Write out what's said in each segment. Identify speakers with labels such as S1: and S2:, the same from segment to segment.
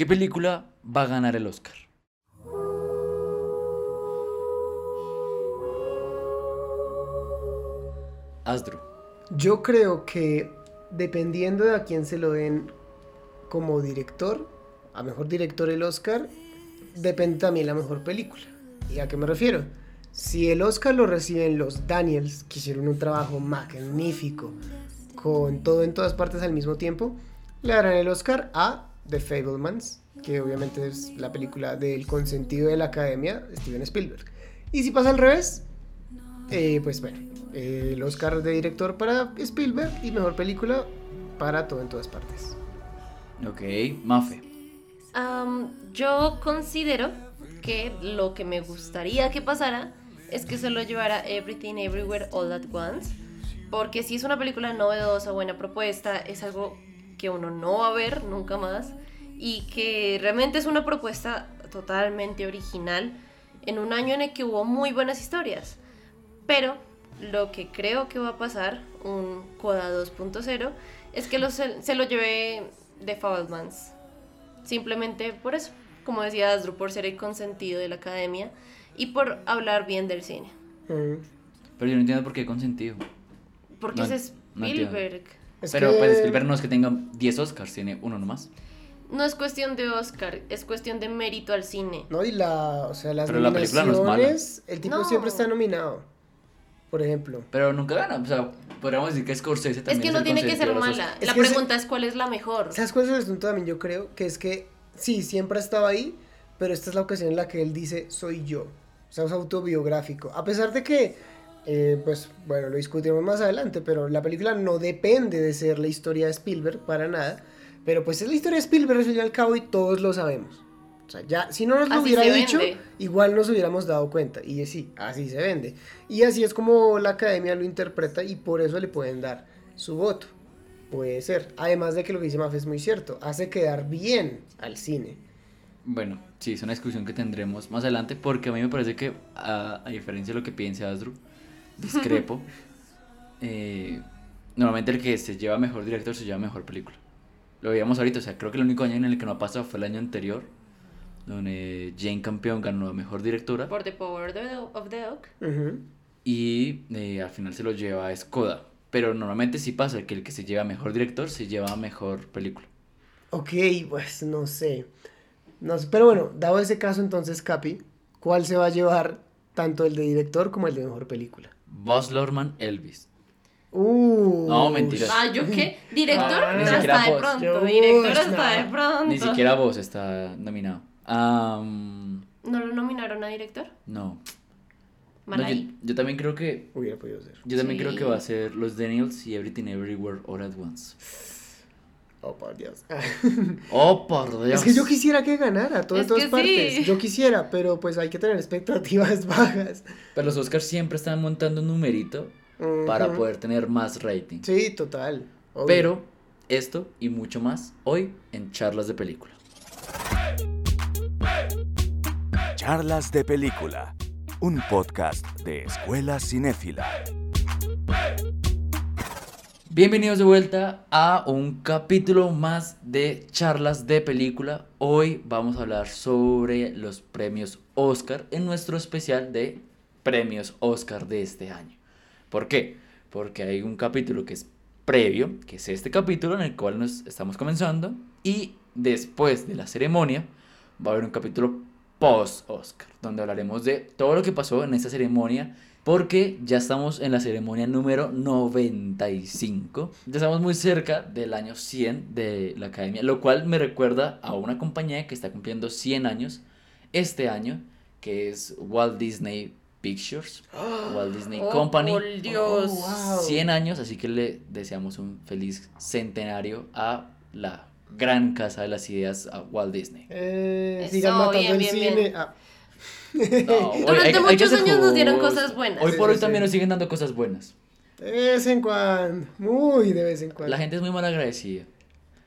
S1: ¿Qué película va a ganar el Oscar? Asdru.
S2: Yo creo que dependiendo de a quién se lo den como director, a mejor director el Oscar, depende también la mejor película. ¿Y a qué me refiero? Si el Oscar lo reciben los Daniels, que hicieron un trabajo magnífico, con todo en todas partes al mismo tiempo, le darán el Oscar a The Fablemans, que obviamente es la película del consentido de la academia, Steven Spielberg. Y si pasa al revés, eh, pues bueno, eh, el Oscar de director para Spielberg y mejor película para todo en todas partes.
S1: Ok, Mafe.
S3: Am, yo considero que lo que me gustaría que pasara es que se lo llevara Everything Everywhere All at Once. Porque si es una película novedosa, buena propuesta, es algo que uno no va a ver nunca más. Y que realmente es una propuesta totalmente original en un año en el que hubo muy buenas historias. Pero lo que creo que va a pasar, un Coda 2.0, es que lo- se, se lo lleve The Fablemans. Simplemente por eso, como decía Asdru, por ser el consentido de la academia y por hablar bien del cine.
S2: Mm.
S1: Pero yo no entiendo por qué consentido.
S3: Porque
S1: No-
S3: es
S1: no.
S3: Spielberg.
S2: Es
S1: Pero
S2: que-
S1: pues Spielberg no es que tenga 10 Oscars, tiene uno nomás.
S3: No es cuestión de Oscar, es cuestión de mérito al cine.
S2: No, y la, o sea, las
S1: Pero la película no es mala.
S2: nominaciones, el tipo
S3: No.
S2: siempre está nominado. Por ejemplo.
S1: Pero nunca gana. O sea, podríamos decir que Scorsese
S3: Es
S1: también
S3: que no
S1: el
S3: tiene que ser mala.
S2: Es
S3: La pregunta es cuál es la mejor.
S2: ¿Sabes cuál es el asunto también? Yo creo que es que sí, siempre ha estado ahí, pero esta es la ocasión en la que él dice soy yo. O sea, es autobiográfico. A pesar de que, eh, pues bueno, lo discutiremos más adelante, pero la película no depende de ser la historia de Spielberg para nada. Pero pues es la historia de Spielberg al fin y al cabo y todos lo sabemos. O sea, ya, si no nos lo
S3: Así
S2: hubiera dicho,
S3: vende.
S2: igual nos hubiéramos dado cuenta. Y sí, así se vende. Y así es como la academia lo interpreta y por eso le pueden dar su voto. Puede ser. Además de que lo que dice Maf es muy cierto. Hace quedar bien al cine.
S1: Bueno, sí, es una discusión que tendremos más adelante porque a mí me parece que, a, a diferencia de lo que piensa Asdru, discrepo. eh, normalmente el que se lleva mejor director se lleva mejor película. Lo veíamos ahorita, o sea, creo que el único año en el que no ha pasado fue el año anterior, donde Jane Campion ganó a mejor directora
S3: Por The Power of the- Dog.
S1: Y eh, al final se lo lleva a Skoda. Pero normalmente sí pasa que el que se lleva mejor director se lleva mejor película.
S2: Ok, pues no sé. No sé. Pero bueno, dado ese caso entonces, Capi, ¿cuál se va a llevar tanto el de director como el de mejor película?
S1: Buzz Lorman, Elvis.
S2: Uh,
S1: No, mentiras.
S3: Ah, ¿yo qué? ¿Director?
S2: Ah, ni
S3: hasta
S1: siquiera
S3: de pronto.
S2: Yo,
S3: Director hasta de pronto.
S1: Ni siquiera vos está nominado. Am,
S3: ¿No lo nominaron a director?
S1: no. Yo, también creo que
S2: Hubiera podido ser.
S1: yo también
S3: Sí.
S1: creo que va a ser los Daniels y Everything Everywhere All at Once.
S2: Oh, por Dios.
S1: Oh, por Dios.
S2: Es que yo quisiera que ganara, todo en
S3: Es
S2: todas
S3: que
S2: partes.
S3: sí.
S2: Yo quisiera, pero pues hay que tener expectativas bajas.
S1: Pero los Oscars siempre están montando un numerito para poder tener más rating.
S2: Sí, total. obvio.
S1: Pero esto y mucho más hoy en Charlas de Película.
S4: Charlas de Película, un podcast de Escuela Cinéfila.
S1: Bienvenidos de vuelta a un capítulo más de charlas de película. Hoy vamos a hablar sobre los premios Oscar en nuestro especial de premios Oscar de este año. ¿Por qué? Porque hay un capítulo que es previo, que es este capítulo en el cual nos estamos comenzando, y después de la ceremonia va a haber un capítulo post-Oscar, donde hablaremos de todo lo que pasó en esta ceremonia porque ya estamos en la ceremonia número 95. Ya estamos muy cerca del año 100 de la academia, lo cual me recuerda a una compañía que está cumpliendo 100 años este año, que es Walt Disney Pictures, Walt Disney
S3: Oh,
S1: Company.
S3: por Dios.
S2: Oh, wow.
S1: 100 años, así que le deseamos un feliz centenario a la gran casa de las ideas, a Walt Disney.
S2: Eh, sigan matando
S3: bien,
S2: el
S3: bien,
S2: cine.
S3: bien.
S2: Ah,
S1: No, hoy
S3: Durante
S1: hay hay
S3: muchos años nos dieron cosas buenas.
S1: Hoy por
S2: sí,
S1: hoy también nos siguen dando cosas buenas.
S2: de vez en cuando. Muy de vez en cuando.
S1: La gente es muy mal agradecida.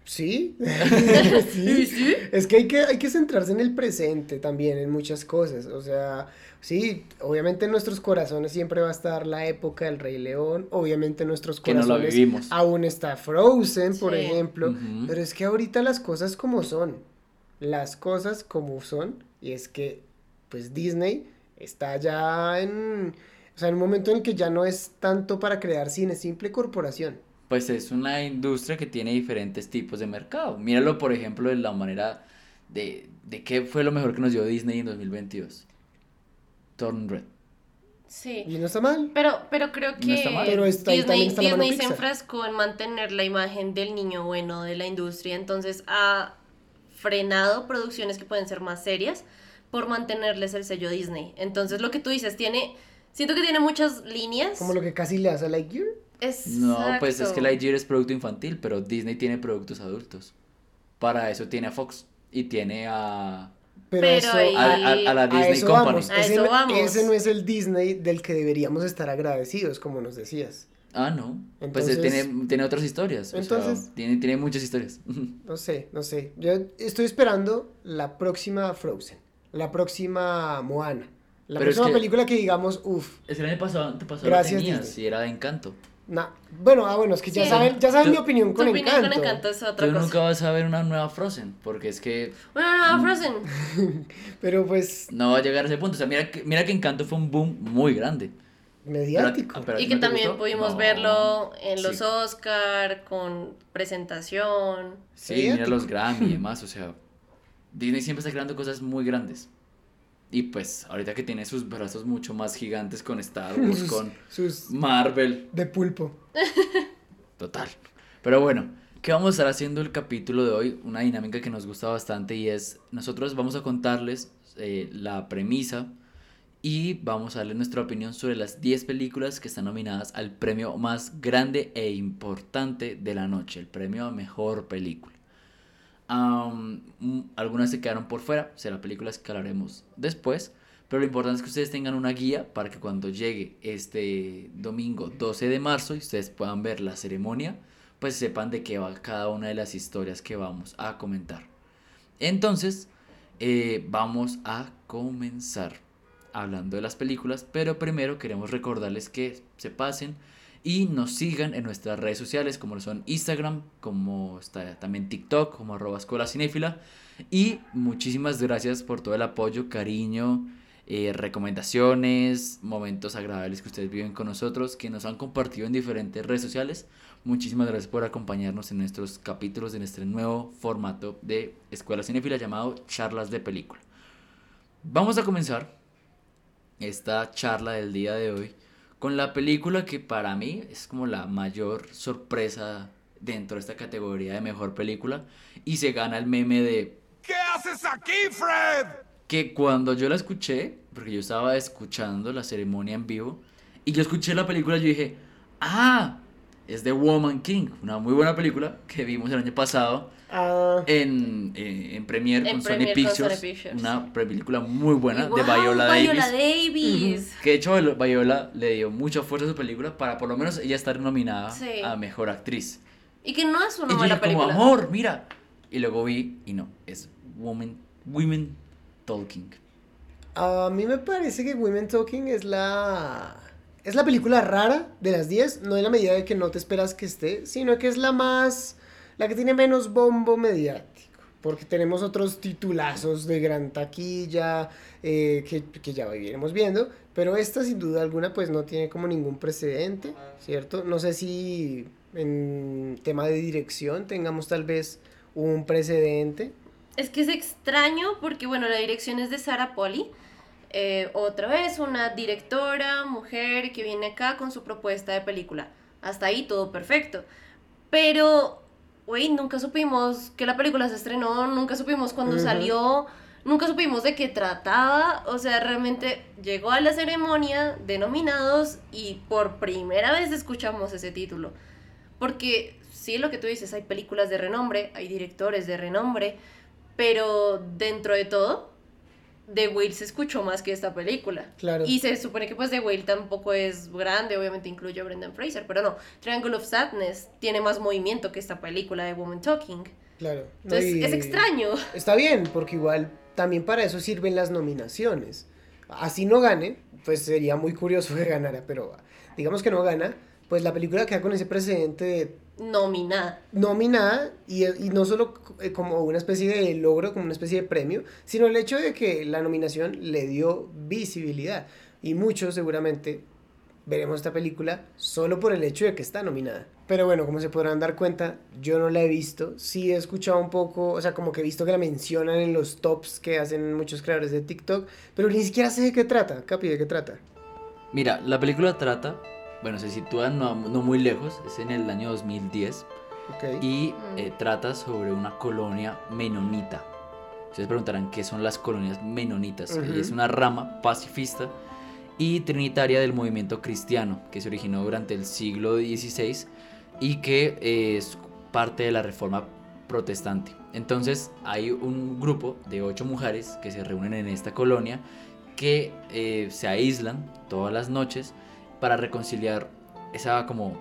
S2: ¿Sí?
S3: Sí, sí.
S2: Es que hay, que hay que centrarse en el presente también, en muchas cosas. O sea, sí, obviamente en nuestros corazones siempre va a estar la época del Rey León. Obviamente en nuestros
S1: Que no la
S2: corazones
S1: vivimos.
S2: aún está Frozen, por ejemplo. Pero es que ahorita las cosas como son. las cosas como son y es que pues Disney está ya en, o sea, en un momento en el que ya no es tanto para crear cine, simple corporación.
S1: Pues es una industria que tiene diferentes tipos de mercado. Míralo, por ejemplo, de la manera de, de qué fue lo mejor que nos dio Disney en 2022. Turn Red.
S3: Sí.
S2: Y no está mal.
S3: Pero, pero creo que
S1: No está mal.
S2: Pero está-
S3: Disney,
S2: está
S3: Disney se enfrascó en mantener la imagen del niño bueno de la industria, entonces ha frenado producciones que pueden ser más serias por mantenerles el sello Disney. Entonces lo que tú dices tiene, siento que tiene muchas líneas.
S2: Como lo que casi le hace a Lightyear.
S1: No, pues es que
S3: Exacto.
S1: Lightyear es producto infantil, pero Disney tiene productos adultos. Para eso tiene a Fox y tiene a...
S2: Pero,
S3: Pero
S2: eso,
S3: ahí-
S1: a, a- a la
S2: a
S1: Disney
S2: eso
S1: Company.
S2: vamos.
S3: A
S2: ese,
S3: eso
S2: no,
S3: vamos.
S2: ese no es el Disney del que deberíamos estar agradecidos, como nos decías.
S1: Ah, no.
S2: Entonces-
S1: pues tiene, tiene otras historias. o sea,
S2: Entonces-
S1: tiene, tiene muchas historias.
S2: No sé, no sé. Yo estoy esperando la próxima Frozen, la próxima Moana, la
S1: Pero es
S2: próxima
S1: que-
S2: película que digamos, uff,
S1: es que el año pasado, antepasado
S2: Gracias,
S1: lo tenías y era de encanto.
S2: nah. Bueno, ah, bueno, es que ya
S3: Sí.
S2: saben, ya saben mi opinión con
S3: opinión
S2: encanto.
S3: con encanto es otra
S1: Tú
S3: cosa.
S1: nunca vas a ver una nueva Frozen, porque es que
S3: Bueno, no, Frozen.
S2: Pero pues,
S1: no va a llegar a ese punto. O sea, mira que, mira que Encanto fue un boom muy grande. Pero-
S2: mediático.
S1: ah, pero ¿a
S3: Y que
S1: te
S3: también
S1: gustó?
S3: pudimos
S1: No.
S3: verlo en los
S1: Sí.
S3: Oscar con presentación.
S1: Sí, mira
S2: Mediático.
S1: los Grammy y demás, o sea, Disney siempre está creando cosas muy grandes. Y pues, ahorita que tiene sus brazos mucho más gigantes con Star Wars,
S2: sus,
S1: con
S2: sus
S1: Marvel,
S2: de pulpo.
S1: total. Pero bueno, ¿qué vamos a estar haciendo el capítulo de hoy? Una dinámica que nos gusta bastante y es, nosotros vamos a contarles eh, la premisa y vamos a darles nuestra opinión sobre las 10 películas que están nominadas al premio más grande e importante de la noche, el premio a mejor película. Algunas se quedaron por fuera, serán películas que hablaremos después, pero lo importante es que ustedes tengan una guía para que cuando llegue este domingo 12 de marzo y ustedes puedan ver la ceremonia, pues sepan de qué va cada una de las historias que vamos a comentar. Entonces, eh, vamos a comenzar hablando de las películas, pero primero queremos recordarles que se pasen y nos sigan en nuestras redes sociales como son Instagram, como está también TikTok, como arroba escuela cinéfila. Y muchísimas gracias por todo el apoyo, cariño, eh, recomendaciones, momentos agradables que ustedes viven con nosotros, que nos han compartido en diferentes redes sociales. Muchísimas gracias por acompañarnos en nuestros capítulos de nuestro nuevo formato de Escuela Cinéfila llamado Charlas de Película. Vamos a comenzar esta charla del día de hoy con la película que para mí es como la mayor sorpresa dentro de esta categoría de mejor película y se gana el meme de
S5: ¿Qué haces aquí, Fred?
S1: que cuando yo la escuché, porque yo estaba escuchando la ceremonia en vivo, y yo escuché la película, yo dije, ah, es The Woman King, una muy buena película que vimos el año pasado
S2: Ah,
S1: en, eh, en Premiere
S3: En
S1: con
S3: Premiere
S1: Sony
S3: con
S1: Pictures,
S3: Sony Pictures.
S1: una película muy buena
S3: Y
S1: de
S3: ¡guau!
S1: Viola Davis.
S3: Viola Davis.
S1: Que de hecho Viola le dio mucha fuerza a su película para por lo menos ella estar nominada
S3: Sí.
S1: a Mejor Actriz.
S3: Y que no es una
S1: y yo
S3: mala
S1: como,
S3: película.
S1: amor, mira. Y luego vi, y no, es Woman, Women Talking.
S2: a mí me parece que Women Talking es la... Es la película rara de las 10, no en la medida de que no te esperas que esté, sino que es la más... La que tiene menos bombo mediático. Porque tenemos otros titulazos de gran taquilla eh, que, que ya iremos viendo. Pero esta sin duda alguna pues no tiene como ningún precedente, ¿cierto? No sé si en tema de dirección tengamos tal vez un precedente.
S3: Es que es extraño porque, bueno, la dirección es de Sarah Polly. Eh, otra vez, una directora, mujer, que viene acá con su propuesta de película. Hasta ahí todo perfecto. Pero, güey, nunca supimos que la película se estrenó, nunca supimos cuándo salió, nunca supimos de qué trataba. O sea, realmente llegó a la ceremonia de nominados y por primera vez escuchamos ese título. Porque sí, lo que tú dices, hay películas de renombre, hay directores de renombre, pero dentro de todo, The Whale se escuchó más que esta película.
S2: Claro.
S3: Y se supone que pues The Whale tampoco es grande, obviamente incluye a Brendan Fraser, pero no, Triangle of Sadness tiene más movimiento que esta película de Woman Talking.
S2: Claro.
S3: Entonces es extraño.
S2: Está bien, porque igual también para eso sirven las nominaciones. Así no gane, pues sería muy curioso que ganara, pero digamos que no gana, pues la película queda con ese precedente de
S3: Nominada.
S2: nominada y, y no solo eh, como una especie de logro, como una especie de premio, sino el hecho de que la nominación le dio visibilidad. Y muchos seguramente veremos esta película solo por el hecho de que está nominada. Pero bueno, como se podrán dar cuenta, yo no la he visto. Sí he escuchado un poco, o sea, como que he visto que la mencionan en los tops que hacen muchos creadores de TikTok, pero ni siquiera sé de qué trata. Capi, ¿de qué trata?
S1: Mira, la película trata, bueno, se sitúa no, no muy lejos, es en el año 2010
S2: Ok.
S1: y
S3: Mm.
S1: eh, trata sobre una colonia menonita. Ustedes preguntarán qué son las colonias menonitas.
S2: Ujú.
S1: Es una rama pacifista y trinitaria del movimiento cristiano que se originó durante el siglo XVI y que eh, es parte de la reforma protestante. Entonces hay un grupo de ocho mujeres que se reúnen en esta colonia que eh, se aíslan todas las noches para reconciliar esa como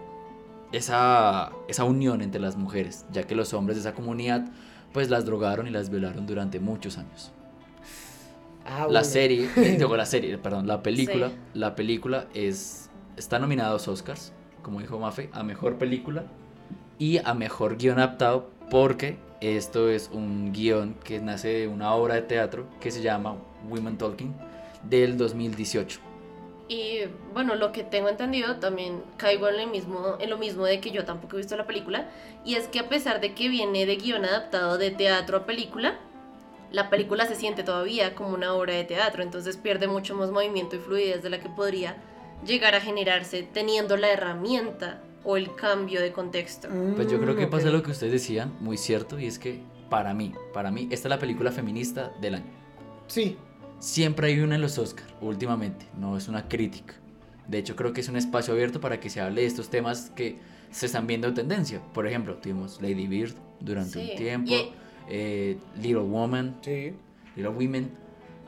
S1: esa, esa unión entre las mujeres, ya que los hombres de esa comunidad pues las drogaron y las violaron durante muchos años.
S2: Ah,
S1: La
S2: bueno.
S1: serie, digo la serie, perdón, la película,
S3: Sí.
S1: la película es está nominada a dos Oscars, como dijo Mafe, a mejor película y a mejor guion adaptado porque esto es un guion que nace de una obra de teatro que se llama Women Talking del 2018.
S3: Y bueno, lo que tengo entendido también caigo en lo mismo, en lo mismo de que yo tampoco he visto la película. Y es que a pesar de que viene de guion adaptado de teatro a película, la película se siente todavía como una obra de teatro. Entonces pierde mucho más movimiento y fluidez de la que podría llegar a generarse teniendo la herramienta o el cambio de contexto.
S1: Pues yo creo que
S2: Mm,
S1: pasa lo que ustedes decían, muy cierto, y es que para mí, para mí, esta es la película feminista del año.
S2: Sí,
S1: Siempre hay una en los Oscar, últimamente, no es una crítica. De hecho, creo que es un espacio abierto para que se hable de estos temas que se están viendo en tendencia. Por ejemplo, tuvimos Lady Bird durante
S3: Sí,
S1: un tiempo,
S3: y-
S1: eh, Little Woman,
S2: sí.
S1: Little Women,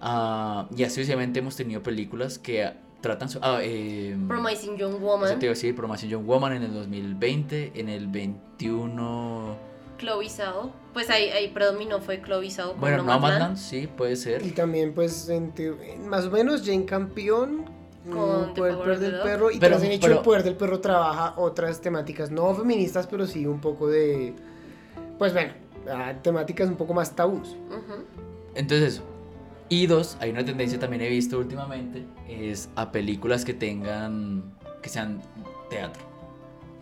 S1: ah, y así sucesivamente hemos tenido películas que tratan... so- ah, eh,
S3: Promising Young
S1: eso
S3: Woman,
S1: te iba a decir, Promising Young Woman en el 2020, en el 21...
S3: Chloe Zhao. Pues ahí, ahí predominó fue Chloe Zhao con
S1: Bueno,
S3: Nomadland.
S1: Nomadland, sí, puede ser.
S2: Y también, pues, en más o menos, Jane Campion
S3: Con
S2: mm, el
S3: Power
S2: poder del perro. Y
S1: Pero-
S2: tras el hecho
S1: pero-
S2: del poder del perro trabaja otras temáticas, no feministas, pero sí un poco de. Pues bueno, temáticas un poco más tabús.
S3: Ujú.
S1: Entonces eso. Y dos, hay una tendencia también he visto últimamente, es a películas que tengan, que sean teatro.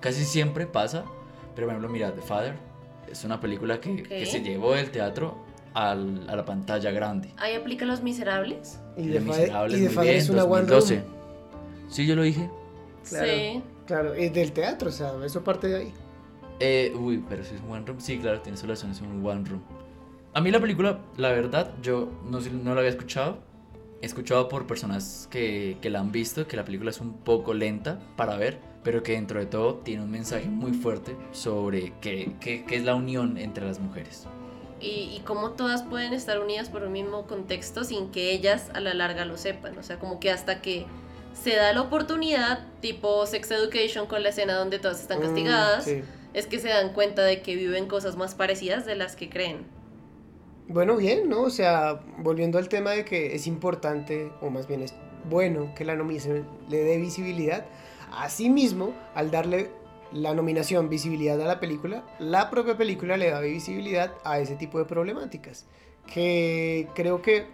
S1: Casi siempre pasa, pero por ejemplo, mira, The Father es una película que, que
S3: Ok.
S1: se llevó del teatro al- a la pantalla grande.
S3: Ahí aplica Los Miserables.
S2: Y
S1: The
S2: de
S1: Miserables,
S2: y The
S1: muy bien,
S2: es una One
S1: 2012.
S2: Room.
S1: Sí, yo lo dije.
S2: Claro.
S3: Sí.
S2: Claro, es del teatro, o sea, eso parte de ahí.
S1: Eh, uy, pero si es un One Room. Sí, claro, tienes razón, es un One Room. A mí la película, la verdad, yo no, no la había escuchado. He escuchado por personas que, que la han visto, que la película es un poco lenta para ver, pero que dentro de todo tiene un mensaje muy fuerte sobre qué, qué- qué es la unión entre las mujeres.
S3: Y, y cómo todas pueden estar unidas por un mismo contexto sin que ellas a la larga lo sepan. O sea, como que hasta que se da la oportunidad, tipo Sex Education con la escena donde todas están
S2: Mm,
S3: castigadas,
S2: sí.
S3: es que se dan cuenta de que viven cosas más parecidas de las que creen.
S2: Bueno, bien, ¿no? O sea, volviendo al tema de que es importante, o más bien es bueno que la nominación le dé visibilidad. Asimismo, al darle la nominación visibilidad a la película, la propia película le da visibilidad a ese tipo de problemáticas. Que creo que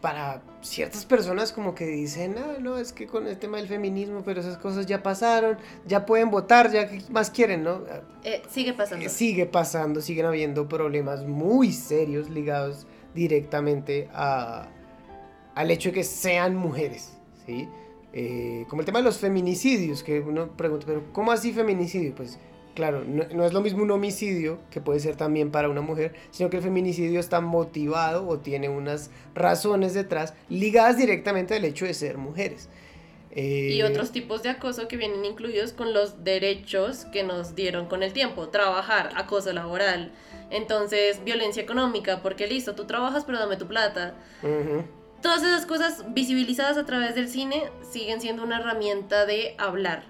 S2: para ciertas personas como que dicen, ah, no, es que con el tema del feminismo, pero esas cosas ya pasaron, ya pueden votar, ya que más quieren, ¿no?
S3: Eh, sigue pasando.
S2: Eh, sigue pasando, siguen habiendo problemas muy serios ligados directamente a, al hecho de que sean mujeres, ¿sí? Eh, como el tema de los feminicidios, que uno pregunta, pero ¿cómo así feminicidio? Pues claro, no, no es lo mismo un homicidio, que puede ser también para una mujer, sino que el feminicidio está motivado o tiene unas razones detrás ligadas directamente al hecho de ser mujeres.
S3: Y
S2: Eh,
S3: otros tipos de acoso que vienen incluidos con los derechos que nos dieron con el tiempo. Trabajar, acoso laboral. Entonces, violencia económica, porque listo, tú trabajas pero dame tu plata.
S2: ujú.
S3: Todas esas cosas visibilizadas a través del cine siguen siendo una herramienta de hablar.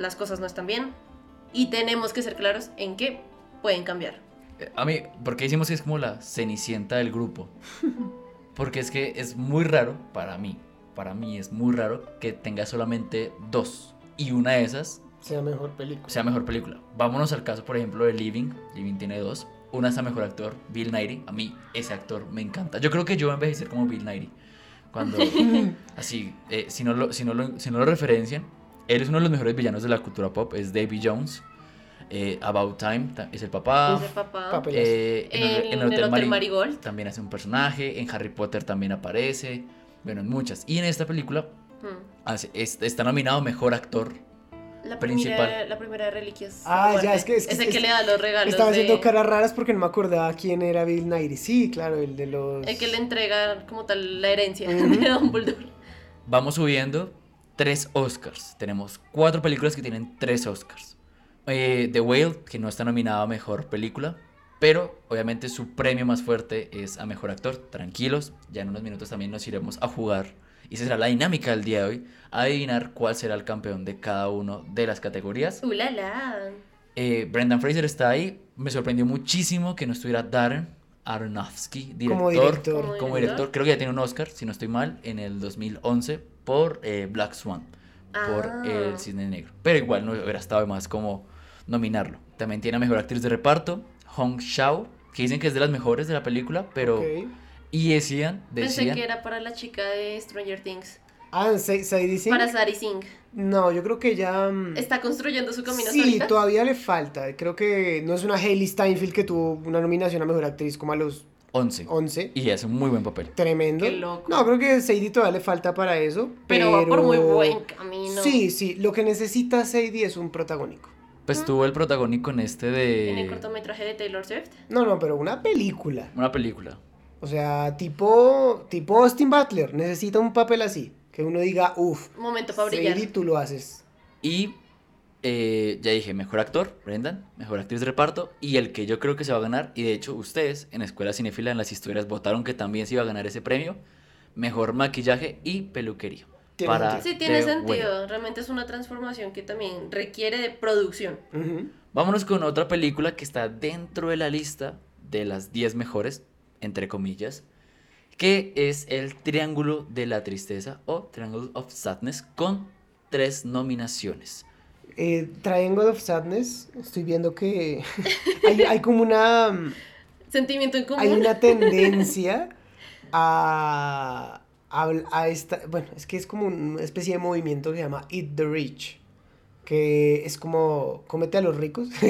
S3: Las cosas no están bien y tenemos que ser claros en que pueden cambiar.
S1: Eh, A mí, porque decimos que es como la cenicienta del grupo? Porque es que es muy raro para mí, para mí es muy raro que tenga solamente dos. Y una de esas
S2: sea mejor película.
S1: sea mejor película. Vámonos al caso, por ejemplo, de Living. Living tiene dos. Una es a mejor actor, Bill Nighy. A mí ese actor me encanta. Yo creo que yo voy a envejecer como Bill Nighy. Cuando, así, eh, si, no lo, si, no lo, si no lo referencian, él es uno de los mejores villanos de la cultura pop. Es Davy Jones. Eh, About Time es el papá.
S3: Ese papá.
S2: Papel.
S1: Eh, en, el,
S3: En
S1: en el
S3: el
S1: Hotel,
S3: Hotel
S1: Mari-
S3: Marigold.
S1: también hace un personaje. En Harry Potter también aparece. Bueno, en muchas. Y en esta película
S3: Hmm.
S1: hace- es- está nominado mejor actor.
S3: La
S1: Principal.
S3: primera, la primera de Reliquias.
S2: Ah, ya, es que- es que-
S3: el
S2: es-
S3: que le da los regalos.
S2: Estaba
S3: de-
S2: haciendo caras raras porque no me acordaba quién era Bill Nighy. Sí, claro, el de los.
S3: El que le entrega como tal la herencia
S2: Ujú.
S3: de Dumbledore.
S1: Vamos subiendo tres Oscars. Tenemos cuatro películas que tienen tres Oscars. Eh, The Whale, que no está nominada a mejor película, pero obviamente su premio más fuerte es a mejor actor. Tranquilos, ya en unos minutos también nos iremos a jugar. Y esa será la dinámica del día de hoy. Adivinar cuál será el campeón de cada uno de las categorías.
S3: ¡Uh, la, la!
S1: Eh, Brendan Fraser está ahí. Me sorprendió muchísimo que no estuviera Darren Aronofsky, director.
S2: Como director.
S3: Como
S1: Como director, creo que ya tiene un Oscar, si no estoy mal, en el 2011 por eh, Black Swan, por
S3: Ah.
S1: El Cisne Negro. Pero igual no hubiera estado de más como nominarlo. También tiene a Mejor Actriz de Reparto, Hong Shao, que dicen que es de las mejores de la película, pero... Y decían,
S3: Pensé
S1: decían...
S3: que era para la chica de Stranger Things.
S2: Ah, Sa- Sadie Sink.
S3: Para Sari Singh.
S2: No, yo creo que ya. mm,
S3: ¿Está construyendo su camino
S2: Sí,
S3: solita?
S2: todavía le falta. Creo que no es una Hailey Steinfeld que tuvo una nominación a mejor actriz como a los
S1: 11.
S2: 11.
S1: Y hace un muy buen papel.
S2: Tremendo.
S3: Qué loco.
S2: No, creo que Sadie todavía le falta para eso.
S3: Pero
S2: Pero,
S3: va por muy buen camino.
S2: Sí, sí. Lo que necesita Sadie es un protagónico.
S1: Pues tuvo el protagónico en este
S3: En el
S1: de...
S3: cortometraje de Taylor Swift.
S2: No, no, pero una película.
S1: Una película.
S2: O sea, tipo, tipo Austin Butler. Necesita un papel así. Que uno diga, uff,
S3: Momento para brillar.
S2: Sadie, tú lo haces.
S1: Y eh, ya dije, mejor actor, Brendan, mejor actriz de reparto, y el que yo creo que se va a ganar, y de hecho ustedes en Escuela Cinefila en las historias votaron que también se iba a ganar ese premio, mejor maquillaje y peluquería.
S2: Tiene
S1: para.
S3: Sí, tiene sentido. Realmente es una transformación que también requiere de producción.
S1: Vámonos con otra película que está dentro de la lista de las 10 mejores, entre comillas, que es El Triángulo de la Tristeza o Triangle of Sadness con tres nominaciones.
S2: Eh, Triangle of Sadness, estoy viendo que hay, hay como una, mm,
S3: Sentimiento en común.
S2: hay una tendencia a, a, a esta, bueno, es que es como una especie de movimiento que se llama Eat the Rich, que es como cómete a los ricos,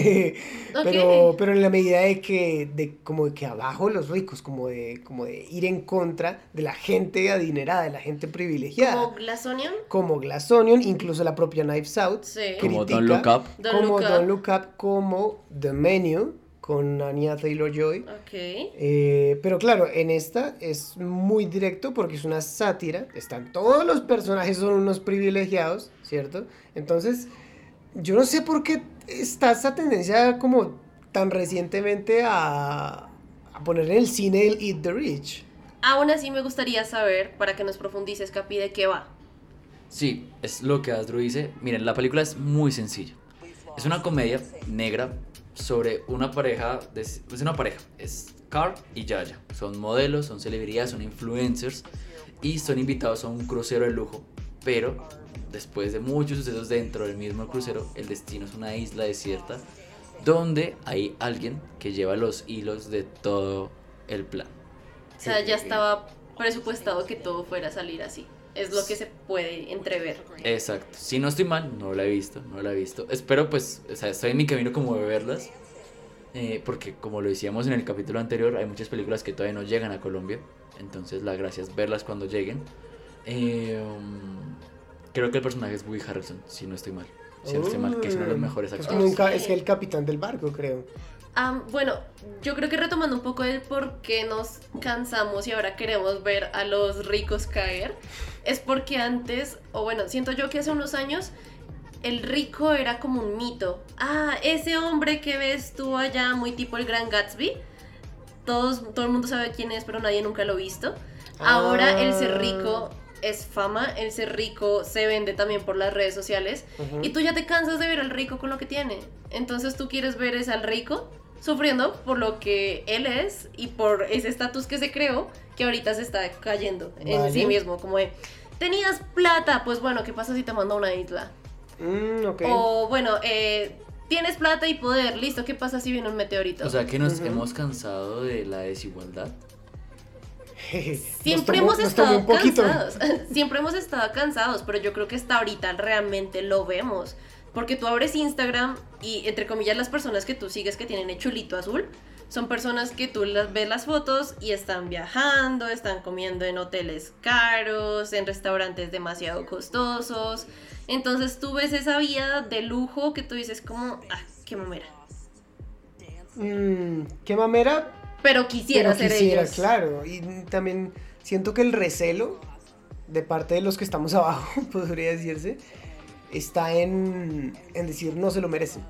S2: pero, pero en la medida de que, de como de que abajo los ricos, como de, como de ir en contra de la gente adinerada, de la gente privilegiada.
S3: Como Glass Onion.
S2: como Glass Onion, incluso la propia Knives Out,
S3: Sí.
S1: Como Don't Look Up.
S3: Don't
S2: como
S3: Look
S2: Don't. Look Up, como The Menu, con Anya Taylor-Joy.
S3: Ok.
S2: Eh, pero claro, en esta es muy directo porque es una sátira, están todos los personajes son unos privilegiados, ¿cierto? Entonces, yo no sé por qué está esa tendencia como tan recientemente a, a poner en el cine el Eat the Rich.
S3: Aún así me gustaría saber, para que nos profundices, Capi, de qué va.
S1: Sí, es lo que Astro dice. Miren, la película es muy sencilla. Es una comedia negra sobre una pareja, de- es una pareja, es Carl y Yaya. Son modelos, son celebridades, son influencers y son invitados a un crucero de lujo. Pero después de muchos sucesos dentro del mismo crucero, el destino es una isla desierta donde hay alguien que lleva los hilos de todo el plan.
S3: O sea, ya estaba presupuestado que todo fuera a salir así. Es lo que se puede entrever.
S1: Exacto. Si no estoy mal, no la he visto, no la he visto. Espero pues, o sea, estoy en mi camino como de verlas. eh, porque como lo decíamos en el capítulo anterior, hay muchas películas que todavía no llegan a Colombia. Entonces la gracia es verlas cuando lleguen. Eh, um, creo que el personaje es Woody Harrelson, si no estoy mal. Si no estoy mal, que es uno de los mejores
S2: Es,
S1: actores.
S2: como un ca- es el capitán del barco, creo.
S3: Ah, bueno, yo creo que retomando un poco el por qué nos cansamos y ahora queremos ver a los ricos caer, es porque antes, o bueno, siento yo que hace unos años, el rico era como un mito. Ah, ese hombre que ves tú allá, muy tipo el Gran Gatsby, todos, todo el mundo sabe quién es, pero nadie nunca lo ha visto. Ahora el ser rico es fama, el ser rico se vende también por las redes sociales y tú ya te cansas de ver al rico con lo que tiene. Entonces tú quieres ver es al rico sufriendo por lo que él es y por ese estatus que se creó que ahorita se está cayendo en sí mismo. Como de, tenías plata, pues bueno, ¿qué pasa si te mando a una isla?
S2: Mm.
S3: O bueno, eh, tienes plata y poder, listo, ¿qué pasa si viene un meteorito?
S1: O sea que nos hemos cansado de la desigualdad.
S3: Siempre
S2: tomó-
S3: hemos estado cansados. Siempre hemos estado cansados, pero yo creo que hasta ahorita realmente lo vemos. Porque tú abres Instagram y, entre comillas, las personas que tú sigues que tienen el chulito azul son personas que tú las ves las fotos y están viajando, están comiendo en hoteles caros, en restaurantes demasiado costosos. Entonces tú ves esa vida de lujo que tú dices como, ah, qué mamera.
S2: Mm, qué mamera,
S3: Pero quisiera
S2: pero
S3: ser
S2: quisiera,
S3: ellos.
S2: claro. Y también siento que el recelo de parte de los que estamos abajo, podría decirse, está en, en decir no se lo merecen.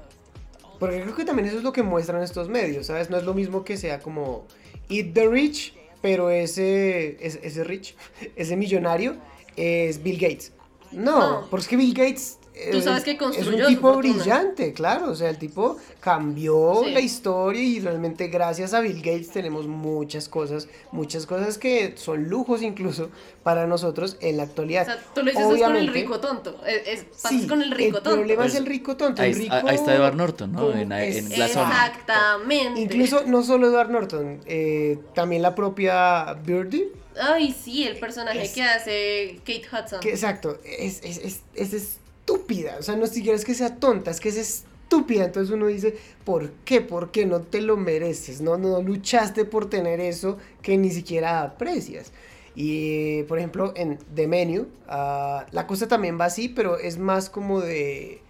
S2: Porque creo que también eso es lo que muestran estos medios, ¿sabes? No es lo mismo que sea como Eat the Rich, pero ese, ese, ese rich, ese millonario es Bill Gates. No,
S3: No.
S2: porque es que Bill Gates
S3: Tú
S2: es-
S3: sabes que
S2: es
S3: construyó
S2: un
S3: su
S2: tipo
S3: fortuna.
S2: brillante, claro. O sea, el tipo cambió
S3: Sí.
S2: la historia y realmente gracias a Bill Gates tenemos muchas cosas, muchas cosas que son lujos incluso para nosotros en la
S3: O
S2: actualidad.
S3: sea, tú lo dices es con el
S2: Obviamente-
S3: rico tonto. Es, es-
S2: Sí,
S3: con el rico tonto.
S2: problema es
S1: Pues,
S2: el rico tonto.
S1: Ahí,
S2: el rico
S1: ahí está Edward Norton, ¿no? En,
S2: es-
S1: en Glass Onion.
S3: Exactamente.
S2: Incluso no solo Edward Norton, eh, también la propia Birdie.
S3: Ay, sí, el personaje
S2: Es-
S3: que hace Kate Hudson.
S2: Que, exacto, es, es, es, es estúpida. O sea, no siquiera es que sea tonta, es que es estúpida. Entonces uno dice, ¿por qué? ¿Por qué no te lo mereces? No, no luchaste por tener eso que ni siquiera aprecias. Y, por ejemplo, en The Menu, ah, la cosa también va así, pero es más como de.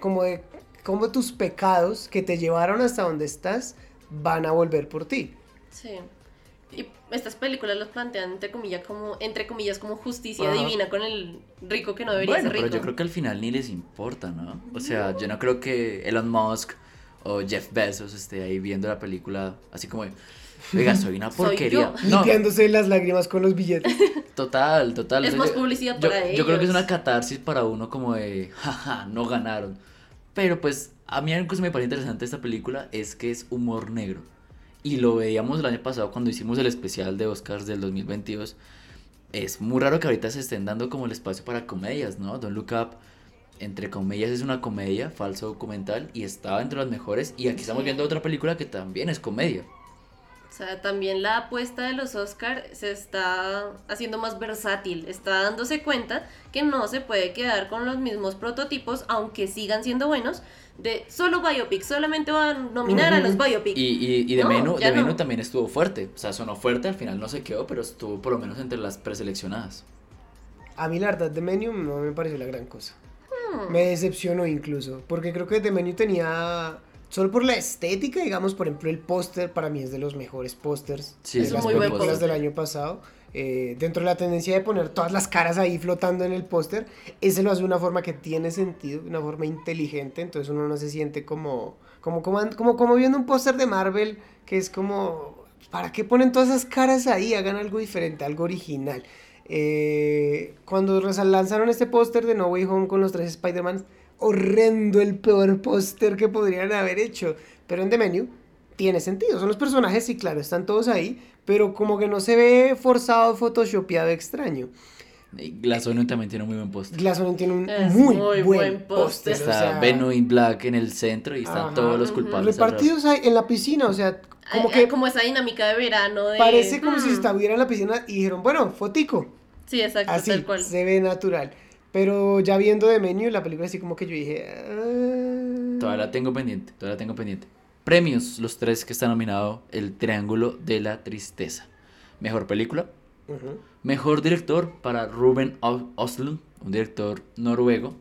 S2: como de. como tus pecados que te llevaron hasta donde estás van a volver por ti.
S3: Sí. Y estas películas los plantean entre comillas como, entre comillas, como justicia
S2: Ajá.
S3: divina con el rico que no debería
S1: Bueno,
S3: ser
S1: pero
S3: rico.
S1: yo creo que al final ni les importa, ¿no? O sea, yo no creo que Elon Musk o Jeff Bezos esté ahí viendo la película así como, de, oiga, soy una
S3: Soy
S1: porquería.
S3: yo.
S1: No,
S2: Limpiándose las lágrimas con los billetes.
S1: total, total.
S3: Es
S1: O sea,
S3: más
S1: yo-
S3: publicidad
S1: yo,
S3: para
S1: Yo creo que es
S3: ellos.
S1: una catarsis para uno como de, jaja, no ganaron. Pero pues, a mí algo que me parece interesante de esta película es que es humor negro. Y lo veíamos el año pasado cuando hicimos el especial de Oscars del 2022. Es muy raro que ahorita se estén dando como el espacio para comedias, ¿no? Don't Look Up, entre comillas, es una comedia, falso documental, y estaba entre las mejores. Y aquí estamos viendo otra película que también es comedia.
S3: O sea, también la apuesta de los Oscar se está haciendo más versátil, está dándose cuenta que no se puede quedar con los mismos prototipos, aunque sigan siendo buenos, de solo biopic, solamente van a nominar a los biopic.
S1: Y, y, y de
S3: No,
S1: menú,
S3: ya
S1: de
S3: no.
S1: menú también estuvo fuerte. O sea, sonó fuerte, al final no se quedó, pero estuvo por lo menos entre las preseleccionadas.
S2: A mí la verdad The Menu no me pareció la gran cosa.
S3: Hmm.
S2: Me decepcionó incluso, porque creo que The Menu tenía, solo por la estética, digamos, por ejemplo, el póster para mí es de los mejores pósters
S1: Sí,
S2: de
S1: es
S2: las
S3: muy buen
S2: películas
S3: póster.
S2: del año pasado. Eh, dentro de la tendencia de poner todas las caras ahí flotando en el póster, ese lo hace de una forma que tiene sentido, de una forma inteligente, entonces uno no se siente como, como, como, como, viendo un póster de Marvel, que es como, ¿para qué ponen todas esas caras ahí? Hagan algo diferente, algo original. Eh, cuando lanzaron este póster de No Way Home con los tres Spider-Man, horrendo el peor póster que podrían haber hecho. Pero en The Menu tiene sentido. Son los personajes, sí, claro, están todos ahí, pero como que no se ve forzado, photoshopeado, extraño.
S1: Onion también tiene un muy buen póster.
S2: Glass Onion tiene un
S3: Es
S2: muy,
S3: muy
S2: buen
S3: buen póster.
S2: póster. o
S1: Está
S2: sea,
S1: Benoit Black en el centro y están
S2: Ajá.
S1: todos los culpables.
S2: repartidos ahí en la piscina, o sea, como que
S3: como esa dinámica de verano de...
S2: parece como si
S3: hmm,
S2: estuviera en la piscina y dijeron, bueno, fotico.
S3: Sí, exacto,
S2: Así,
S3: tal cual.
S2: se ve natural. Pero ya viendo de menú la película así como que yo dije... "Ah".
S1: Todavía la tengo pendiente, todavía la tengo pendiente. Premios, los tres que están nominados, El Triángulo de la Tristeza. Mejor película. Mejor director para Ruben O- Östlund, un director noruego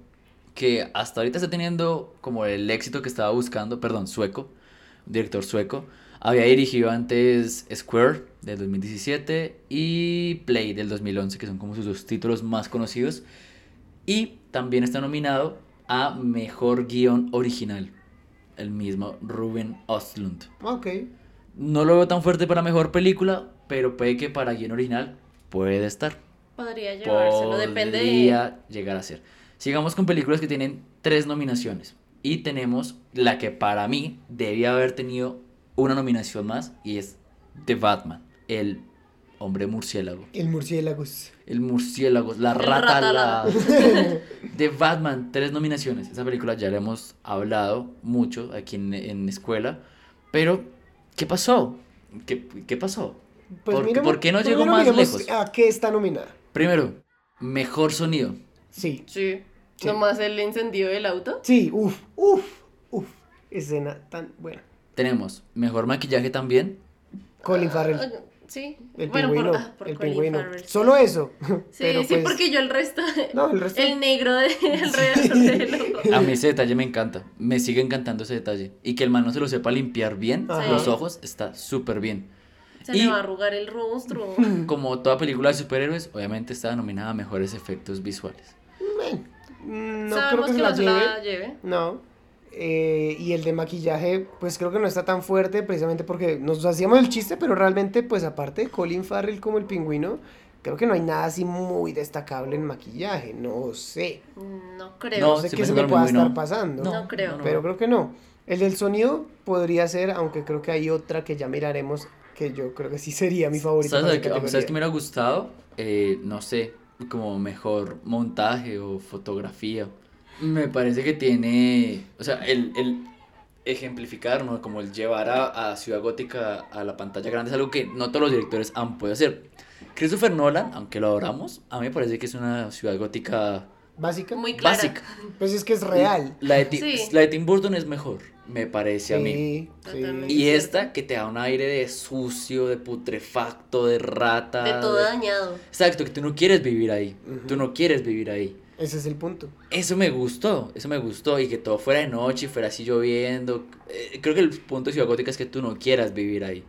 S1: que hasta ahorita está teniendo como el éxito que estaba buscando, perdón, sueco, un director sueco. Había dirigido antes Square del 2017 y Play del 2011, que son como sus dos títulos más conocidos. Y también está nominado a Mejor Guión Original, el mismo Ruben Östlund.
S2: Ok.
S1: No lo veo tan fuerte para Mejor Película, pero puede que para Guión Original puede estar
S3: Podría llevárselo, depende de...
S1: podría llegar a ser. Sigamos con películas que tienen tres nominaciones. Y tenemos la que para mí debía haber tenido una nominación más y es The Batman, el hombre murciélago.
S2: El murciélago.
S1: El murciélago, la
S3: El
S1: rata
S3: rata
S1: alada. de Batman, tres nominaciones. Esa película ya la hemos hablado mucho aquí en, en escuela. Pero, ¿qué pasó? ¿Qué, qué pasó?
S2: Pues
S1: ¿Por,
S2: miremos-
S1: ¿por qué no llegó
S2: primero
S1: más lejos?
S2: ¿A qué está nominada?
S1: Primero, mejor sonido.
S2: Sí.
S3: Sí.
S2: Sí.
S3: Nomás el encendido del auto.
S2: Sí, uff, uff, uff. Escena tan buena.
S1: Tenemos mejor maquillaje también.
S2: Colin Farrell.
S3: Sí.
S2: El
S3: bueno,
S2: pingüino.
S3: por, ah, por
S2: el
S3: Colin
S2: pingüino.
S3: Farrell, sí.
S2: Solo eso.
S3: Sí,
S2: pero
S3: sí,
S2: pues,
S3: porque yo el resto.
S2: No, el resto.
S3: El negro de alrededor del ojo.
S1: A mí ese detalle me encanta. Me sigue encantando ese detalle. Y que el man no se lo sepa limpiar bien,
S2: Ajá.
S1: los ojos, está súper bien.
S3: Se
S1: Y-
S3: le va a arrugar el rostro.
S1: Como toda película de superhéroes, obviamente está nominada a mejores efectos visuales.
S2: No creo
S3: Sabemos
S2: que
S3: que
S2: se la lleve.
S3: la lleve.
S2: No. Eh, y el de maquillaje, pues creo que no está tan fuerte, precisamente porque nos hacíamos el chiste, pero realmente, pues aparte de Colin Farrell como el pingüino, creo que no hay nada así muy destacable en maquillaje. No sé.
S3: No creo.
S2: No
S1: No,
S2: sé qué se
S1: no,
S2: me pueda estar
S1: no.
S2: pasando.
S3: No creo.
S2: Pero creo que no. El del sonido podría ser, aunque creo que hay otra que ya miraremos, que yo creo que sí sería mi favorita.
S1: ¿Sabes, qué- ¿Sabes qué me hubiera gustado? Eh, no sé, como mejor montaje o fotografía. Me parece que tiene, o sea, el, el ejemplificar, ¿no? Como el llevar a, a Ciudad Gótica a la pantalla grande es algo que no todos los directores han podido hacer. Christopher Nolan, aunque lo adoramos, a mí me parece que es una Ciudad Gótica
S2: ¿Básica?
S3: Muy clara.
S1: básica.
S2: Pues es que es real.
S1: La de,
S3: Sí.
S1: la de Tim Burton es mejor, me parece a mí.
S2: Sí.
S1: Y
S3: Es
S1: esta que te da un aire de sucio, de putrefacto, de rata.
S3: De todo
S1: de-
S3: dañado.
S1: Exacto, que tú no quieres vivir ahí. Tú no quieres vivir ahí.
S2: Ese es el punto.
S1: Eso me gustó, eso me gustó. Y que todo fuera de noche y fuera así lloviendo. Eh, creo que el punto de Ciudad Gótica es que tú no quieras vivir ahí.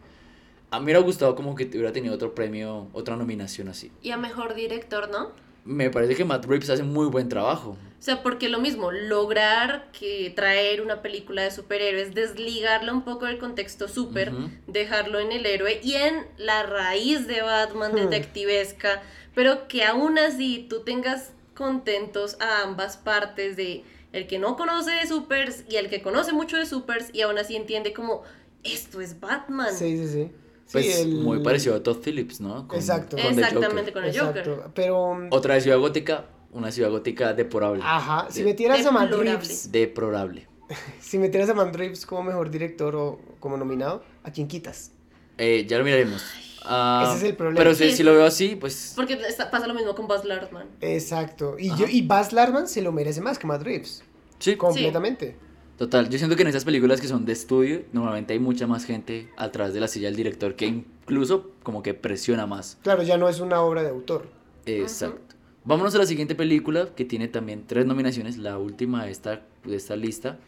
S1: A mí me hubiera gustado como que hubiera tenido otro premio, otra nominación así.
S3: Y a mejor director, ¿no?
S1: Me parece que Matt Reeves hace muy buen trabajo.
S3: O sea, porque lo mismo, lograr que traer una película de superhéroes, desligarla un poco del contexto super, dejarlo en el héroe y en la raíz de Batman
S2: Hmm.
S3: detectivesca, pero que aún así tú tengas contentos a ambas partes de el que no conoce de supers y el que conoce mucho de supers y aún así entiende como esto es Batman.
S2: Sí, sí, sí. Sí,
S1: Pues
S2: el-
S1: muy parecido a Todd Phillips, ¿no? Con-
S2: Exacto.
S1: con
S3: Exactamente
S1: Joker.
S3: con el Joker.
S2: Exacto. Pero, um,
S1: Otra de Ciudad Gótica, una Ciudad Gótica deplorable.
S2: ajá, si
S1: De-
S2: metieras a Matt
S3: Deplorable.
S2: Reeves,
S1: Deplorable.
S2: si metieras a Matt Reeves como mejor director o como nominado, ¿a quién quitas?
S1: Eh, ya lo miraremos. Ah,
S2: Ese es el problema.
S1: Pero si,
S3: Sí.
S1: si lo veo así, pues
S3: Porque está- pasa lo mismo con Buzz Lartman.
S2: Exacto. Y,
S1: Ajá.
S2: yo, y Baz Luhrmann se lo merece más que Matt Reeves.
S1: sí,
S2: Completamente.
S1: total. Yo siento que en esas películas que son de estudio, normalmente hay mucha más gente atrás de la silla del director que incluso como que presiona más.
S2: Claro, ya no es una obra de autor.
S1: Exacto. Vámonos a la siguiente película que tiene también tres nominaciones, la última de esta, de esta lista.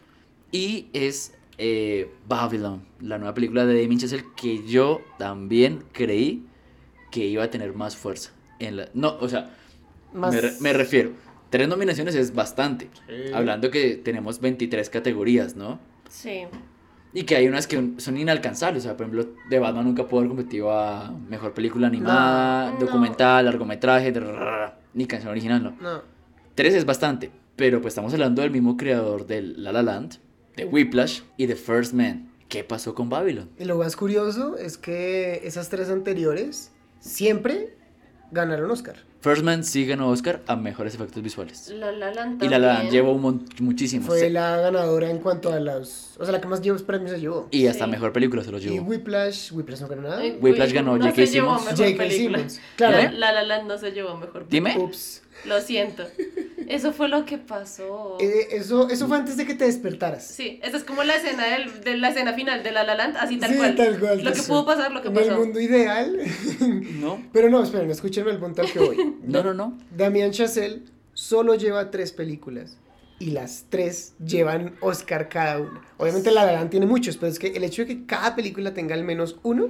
S1: Y es eh, Babylon, la nueva película de Damien Chazelle que yo también creí que iba a tener más fuerza. En la, no, o sea,
S2: Más...
S1: me, re- me refiero, tres nominaciones es bastante. Hablando que tenemos 23 categorías, ¿no?
S3: Sí.
S1: Y que hay unas que son inalcanzables. O sea, por ejemplo, de Batman nunca pudo haber competido a mejor película animada,
S3: No.
S1: documental, largometraje, ni canción original, no.
S2: No.
S1: Tres es bastante, pero pues estamos hablando del mismo creador de La La Land, de Whiplash y de First Man. ¿Qué pasó con Babylon?
S2: Y lo más curioso es que esas tres anteriores siempre ganaron Oscar.
S1: First Man sí ganó Oscar a mejores efectos visuales.
S3: La La Land
S1: Y La La Land llevó un muchísimos.
S2: Fue la ganadora en cuanto a los... O sea, la que más llevos premios se llevó.
S1: Y hasta
S3: Sí.
S1: mejor película se lo
S2: Y
S1: llevó.
S2: Whiplash, Whiplash no ganó nada.
S1: Whiplash ganó
S3: no
S1: J.K.
S3: se llevó
S1: Simmons.
S3: mejor
S2: J.K.
S3: película.
S2: Simmons. Claro.
S3: La, La La Land no se llevó mejor película.
S1: Dime.
S2: Ups.
S3: Lo siento. Eso fue lo que pasó.
S2: Eh, eso, eso fue antes de que te despertaras.
S3: Sí, esa es como la escena del, de la escena final de La La Land, así tal
S2: Sí,
S3: cual.
S2: tal cual,
S3: Lo que pudo pasar, lo que
S2: en
S3: pasó.
S2: el mundo ideal.
S1: No,
S2: Pero no, esperen, escúchenme el punto al que voy.
S1: no, no, no.
S2: Damien Chazelle solo lleva tres películas y las tres llevan Oscar cada una. Obviamente La La Land tiene muchos, pero es que el hecho de que cada película tenga al menos uno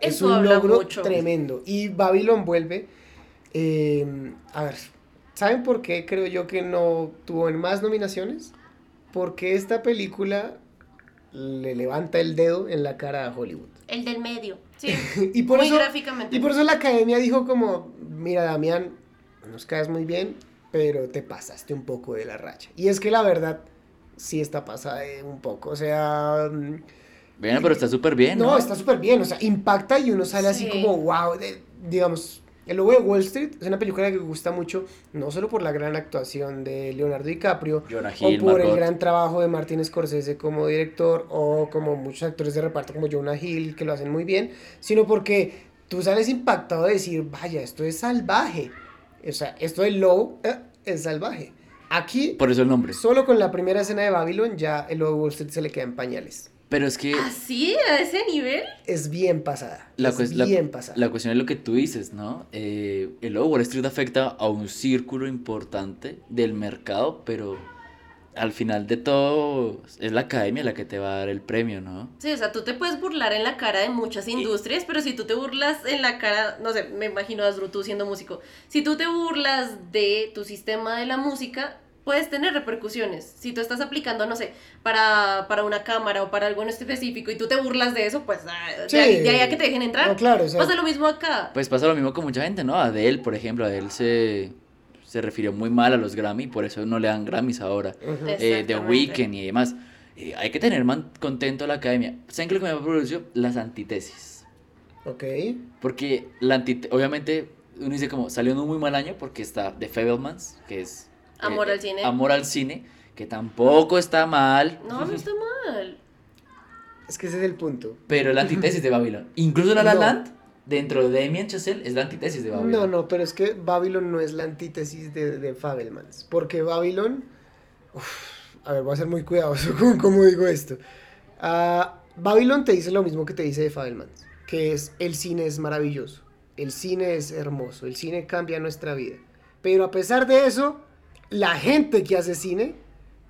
S2: es un logro
S3: mucho.
S2: tremendo. Y Babylon vuelve. eh, a ver, ¿saben por qué creo yo que no tuvo en más nominaciones? Porque esta película le levanta el dedo en la cara a Hollywood.
S3: El del medio. Sí.
S2: y por
S3: Muy
S2: eso
S3: gráficamente.
S2: y por eso la academia dijo como, mira Damián, nos caes muy bien, pero te pasaste un poco de la racha. Y es que la verdad sí está pasada un poco, o sea,
S1: Bueno, pero está súper bien, ¿no?
S2: no, está súper bien, o sea, impacta y uno sale así
S3: Sí.
S2: como, wow, de- digamos, El Lobo de Wall Street es una película que me gusta mucho, no solo por la gran actuación de Leonardo DiCaprio,
S1: Jonah
S2: o por el gran trabajo de Martin Scorsese como director, o como muchos actores de reparto como Jonah Hill, que lo hacen muy bien, sino porque tú sales impactado de decir, vaya, esto es salvaje. O sea, esto del lobo eh, es salvaje. Aquí,
S1: Por eso el nombre.
S2: solo con la primera escena de Babylon, ya el Lobo de Wall Street se le queda en pañales.
S1: Pero es que
S3: ¿Así? ¿A ese nivel?
S2: Es bien pasada.
S1: la,
S2: es
S1: cues- la-
S2: bien pasada.
S1: la cuestión es lo que tú dices, ¿no? Eh, el Wall Street afecta a un círculo importante del mercado, pero al final de todo es la academia la que te va a dar el premio, ¿no?
S3: Sí, o sea, tú te puedes burlar en la cara de muchas industrias, pero si tú te burlas en la cara, no sé, me imagino a Asdru, tú siendo músico, si tú te burlas de tu sistema de la música, puedes tener repercusiones. Si tú estás aplicando, no sé, para, para una cámara o para algo en específico y tú te burlas de eso, pues ah, de,
S2: Sí.
S3: ahí, de ahí a que te dejen entrar.
S2: No, claro, o sea,
S3: Pasa lo mismo acá.
S1: Pues pasa lo mismo con mucha gente, ¿no? Adele, por ejemplo, Adele se, se refirió muy mal a los Grammy, por eso no le dan Grammys ahora.
S2: Ujú.
S1: eh, The
S3: Exactamente.
S1: Weeknd y demás. Eh, hay que tener man- contento a la academia. ¿Saben qué es lo que me produjo? Las antítesis.
S2: Ok.
S1: Porque la obviamente uno dice como salió en un muy mal año porque está The Fablemans, que es... eh,
S3: Amor al cine.
S1: Amor al cine, que tampoco está mal.
S3: No, no está mal.
S2: Es que ese es el punto.
S1: Pero la antítesis de Babylon. Incluso La La
S2: No.
S1: Land, dentro de Damien Chazelle, es la antítesis de Babylon.
S2: No, no, pero es que Babylon no es la antítesis de, de Fabelmans. Porque Babylon. uf, a ver, voy a ser muy cuidadoso con cómo digo esto. Ah, Babylon te dice lo mismo que te dice de Fabelmans: que es el cine es maravilloso, el cine es hermoso, el cine cambia nuestra vida. Pero a pesar de eso, la gente que hace cine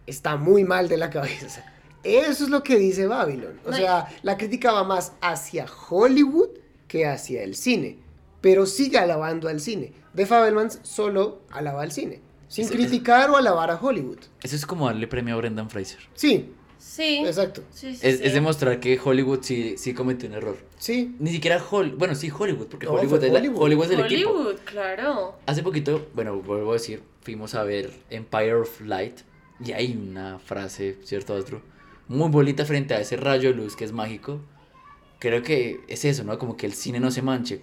S2: está muy mal de la cabeza. Eso es lo que dice Babylon. O
S3: No,
S2: sea, la crítica va más hacia Hollywood que hacia el cine. Pero sigue alabando al cine. De Fabelmans solo alaba al cine. Sin
S1: Ese-
S2: criticar o alabar a Hollywood.
S1: Eso es como darle premio a Brendan Fraser.
S2: Sí,
S3: Sí.
S2: exacto.
S3: Sí, sí,
S1: Es,
S3: sí.
S1: es demostrar que Hollywood sí, sí cometió un error.
S2: Sí.
S1: Ni siquiera Hollywood, bueno, sí Hollywood, porque
S2: No,
S1: Hollywood, es la-
S2: Hollywood.
S1: Hollywood es el equipo.
S3: Hollywood, claro.
S1: Hace poquito, bueno, vuelvo a decir, fuimos a ver Empire of Light y hay una frase, ¿cierto, Astro? Muy bonita frente a ese rayo de luz que es mágico. Creo que es eso, ¿no? Como que el cine no se manche.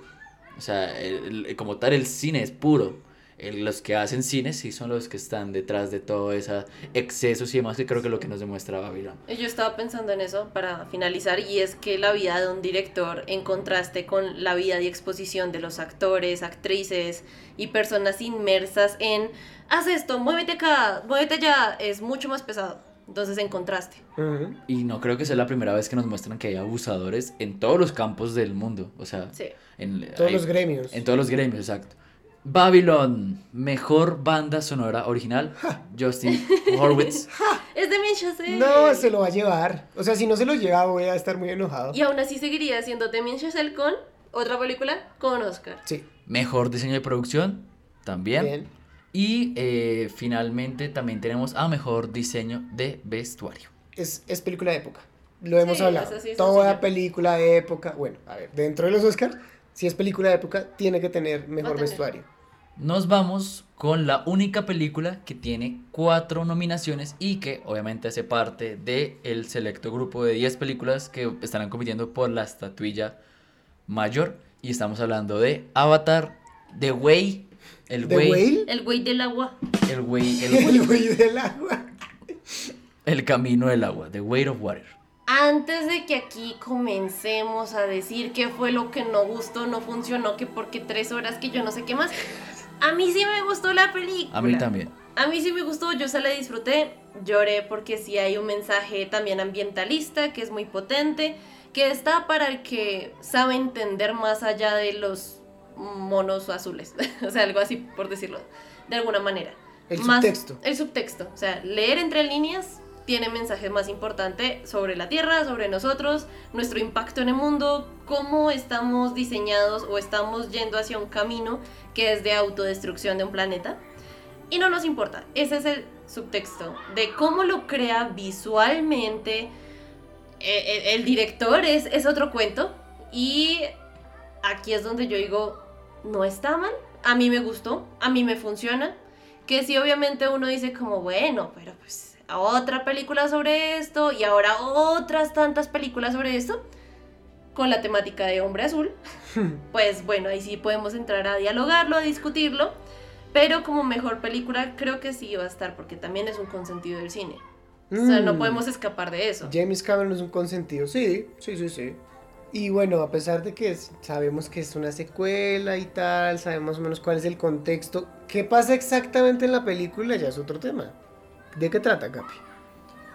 S1: O sea, el- el- como tal, el cine es puro. El- los que hacen cine sí son los que están detrás de todo ese excesos y demás, que creo que es lo que nos demuestra Babylon.
S3: Yo estaba pensando en eso para finalizar y es que la vida de un director en contraste con la vida y exposición de los actores, actrices y personas inmersas en haz esto, muévete acá, muévete allá, es mucho más pesado. Entonces en contraste.
S1: Y no creo que sea la primera vez que nos muestran que hay abusadores en todos los campos del mundo. O sea,
S3: Sí.
S1: en
S2: Todos
S1: hay-
S2: los gremios.
S1: En todos los gremios, exacto. Babylon, mejor banda sonora original, Justin Horwitz.
S3: Es de Chazelle.
S2: No, se lo va a llevar. O sea, si no se lo lleva, voy a estar muy enojado.
S3: Y aún así seguiría siendo Damien Chazelle con otra película con Oscar.
S2: Sí.
S1: Mejor diseño de producción, también.
S2: Bien.
S1: Y eh, finalmente también tenemos a mejor diseño de vestuario.
S2: Es, es película de época. Lo hemos
S3: Sí,
S2: hablado.
S3: eso sí es
S2: Toda película de época. Bueno, a ver, dentro de los Oscars, si es película de época, tiene que tener mejor
S3: tener.
S2: vestuario.
S1: Nos vamos con la única película que tiene cuatro nominaciones y que obviamente hace parte del el selecto grupo de 10 películas que estarán compitiendo por la estatuilla mayor. Y estamos hablando de Avatar, The Way, el
S2: ¿The
S1: Way,
S2: Whale?
S3: El güey del agua.
S1: el Way, el,
S2: El güey del agua.
S1: el camino del agua, The Way of Water.
S3: Antes de que aquí comencemos a decir qué fue lo que no gustó, no funcionó, que porque tres horas, que yo no sé qué más. A mí sí me gustó la película.
S1: A mí también.
S3: A mí sí me gustó, yo se la disfruté, lloré porque sí hay un mensaje también ambientalista que es muy potente, que está para el que sabe entender más allá de los monos azules, o sea, algo así por decirlo de alguna manera.
S2: El
S3: Más-
S2: subtexto.
S3: El subtexto, o sea, leer entre líneas tiene mensajes más importantes sobre la Tierra, sobre nosotros, nuestro impacto en el mundo, cómo estamos diseñados o estamos yendo hacia un camino que es de autodestrucción de un planeta. Y no nos importa, ese es el subtexto de cómo lo crea visualmente. Eh, eh, el director es, es otro cuento y aquí es donde yo digo, no está mal, a mí me gustó, a mí me funciona, que sí obviamente uno dice como, bueno, pero pues otra película sobre esto y ahora otras tantas películas sobre esto. Con la temática de hombre azul, pues bueno, ahí sí podemos entrar a dialogarlo, a discutirlo. Pero como mejor película creo que sí va a estar porque también es un consentido del cine. O sea, no
S2: Mm.
S3: podemos escapar de eso.
S2: James Cameron es un consentido, sí, sí, sí, sí. Y bueno, a pesar de que sabemos que es una secuela y tal, sabemos más o menos cuál es el contexto, ¿qué pasa exactamente en la película? Ya es otro tema. ¿De qué trata, Capi?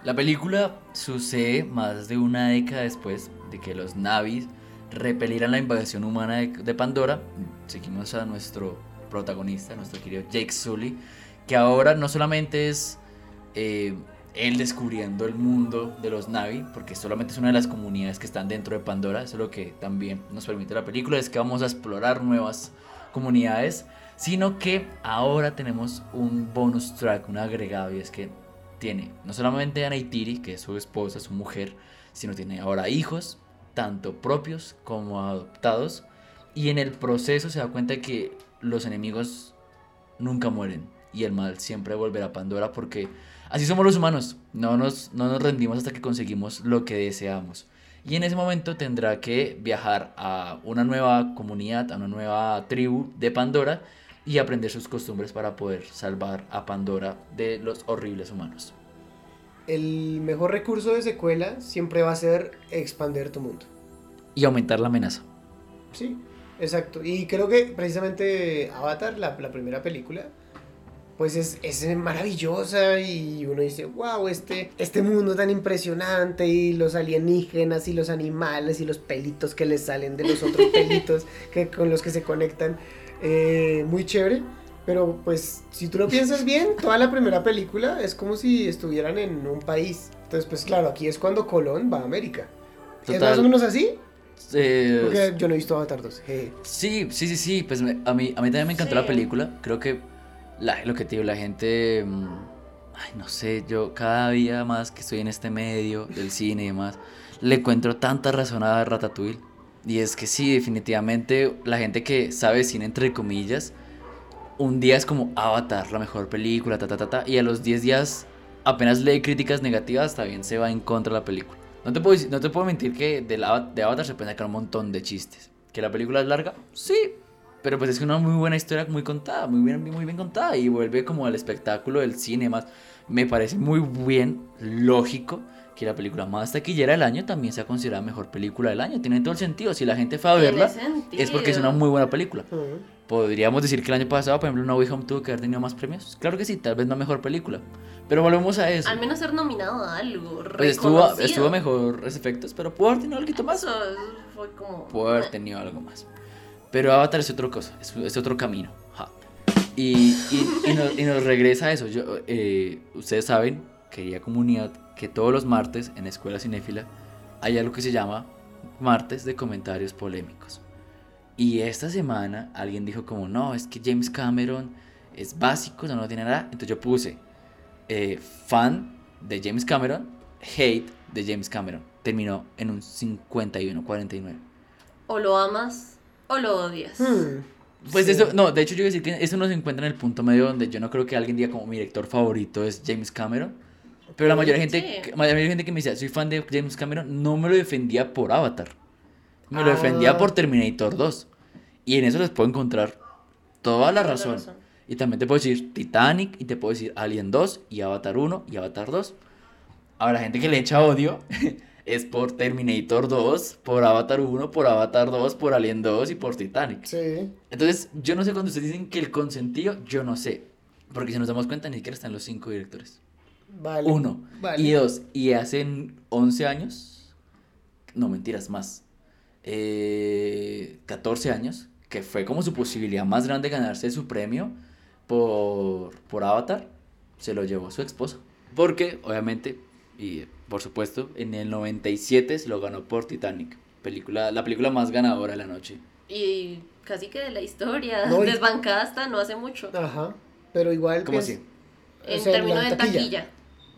S1: La película sucede más de una década después de que los Navis repelieran la invasión humana de, Pandora. Seguimos a nuestro protagonista, nuestro querido Jake Sully, que ahora no solamente es eh, él descubriendo el mundo de los Navi, porque solamente es una de las comunidades que están dentro de Pandora, eso es lo que también nos permite la película, es que vamos a explorar nuevas comunidades, sino que ahora tenemos un bonus track, un agregado, y es que tiene no solamente a Neytiri, que es su esposa, su mujer, sino tiene ahora hijos, tanto propios como adoptados, y en el proceso se da cuenta que los enemigos nunca mueren y el mal siempre volverá a Pandora porque así somos los humanos, no nos, no nos rendimos hasta que conseguimos lo que deseamos. Y en ese momento tendrá que viajar a una nueva comunidad, a una nueva tribu de Pandora y aprender sus costumbres para poder salvar a Pandora de los horribles humanos.
S2: El mejor recurso de secuela siempre va a ser expander tu mundo.
S1: Y aumentar la amenaza.
S2: Sí, exacto. Y creo que precisamente Avatar, la, la primera película, pues es, es maravillosa y uno dice, wow, este, este mundo tan impresionante y los alienígenas y los animales y los pelitos que les salen de los otros pelitos que, con los que se conectan, eh, muy chévere. Pero pues si tú lo piensas bien, toda la primera película es como si estuvieran en un país. Entonces pues claro, aquí es cuando Colón va a América. ¿Es
S1: Total.
S2: más o menos así?
S1: Eh,
S2: Porque yo no he visto Avatar 2. jeje.
S1: Sí, sí, sí, sí, pues me- a mí, a mí también me encantó la
S3: Sí.
S1: película. Creo que la, lo que te digo, la gente, mm, ay, no sé, yo cada día más que estoy en este medio del cine y demás, le encuentro tanta razón a Ratatouille. Y es que sí, definitivamente la gente que sabe cine entre comillas, un día es como Avatar, la mejor película, ta, ta, ta, ta, y a los 10 días apenas lee críticas negativas, también se va en contra de la película. No te puedo, no te puedo mentir que de, la, Avatar se pueden sacar un montón de chistes. ¿Que la película es larga? Sí. Pero pues es una muy buena historia, muy contada, muy bien, muy bien contada y vuelve como al espectáculo del cine y demás. Me parece muy bien, lógico, que la película más taquillera del año también sea considerada mejor película del año. Tiene todo el sentido. Si la gente fue a
S3: Tiene
S1: verla,
S3: sentido.
S1: es porque es una muy buena película.
S2: Ujú.
S1: Podríamos decir que el año pasado, por ejemplo, No Way Home tuvo que haber tenido más premios. Claro que sí, tal vez no mejor película. Pero volvemos a eso.
S3: Al menos ser nominado a algo.
S1: Pues estuvo, estuvo mejores efectos, pero pudo haber tenido algo más.
S3: Eso fue como.
S1: Pudo haber tenido algo más. Pero Avatar es otra cosa, es, es otro camino. ja. Y, y, y nos, y nos regresa a eso. Yo, eh, ustedes saben, querida comunidad, que todos los martes en Escuela Cinéfila hay algo que se llama martes de comentarios polémicos. Y esta semana alguien dijo como, no, es que James Cameron es básico, no, no tiene nada. Entonces yo puse eh, fan de James Cameron, hate de James Cameron. Terminó en un 51-49.
S3: O lo amas o lo odias.
S2: Hmm,
S1: Pues
S2: sí.
S1: eso, no, de hecho yo iba a decir que eso no se encuentra en el punto medio donde yo no creo que alguien diga como mi director favorito es James Cameron. Pero la mayoría de gente, la gente que me decía soy fan de James Cameron no me lo defendía por Avatar. Me lo defendía
S2: Ah.
S1: por Terminator 2. Y en eso les puedo encontrar toda la razón. Y también te puedo decir Titanic y te puedo decir Alien 2 y Avatar 1 y Avatar 2. Ahora, la gente que le echa odio es por Terminator 2, por Avatar 1, por Avatar 2, por Alien 2 y por Titanic.
S2: Sí.
S1: Entonces, yo no sé cuando ustedes dicen que el consentido, yo no sé. Porque si nos damos cuenta, ni siquiera están los cinco directores.
S2: Vale.
S1: Uno.
S2: Vale.
S1: Y dos. Y hace 11 años, no mentiras, más. eh, 14 años, que fue como su posibilidad más grande de ganarse su premio por, por Avatar, se lo llevó su esposa. Porque, obviamente, y por supuesto, en el 97 se lo ganó por Titanic. Película, la película más ganadora de la noche.
S3: Y casi que de la historia.
S2: No, y-
S3: Desbancada hasta no hace mucho.
S2: Ajá. Pero igual.
S1: ¿Cómo
S2: pues,
S1: así?
S3: En
S2: sea,
S3: términos de
S2: taquilla.
S3: taquilla.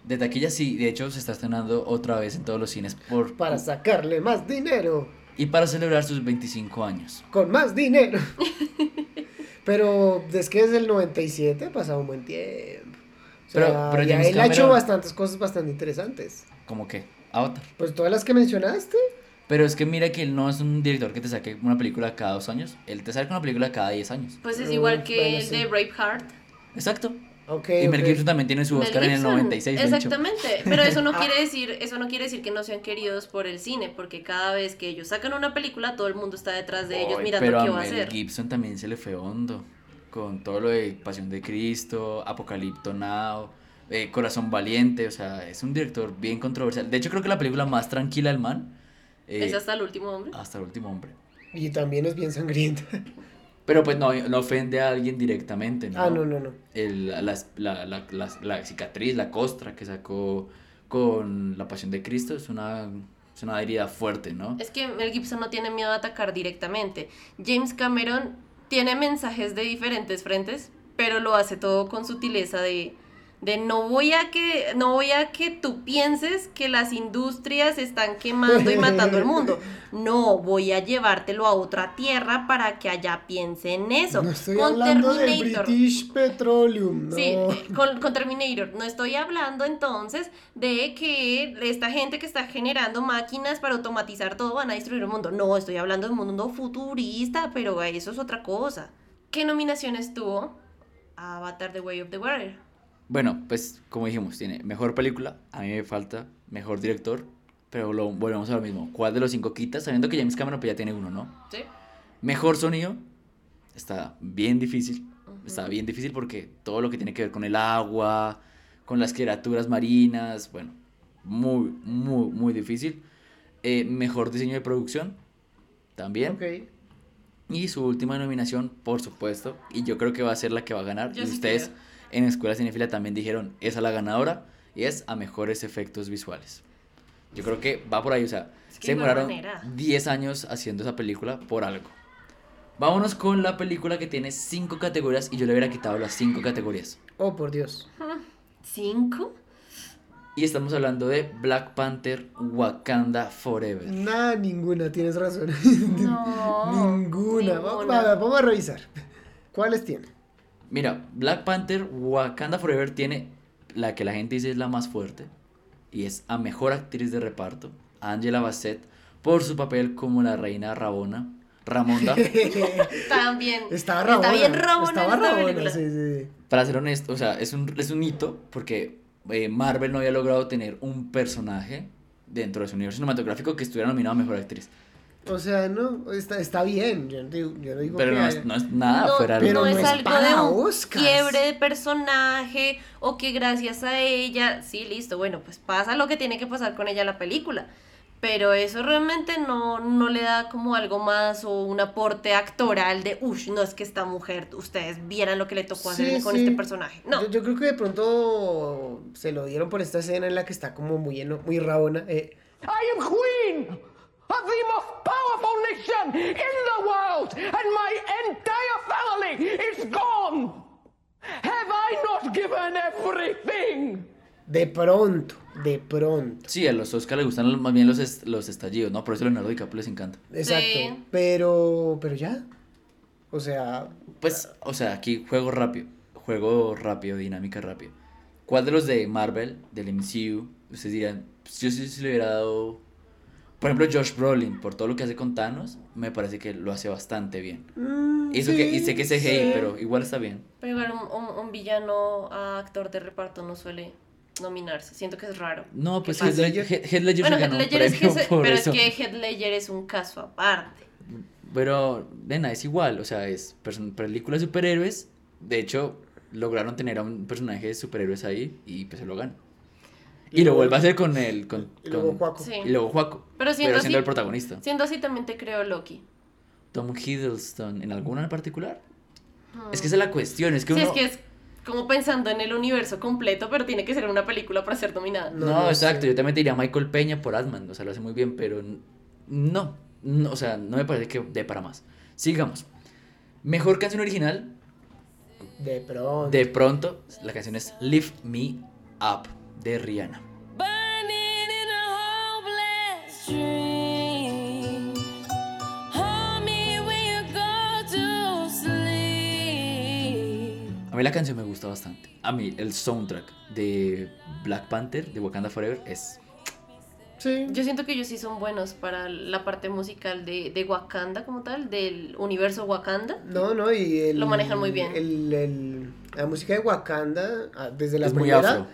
S1: De taquilla sí, de hecho se está estrenando otra vez en todos los cines por
S2: Para sacarle más dinero.
S1: y para celebrar sus 25 años.
S2: Con más dinero. Pero es que desde el 97 ha pasado un buen tiempo. O sea,
S1: Pero- pero
S2: ya él ha hecho bastantes cosas bastante interesantes.
S1: Como que Avatar.
S2: Pues todas las que mencionaste.
S1: Pero es que mira que él no es un director que te saque una película cada dos años. Él te saca una película cada 10 años.
S3: Pues es
S2: Mm,
S3: igual que
S2: bueno,
S3: el
S2: sí.
S3: de Braveheart.
S1: Exacto.
S2: Ok,
S1: y Mel
S2: ok.
S1: Gibson también tiene su Oscar en el
S3: Gibson.
S1: 96. de hecho.
S3: Exactamente, pero eso no
S2: Ah.
S3: quiere decir, eso no quiere decir que no sean queridos por el cine, porque cada vez que ellos sacan una película, todo el mundo está detrás de ellos mirando
S1: pero
S3: qué
S1: a
S3: va a
S1: Mel
S3: hacer.
S1: Gibson también se le fue hondo. Con todo lo de Pasión de Cristo, Apocalipto Now, eh, Corazón Valiente. O sea, es un director bien controversial. De hecho, creo que la película más tranquila del man. eh,
S3: Es hasta el último hombre.
S1: hasta el último hombre.
S2: Y también es bien sangrienta.
S1: Pero pues no, no ofende a alguien directamente, ¿no?
S2: Ah, no, no, no.
S1: El- la, la, la, la- la cicatriz, la costra que sacó con la Pasión de Cristo es una, es una herida fuerte, ¿no?
S3: Es que Mel Gibson no tiene miedo a atacar directamente. James Cameron tiene mensajes de diferentes frentes, pero lo hace todo con sutileza de, de no voy a que no voy a que tú pienses que las industrias están quemando y matando al mundo. No, voy a llevártelo a otra tierra para que allá piense en eso.
S2: No estoy
S3: con
S2: hablando de
S3: Terminator.
S2: British Petroleum, no.
S3: Sí, con, con Terminator. No estoy hablando entonces de que esta gente que está generando máquinas para automatizar todo van a destruir el mundo. No, estoy hablando de un mundo futurista, pero eso es otra cosa. ¿Qué nominaciones tuvo Avatar The Way of the Water?
S1: Bueno, pues como dijimos, tiene mejor película, a mí me falta mejor director, pero lo, volvemos a lo mismo. ¿Cuál de los cinco quitas? Sabiendo que James Cameron pues, ya tiene uno, ¿no?
S3: ¿Sí?
S1: Mejor sonido, está bien difícil. Está bien difícil porque todo lo que tiene que ver con el agua, con las criaturas marinas, bueno, muy, muy, muy difícil. Eh, mejor diseño de producción, también.
S2: Ok.
S1: Y su última nominación, por supuesto, y yo creo que va a ser la que va a ganar.
S3: Yo
S1: y
S3: sí
S1: ustedes
S3: creo.
S1: En Escuela Cinefila también dijeron, esa es la ganadora, y es a mejores efectos visuales. Yo creo que va por ahí, o sea,
S3: Es que
S1: se demoraron
S3: manera.
S1: 10 años haciendo esa película por algo. Vámonos con la película que tiene 5 categorías y yo le hubiera quitado las 5 categorías.
S2: Oh, por Dios.
S3: ¿Cinco?
S1: Y estamos hablando de Black Panther Wakanda Forever.
S2: Nada, ninguna, tienes razón.
S3: No.
S2: ninguna. Vamos,
S3: ninguna.
S2: a- vamos a revisar. ¿Cuáles tiene?
S1: Mira, Black Panther Wakanda Forever tiene la que la gente dice es la más fuerte y es a mejor actriz de reparto, Angela Bassett, por su papel como la reina Rabona, Ramonda.
S3: También.
S2: Estaba Rabona.
S3: Está bien Rabona
S2: Estaba Rabona, sí, sí.
S1: Para ser honesto, o sea, es un, es un hito porque eh, Marvel no había logrado tener un personaje dentro de su universo cinematográfico que estuviera nominado a mejor actriz.
S2: O sea, no, está, está bien. Yo no digo, yo no digo
S1: Pero
S2: que
S1: no es,
S2: haya-
S1: no es nada
S3: no,
S1: fuera de
S2: pero
S3: no es
S2: es
S3: algo
S2: para
S3: de un
S2: Oscars.
S3: quiebre de personaje o que gracias a ella, sí, listo, bueno, pues pasa lo que tiene que pasar con ella en la película. Pero eso realmente no, no le da como algo más o un aporte actoral de, uff, no es que esta mujer, ustedes vieran lo que le tocó
S2: Sí,
S3: hacer con
S2: sí.
S3: este personaje. No,
S2: Yo, yo creo que de pronto se lo dieron por esta escena en la que está como muy, eno- muy rabona. eh,
S6: I am queen of the most powerful nation in the world, and my entire family is gone. Have I not given everything?
S2: de pronto, de pronto.
S1: Sí, a los Oscar les gustan más bien los, est- los estallidos, ¿no? Por eso Leonardo DiCaprio les encanta.
S2: Exacto.
S3: Sí.
S2: Pero, pero ya. O sea,
S1: Pues, o sea, aquí juego rápido. Juego rápido, dinámica rápido. ¿Cuál de los de Marvel, del MCU, ustedes dirán, pues yo sí, sí le hubiera dado... Por ejemplo, Josh Brolin, por todo lo que hace con Thanos, me parece que lo hace bastante bien.
S2: mm,
S1: Y, eso
S2: sí,
S1: que, y sé que es CGI,
S2: sí.
S1: pero igual está bien.
S3: pero igual un, un- un villano a actor de reparto no suele nominarse. Siento que es raro.
S1: No, pues
S3: ¿Qué
S1: Heath? Ledger, Heath- Heath Ledger
S3: Bueno,
S1: se
S3: Heath
S1: ganó un
S3: Ledger es que,
S1: premio
S3: se-
S1: por
S3: pero
S1: eso.
S3: es que Heath Ledger es un caso aparte.
S1: Pero, nena, es igual, o sea, es película de superhéroes. De hecho, lograron tener a un personaje de superhéroes ahí y pues se lo ganan. Y,
S2: Y
S1: lo vuelve a hacer con el... Con,
S2: Y luego
S1: con-
S2: Juaco.
S3: Sí.
S1: Y luego Juaco.
S3: Pero siendo así-
S1: el protagonista.
S3: Siendo así, también te creo Loki.
S1: Tom Hiddleston, ¿en alguna en particular? Es que esa es la cuestión, es que
S3: Sí,
S1: uno...
S3: es que es como pensando en el universo completo, pero tiene que ser una película para ser nominada.
S1: No,
S2: No, no
S1: exacto,
S2: sé.
S1: yo también te diría Michael Peña por Ant-Man, o sea, lo hace muy bien, pero no, no, o sea, no me parece que dé para más. Sigamos. Mejor canción original,
S2: De pronto.
S1: de pronto, la canción es Lift Me Up, de Rihanna.
S7: A
S1: mí la canción me gusta bastante. A mí el soundtrack de Black Panther, de Wakanda Forever, es...
S2: Sí.
S3: Yo siento que ellos sí son buenos para la parte musical de, de Wakanda como tal, del universo Wakanda.
S2: No, no, y el,
S3: Lo manejan muy bien.
S2: el- el- la música de Wakanda, ah, desde la
S1: Es muy
S2: primera.
S1: afro.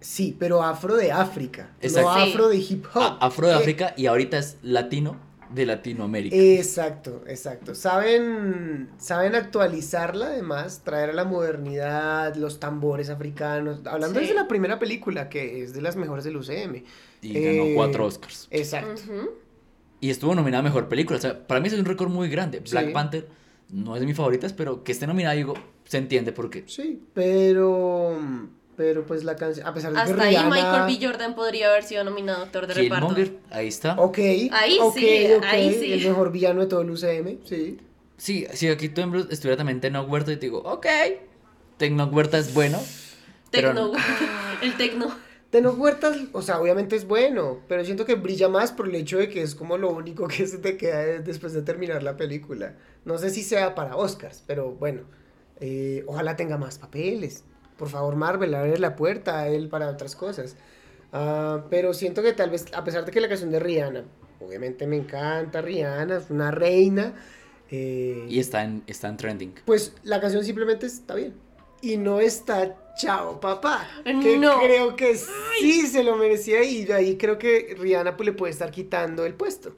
S2: Sí, pero afro de África.
S1: Exacto.
S2: No afro de hip hop.
S1: A- Afro de
S2: Eh,
S1: África y ahorita es latino de Latinoamérica.
S2: Exacto, exacto. Saben, saben actualizarla además, traer a la modernidad, los tambores africanos. Hablando
S3: Sí.
S2: desde la primera película, que es de las mejores del UCM.
S1: y ganó
S2: eh,
S1: cuatro Oscars.
S2: Exacto.
S1: Y estuvo nominada a Mejor Película. O sea, para mí es un récord muy grande. Black
S2: Sí.
S1: Panther no es de mis favoritas, pero que esté nominada, digo, se entiende por qué.
S2: Sí, pero. Pero pues la canción. A pesar de que
S3: Hasta ahí
S2: Rihanna-
S3: Michael B. Jordan podría haber sido nominado actor de reparto.
S1: Ahí está.
S2: Ok.
S3: Ahí
S2: ok,
S3: sí,
S2: ok,
S3: ahí sí.
S2: El mejor villano de todo el UCM, sí.
S1: Sí, si aquí tú en- estuviera también Tecno Huerta y te digo, ok, Tecno Huerta es bueno.
S3: Tecno,
S1: no.
S3: el tecno.
S2: Teno Huertas, o sea, obviamente es bueno, pero siento que brilla más por el hecho de que es como lo único que se te queda de- después de terminar la película. No sé si sea para Oscars, pero bueno, eh, ojalá tenga más papeles. Por favor, Marvel, abre la puerta a él para otras cosas. Ah, pero siento que tal vez, a pesar de que la canción de Rihanna, obviamente me encanta Rihanna, es una reina. eh,
S1: Y está en, está en trending.
S2: pues la canción simplemente está bien. Y no está Chao Papá. Que
S3: No.
S2: creo que sí se lo merecía y de ahí creo que Rihanna pues, le puede estar quitando el puesto.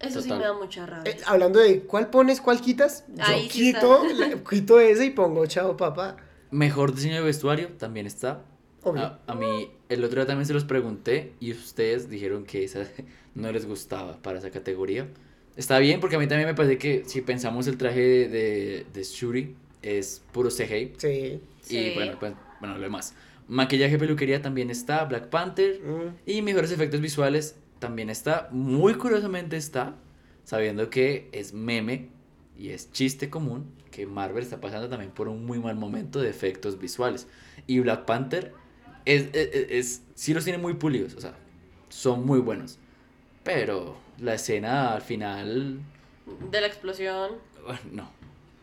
S3: Eso sí me da mucha rabia.
S2: Eh, hablando de cuál pones, cuál quitas, yo
S3: sí
S2: quito, la- quito ese y pongo Chao Papá.
S1: Mejor diseño de vestuario también está.
S2: Obvio.
S1: A, a mí, el otro día también se los pregunté y ustedes dijeron que esa no les gustaba para esa categoría. Está bien, porque a mí también me parece que si pensamos el traje de, de, de Shuri es puro CGI.
S2: Sí.
S3: Sí.
S1: Y bueno, pues, bueno, lo demás. Maquillaje, peluquería también está. Black Panther.
S2: Mm.
S1: Y mejores efectos visuales también está. Muy curiosamente está. Sabiendo que es meme y es chiste común. Que Marvel está pasando también por un muy mal momento de efectos visuales. Y Black Panther es, es, es- es- sí los tiene muy pulidos. O sea, son muy buenos. Pero la escena al final.
S3: De la explosión.
S1: No.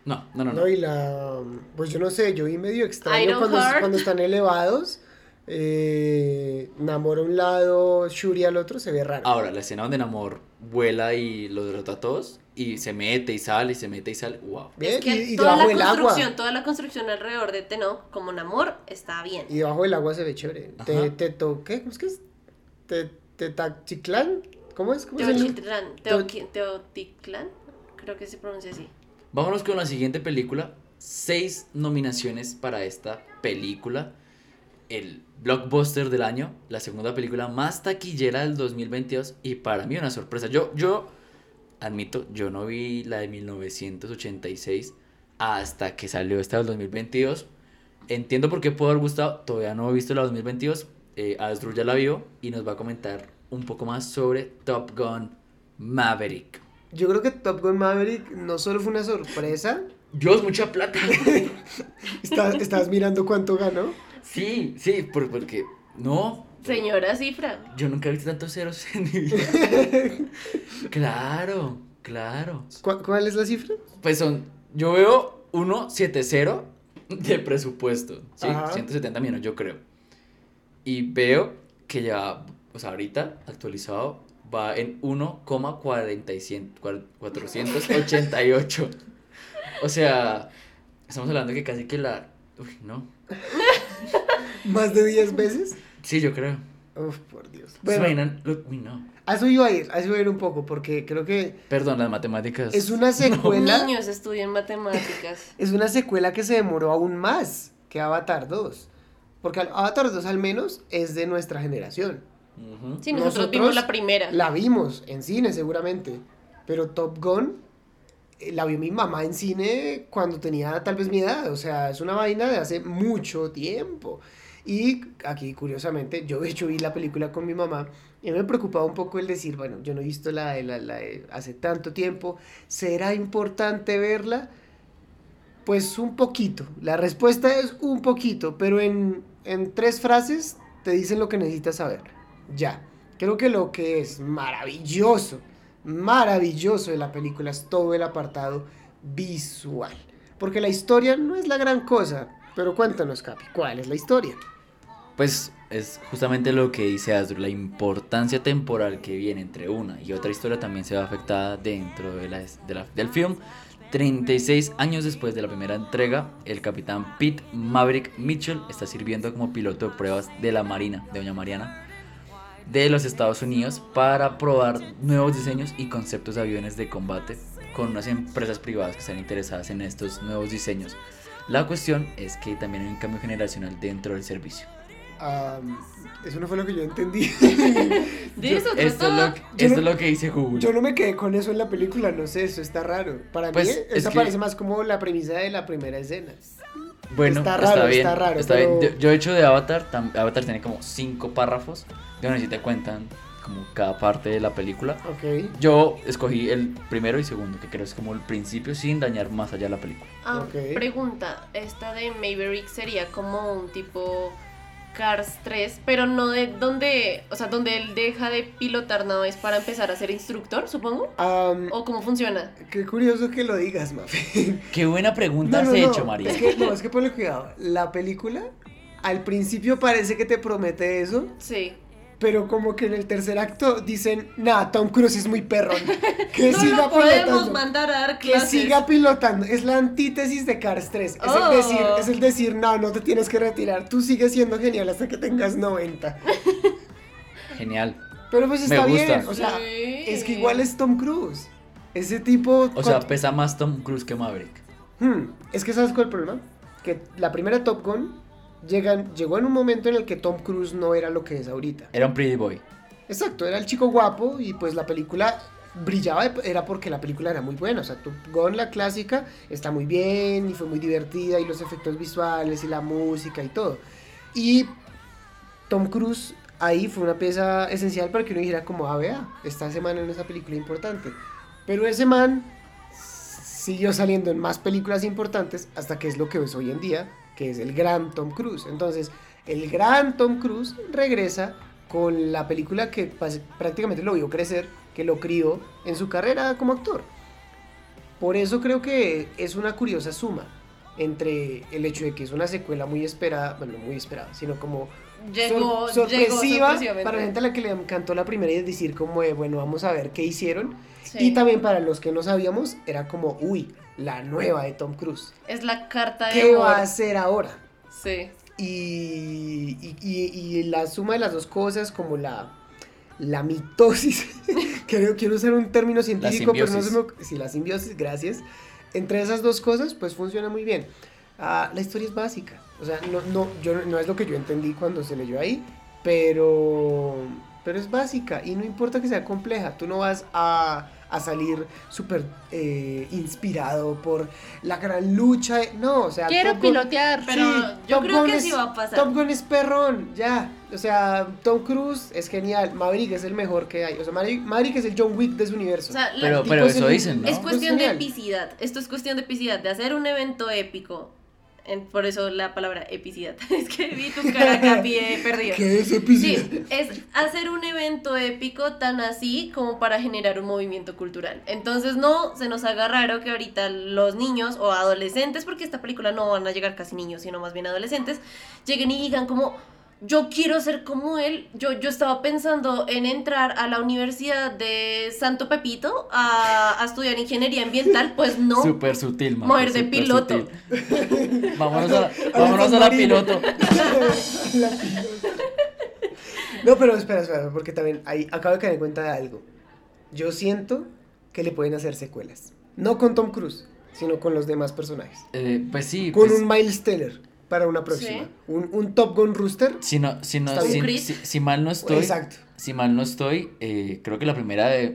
S1: No, no, no. no.
S2: No, y la. Pues yo no sé, yo vi medio extraño cuando, cuando están elevados. Eh, Namor a un lado, Shuri al otro, se ve raro.
S1: Ahora, la escena donde Namor vuela y los derrota a todos. Y se mete y sale y se mete y sale. Wow.
S2: Bien,
S3: es que
S2: y, y
S3: toda la
S2: del agua.
S3: construcción, toda la construcción alrededor de Teno, como Namor, está bien.
S2: Y debajo del agua se ve chévere. Te,
S1: Ajá.
S2: te toqué, ¿cómo es que es? Te, te ¿cómo es? ¿Cómo?
S3: Teotitlán, Teotitlán, creo que se pronuncia así.
S1: Vámonos con la siguiente película. Seis nominaciones para esta película. El blockbuster del año. La segunda película más taquillera del 2022. Y para mí una sorpresa. Yo, yo admito, yo no vi la de 1986 hasta que salió esta del 2022. Entiendo por qué pudo haber gustado. Todavía no he visto la 2022. Eh, Asdru ya la vio y nos va a comentar un poco más sobre Top Gun Maverick.
S2: Yo creo que Top Gun Maverick no solo fue una sorpresa.
S1: Dios, mucha plata.
S2: Estás, estabas mirando cuánto ganó.
S1: Sí, sí, por- porque no,
S3: Señora cifra.
S1: yo nunca he visto tantos ceros en mi vida. claro, claro.
S2: ¿Cu- ¿Cuál es la cifra?
S1: Pues son, yo veo 170 de presupuesto, sí,
S2: Ajá.
S1: 170 millones, yo creo. Y veo que ya, o sea, ahorita actualizado va en 1,488. O sea, estamos hablando que casi que la, uy, no.
S2: ¿Más de 10 veces?
S1: Sí, yo creo.
S2: Uf, por Dios.
S1: ¿Se
S2: Bueno,
S1: imaginan? Lo- Uy, no.
S2: a eso iba a ir, a eso iba a ir un poco, porque creo que
S1: Perdón, las matemáticas.
S2: es una secuela.
S3: Niños estudian matemáticas.
S2: Es una secuela que se demoró aún más que Avatar 2. Porque Avatar 2 al menos es de nuestra generación.
S1: Ujú.
S3: Sí, nosotros, vimos la primera.
S2: La vimos en cine seguramente. Pero Top Gun eh, la vio mi mamá en cine cuando tenía tal vez mi edad. O sea, es una vaina de hace mucho tiempo. Y aquí, curiosamente, yo de hecho vi la película con mi mamá y me preocupaba un poco el decir, bueno, yo no he visto la de la, la de hace tanto tiempo. ¿Será importante verla? Pues un poquito. La respuesta es un poquito, pero en, en tres frases te dicen lo que necesitas saber. Ya. Creo que lo que es maravilloso, maravilloso de la película es todo el apartado visual. Porque la historia no es la gran cosa. Pero cuéntanos, Capi, ¿cuál es la historia?
S1: Pues es justamente lo que dice Asdru, la importancia temporal que viene entre una y otra historia también se ve afectada dentro de la, de la- del film. 36 años después de la primera entrega, el capitán Pete Maverick Mitchell está sirviendo como piloto de pruebas de la Marina, de Doña Mariana, de los Estados Unidos para probar nuevos diseños y conceptos de aviones de combate con unas empresas privadas que están interesadas en estos nuevos diseños. La cuestión es que también hay un cambio generacional dentro del servicio.
S2: Am, eso no fue lo que yo entendí.
S3: De eso
S1: Esto es lo, que-
S2: Yo
S1: esto es
S2: no-
S1: lo que dice Google.
S2: Yo no me quedé con eso en la película, no sé, eso está raro. Para
S1: Pues,
S2: mí,
S1: es
S2: eso
S1: que-
S2: parece más como la premisa de la primera escena.
S1: Bueno,
S2: Está
S1: está,
S2: raro,
S1: bien.
S2: está raro,
S1: está bien.
S2: pero-
S1: Yo, yo he hecho de Avatar, tam- Avatar tiene como cinco párrafos, donde sí te cuentan como cada parte de la película.
S2: Ok.
S1: Yo escogí el primero y segundo, que creo es como el principio sin dañar más allá la película.
S3: Ah. Pregunta, esta de Maverick sería como un tipo Cars 3, pero no de donde, o sea, donde él deja de pilotar naves para empezar a ser instructor, supongo. ¿O cómo funciona?
S2: Qué curioso que lo digas, Mafe.
S1: Qué buena pregunta
S2: No,
S1: has
S2: no,
S1: hecho, María.
S2: Es que, no, es que ponle cuidado. La película, al principio parece que te promete eso,
S3: Sí.
S2: Pero como que en el tercer acto dicen, nah, Tom Cruise es muy perrón. Que
S3: No
S2: siga
S3: lo podemos
S2: pilotando.
S3: mandar a dar
S2: Que siga pilotando. Es la antítesis de Cars 3. Es
S3: Oh.
S2: el decir, es el decir, no, no te tienes que retirar. Tú sigues siendo genial hasta que tengas 90.
S1: Genial.
S2: Pero pues
S1: Me
S2: está
S1: gusta.
S2: bien. O sea,
S3: Sí.
S2: es que igual es Tom Cruise. Ese tipo.
S1: O sea, pesa más Tom Cruise que Maverick.
S2: Hmm, es que ¿sabes cuál es el problema? Que la primera Top Gun llegan, llegó en un momento en el que Tom Cruise no era lo que es ahorita.
S1: Era un pretty boy.
S2: Exacto, era el chico guapo y pues la película brillaba, era porque la película era muy buena. O sea, Top Gun, la clásica, está muy bien y fue muy divertida y los efectos visuales y la música y todo. Y Tom Cruise ahí fue una pieza esencial para que uno dijera como, ah, vea, esta semana en esa película importante. Pero ese man siguió saliendo en más películas importantes hasta que es lo que es hoy en día, que es el gran Tom Cruise. Entonces, el gran Tom Cruise regresa con la película que prácticamente lo vio crecer, que lo crió en su carrera como actor. Por eso creo que es una curiosa suma entre el hecho de que es una secuela muy esperada, bueno, no muy esperada, sino como
S3: Llegó,
S2: sor-
S3: llegó
S2: sorpresiva
S3: sorpresivamente.
S2: para la gente a la que le encantó la primera y es decir como de, bueno, vamos a ver qué hicieron.
S3: Sí.
S2: Y también para los que no sabíamos, era como, uy, la nueva de Tom Cruise.
S3: Es la carta de
S2: ¿Qué
S3: amor.
S2: va a hacer ahora?
S3: Sí.
S2: Y, y, y- y la suma de las dos cosas, como la, la mitosis, creo, quiero usar un término científico, pero no
S1: simbiosis.
S2: Sí, la simbiosis, gracias. Entre esas dos cosas, pues funciona muy bien. Ah, la historia es básica, o sea, no, no, yo, no es lo que yo entendí cuando se leyó ahí, pero, pero es básica y no importa que sea compleja, tú no vas a, a salir súper eh, inspirado por la gran lucha, de- no, o sea...
S8: Quiero
S2: Top Gun-
S8: pilotear.
S3: Pero yo
S2: Top
S3: creo
S2: Gun
S3: que
S2: es-
S3: sí va a pasar.
S2: Top Gun es perrón, ya. O sea, Tom Cruise es genial. Maverick es el mejor que hay. O sea, Maverick, Maverick es el John Wick de su universo.
S3: O sea,
S1: Pero,
S2: tipo
S1: pero
S2: es
S1: eso
S2: el-
S1: dicen, ¿no?
S3: Es cuestión de epicidad. Esto es cuestión de epicidad, de hacer un evento épico. Por eso la palabra epicidad. es que vi tu cara cambié perdido.
S2: ¿Qué es epicidad?
S3: Sí, es hacer un evento épico tan así como para generar un movimiento cultural. Entonces no se nos haga raro que ahorita los niños o adolescentes, porque esta película no van a llegar casi niños, sino más bien adolescentes, lleguen y digan como, yo quiero ser como él. Yo, yo estaba pensando en entrar a la Universidad de Santo Pepito a, a estudiar ingeniería ambiental, pues no.
S1: Súper sutil, man.
S3: Mover de piloto.
S1: vámonos a, vámonos a la piloto.
S2: La piloto. no, pero espera, espera, porque también ahí acabo de caer en cuenta de algo. Yo siento que le pueden hacer secuelas. No con Tom Cruise, sino con los demás personajes.
S1: Eh, pues sí.
S2: Con
S1: pues,
S2: un Miles Teller para una próxima.
S3: Sí.
S2: Un, un Top Gun Rooster.
S1: si, no, si, no, si, mal no estoy,
S2: Exacto.
S1: si mal no estoy, eh, creo que la primera de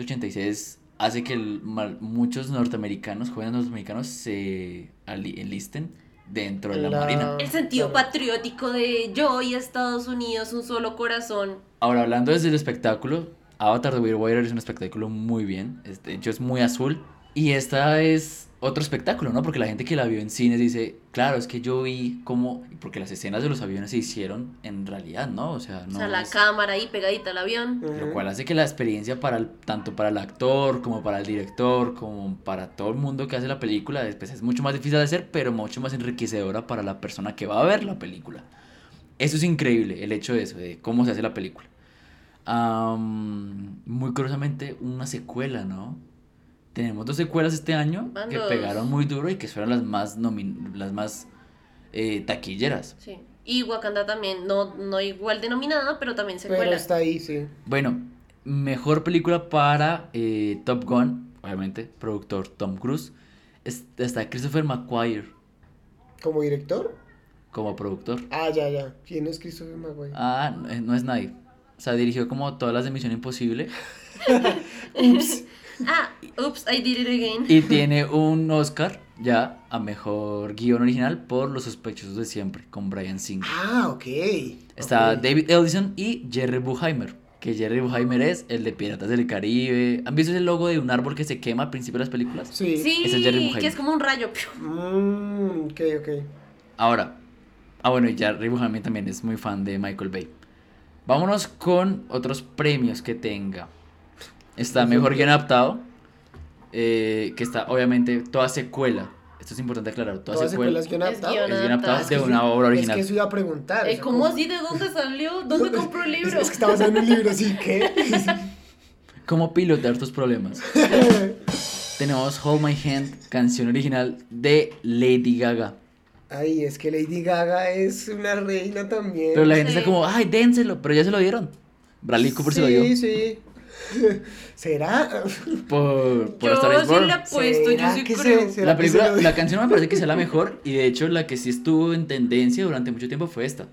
S1: 1986 hace que el- mal- muchos norteamericanos, jóvenes norteamericanos, se enlisten dentro de la,
S2: La-
S1: marina.
S3: El sentido
S2: Claro.
S3: patriótico de yo y Estados Unidos, un solo corazón.
S1: Ahora, hablando desde el espectáculo, Avatar The Way of Water es un espectáculo muy bien. es- De hecho, es muy azul. Y esta es otro espectáculo, ¿no? Porque la gente que la vio en cines dice, claro, es que yo vi cómo... Porque las escenas de los aviones se hicieron en realidad, ¿no? O sea, no
S3: o sea, la
S1: es-
S3: cámara ahí pegadita al avión.
S1: Lo cual hace que la experiencia para el- tanto para el actor como para el director como para todo el mundo que hace la película después es mucho más difícil de hacer pero mucho más enriquecedora para la persona que va a ver la película Eso es increíble, el hecho de eso, de cómo se hace la película. Muy curiosamente, una secuela, ¿no? Tenemos dos secuelas este año
S3: Van
S1: que
S3: dos.
S1: pegaron muy duro y que fueron las más, nomin- las más eh, taquilleras.
S3: Sí. Y Wakanda también, no, no igual denominada, pero también se
S2: Pero está ahí, sí.
S1: Bueno, mejor película para eh, Top Gun, obviamente, productor Tom Cruise. Es- está Christopher McQuarrie
S2: ¿Como director?
S1: como productor.
S2: Ah, ya, ya. ¿Quién es Christopher Maguire?
S1: Ah, no, eh, no es nadie. O sea, dirigió como todas las de Misión Imposible
S3: Ah, oops, I did it again.
S1: y tiene un Oscar ya a mejor guion original por Los sospechosos de siempre con Brian Singer.
S2: Ah, ok.
S1: Está. David Ellison y Jerry Bruckheimer, que Jerry Bruckheimer es el de Piratas del Caribe. ¿Han visto ese logo de un árbol que se quema al principio de las películas?
S2: Sí.
S3: Sí,
S1: Ese es Jerry
S3: que es como un rayo.
S2: Mm, ok, ok.
S1: Ahora, ah bueno, y Jerry Bruckheimer también es muy fan de Michael Bay. Vámonos con otros premios que tenga. Está Mejor Guión Adaptado, eh, que está obviamente toda secuela. Esto es importante aclarar, toda
S2: ¿Todas
S1: secuela
S2: secuelas guion
S3: Es
S2: adaptado?
S3: guion
S1: es guion adaptado
S3: adaptado.
S2: Es que
S1: de una obra
S2: Es
S1: original.
S2: que eso iba a preguntar. o
S3: Eh,
S2: sea,
S3: ¿Cómo así? ¿De dónde salió? ¿Dónde compró el
S2: Es,
S3: libro?
S2: es que está basado en un libro, así que.
S1: ¿Cómo pilotear tus problemas? Tenemos Hold My Hand, canción original de Lady Gaga.
S2: Ay, es que Lady Gaga es una reina también.
S1: Pero la gente
S3: Sí.
S1: está como, ay, dénselo, pero ya se lo dieron. Bradley Cooper se lo dio
S2: Sí, sí. ¿Será?
S1: por, por
S3: Yo
S1: Star is
S3: sí
S1: Born.
S3: le apuesto, yo
S2: ¿Será
S3: sí creo.
S2: se-
S1: La
S2: se
S1: película, la canción me parece que sea la mejor y de hecho la que sí estuvo en tendencia durante mucho tiempo fue esta.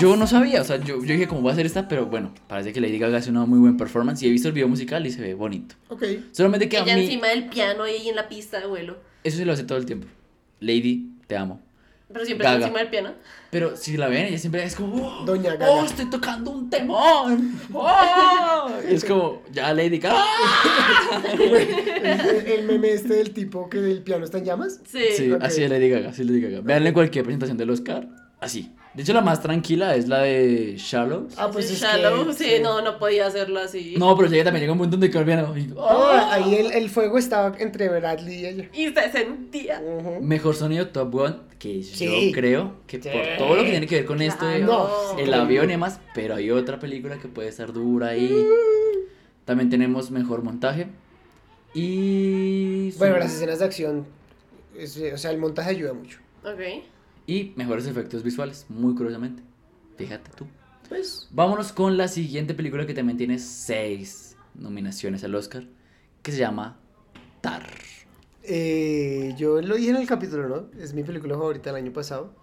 S1: Yo no sabía, o sea, yo, yo dije cómo va a ser esta, pero bueno, parece que Lady Gaga hace una muy buena performance y he visto el video musical y se ve bonito.
S2: Ok.
S1: Solamente que a
S3: Ella
S1: mí
S3: encima del piano y ahí en la pista, abuelo.
S1: eso se lo hace todo el tiempo. Lady, te amo.
S3: Pero siempre
S1: Gaga.
S3: está encima del piano.
S1: Pero si la ven, ella siempre es como, oh,
S2: Doña Gaga.
S1: oh, estoy tocando un temón. Oh. Y es como, ya Lady Gaga.
S2: el, el meme este del tipo que el piano está en llamas.
S3: Sí.
S1: Sí,
S2: ok.
S1: así es Lady Gaga, así es Lady Gaga. Veanle cualquier presentación del Oscar, así. De hecho, la más tranquila es la de Shallows.
S2: Ah, pues es
S3: Shallow,
S2: que,
S3: sí, no, no podía hacerlo así.
S1: No, pero ella también llega un punto donde piano. y- ¡oh!
S2: ahí el, el fuego estaba entre Bradley y ella.
S3: Y se sentía.
S1: Mejor sonido Top Gun, que
S2: Sí.
S1: yo creo que
S2: Sí.
S1: por todo lo que tiene que ver con esto, de
S3: Claro.
S2: No,
S1: el avión y demás, pero hay otra película que puede estar dura ahí. También tenemos mejor montaje. Y.
S2: Bueno, las escenas de acción, es- o sea, el montaje ayuda mucho.
S3: Ok.
S1: Y mejores efectos visuales, muy curiosamente. Fíjate tú.
S2: Pues,
S1: Vámonos con la siguiente película que también tiene seis nominaciones al Oscar, que se llama Tar.
S2: eh, yo lo dije en el capítulo, ¿no? Es mi película favorita del año pasado.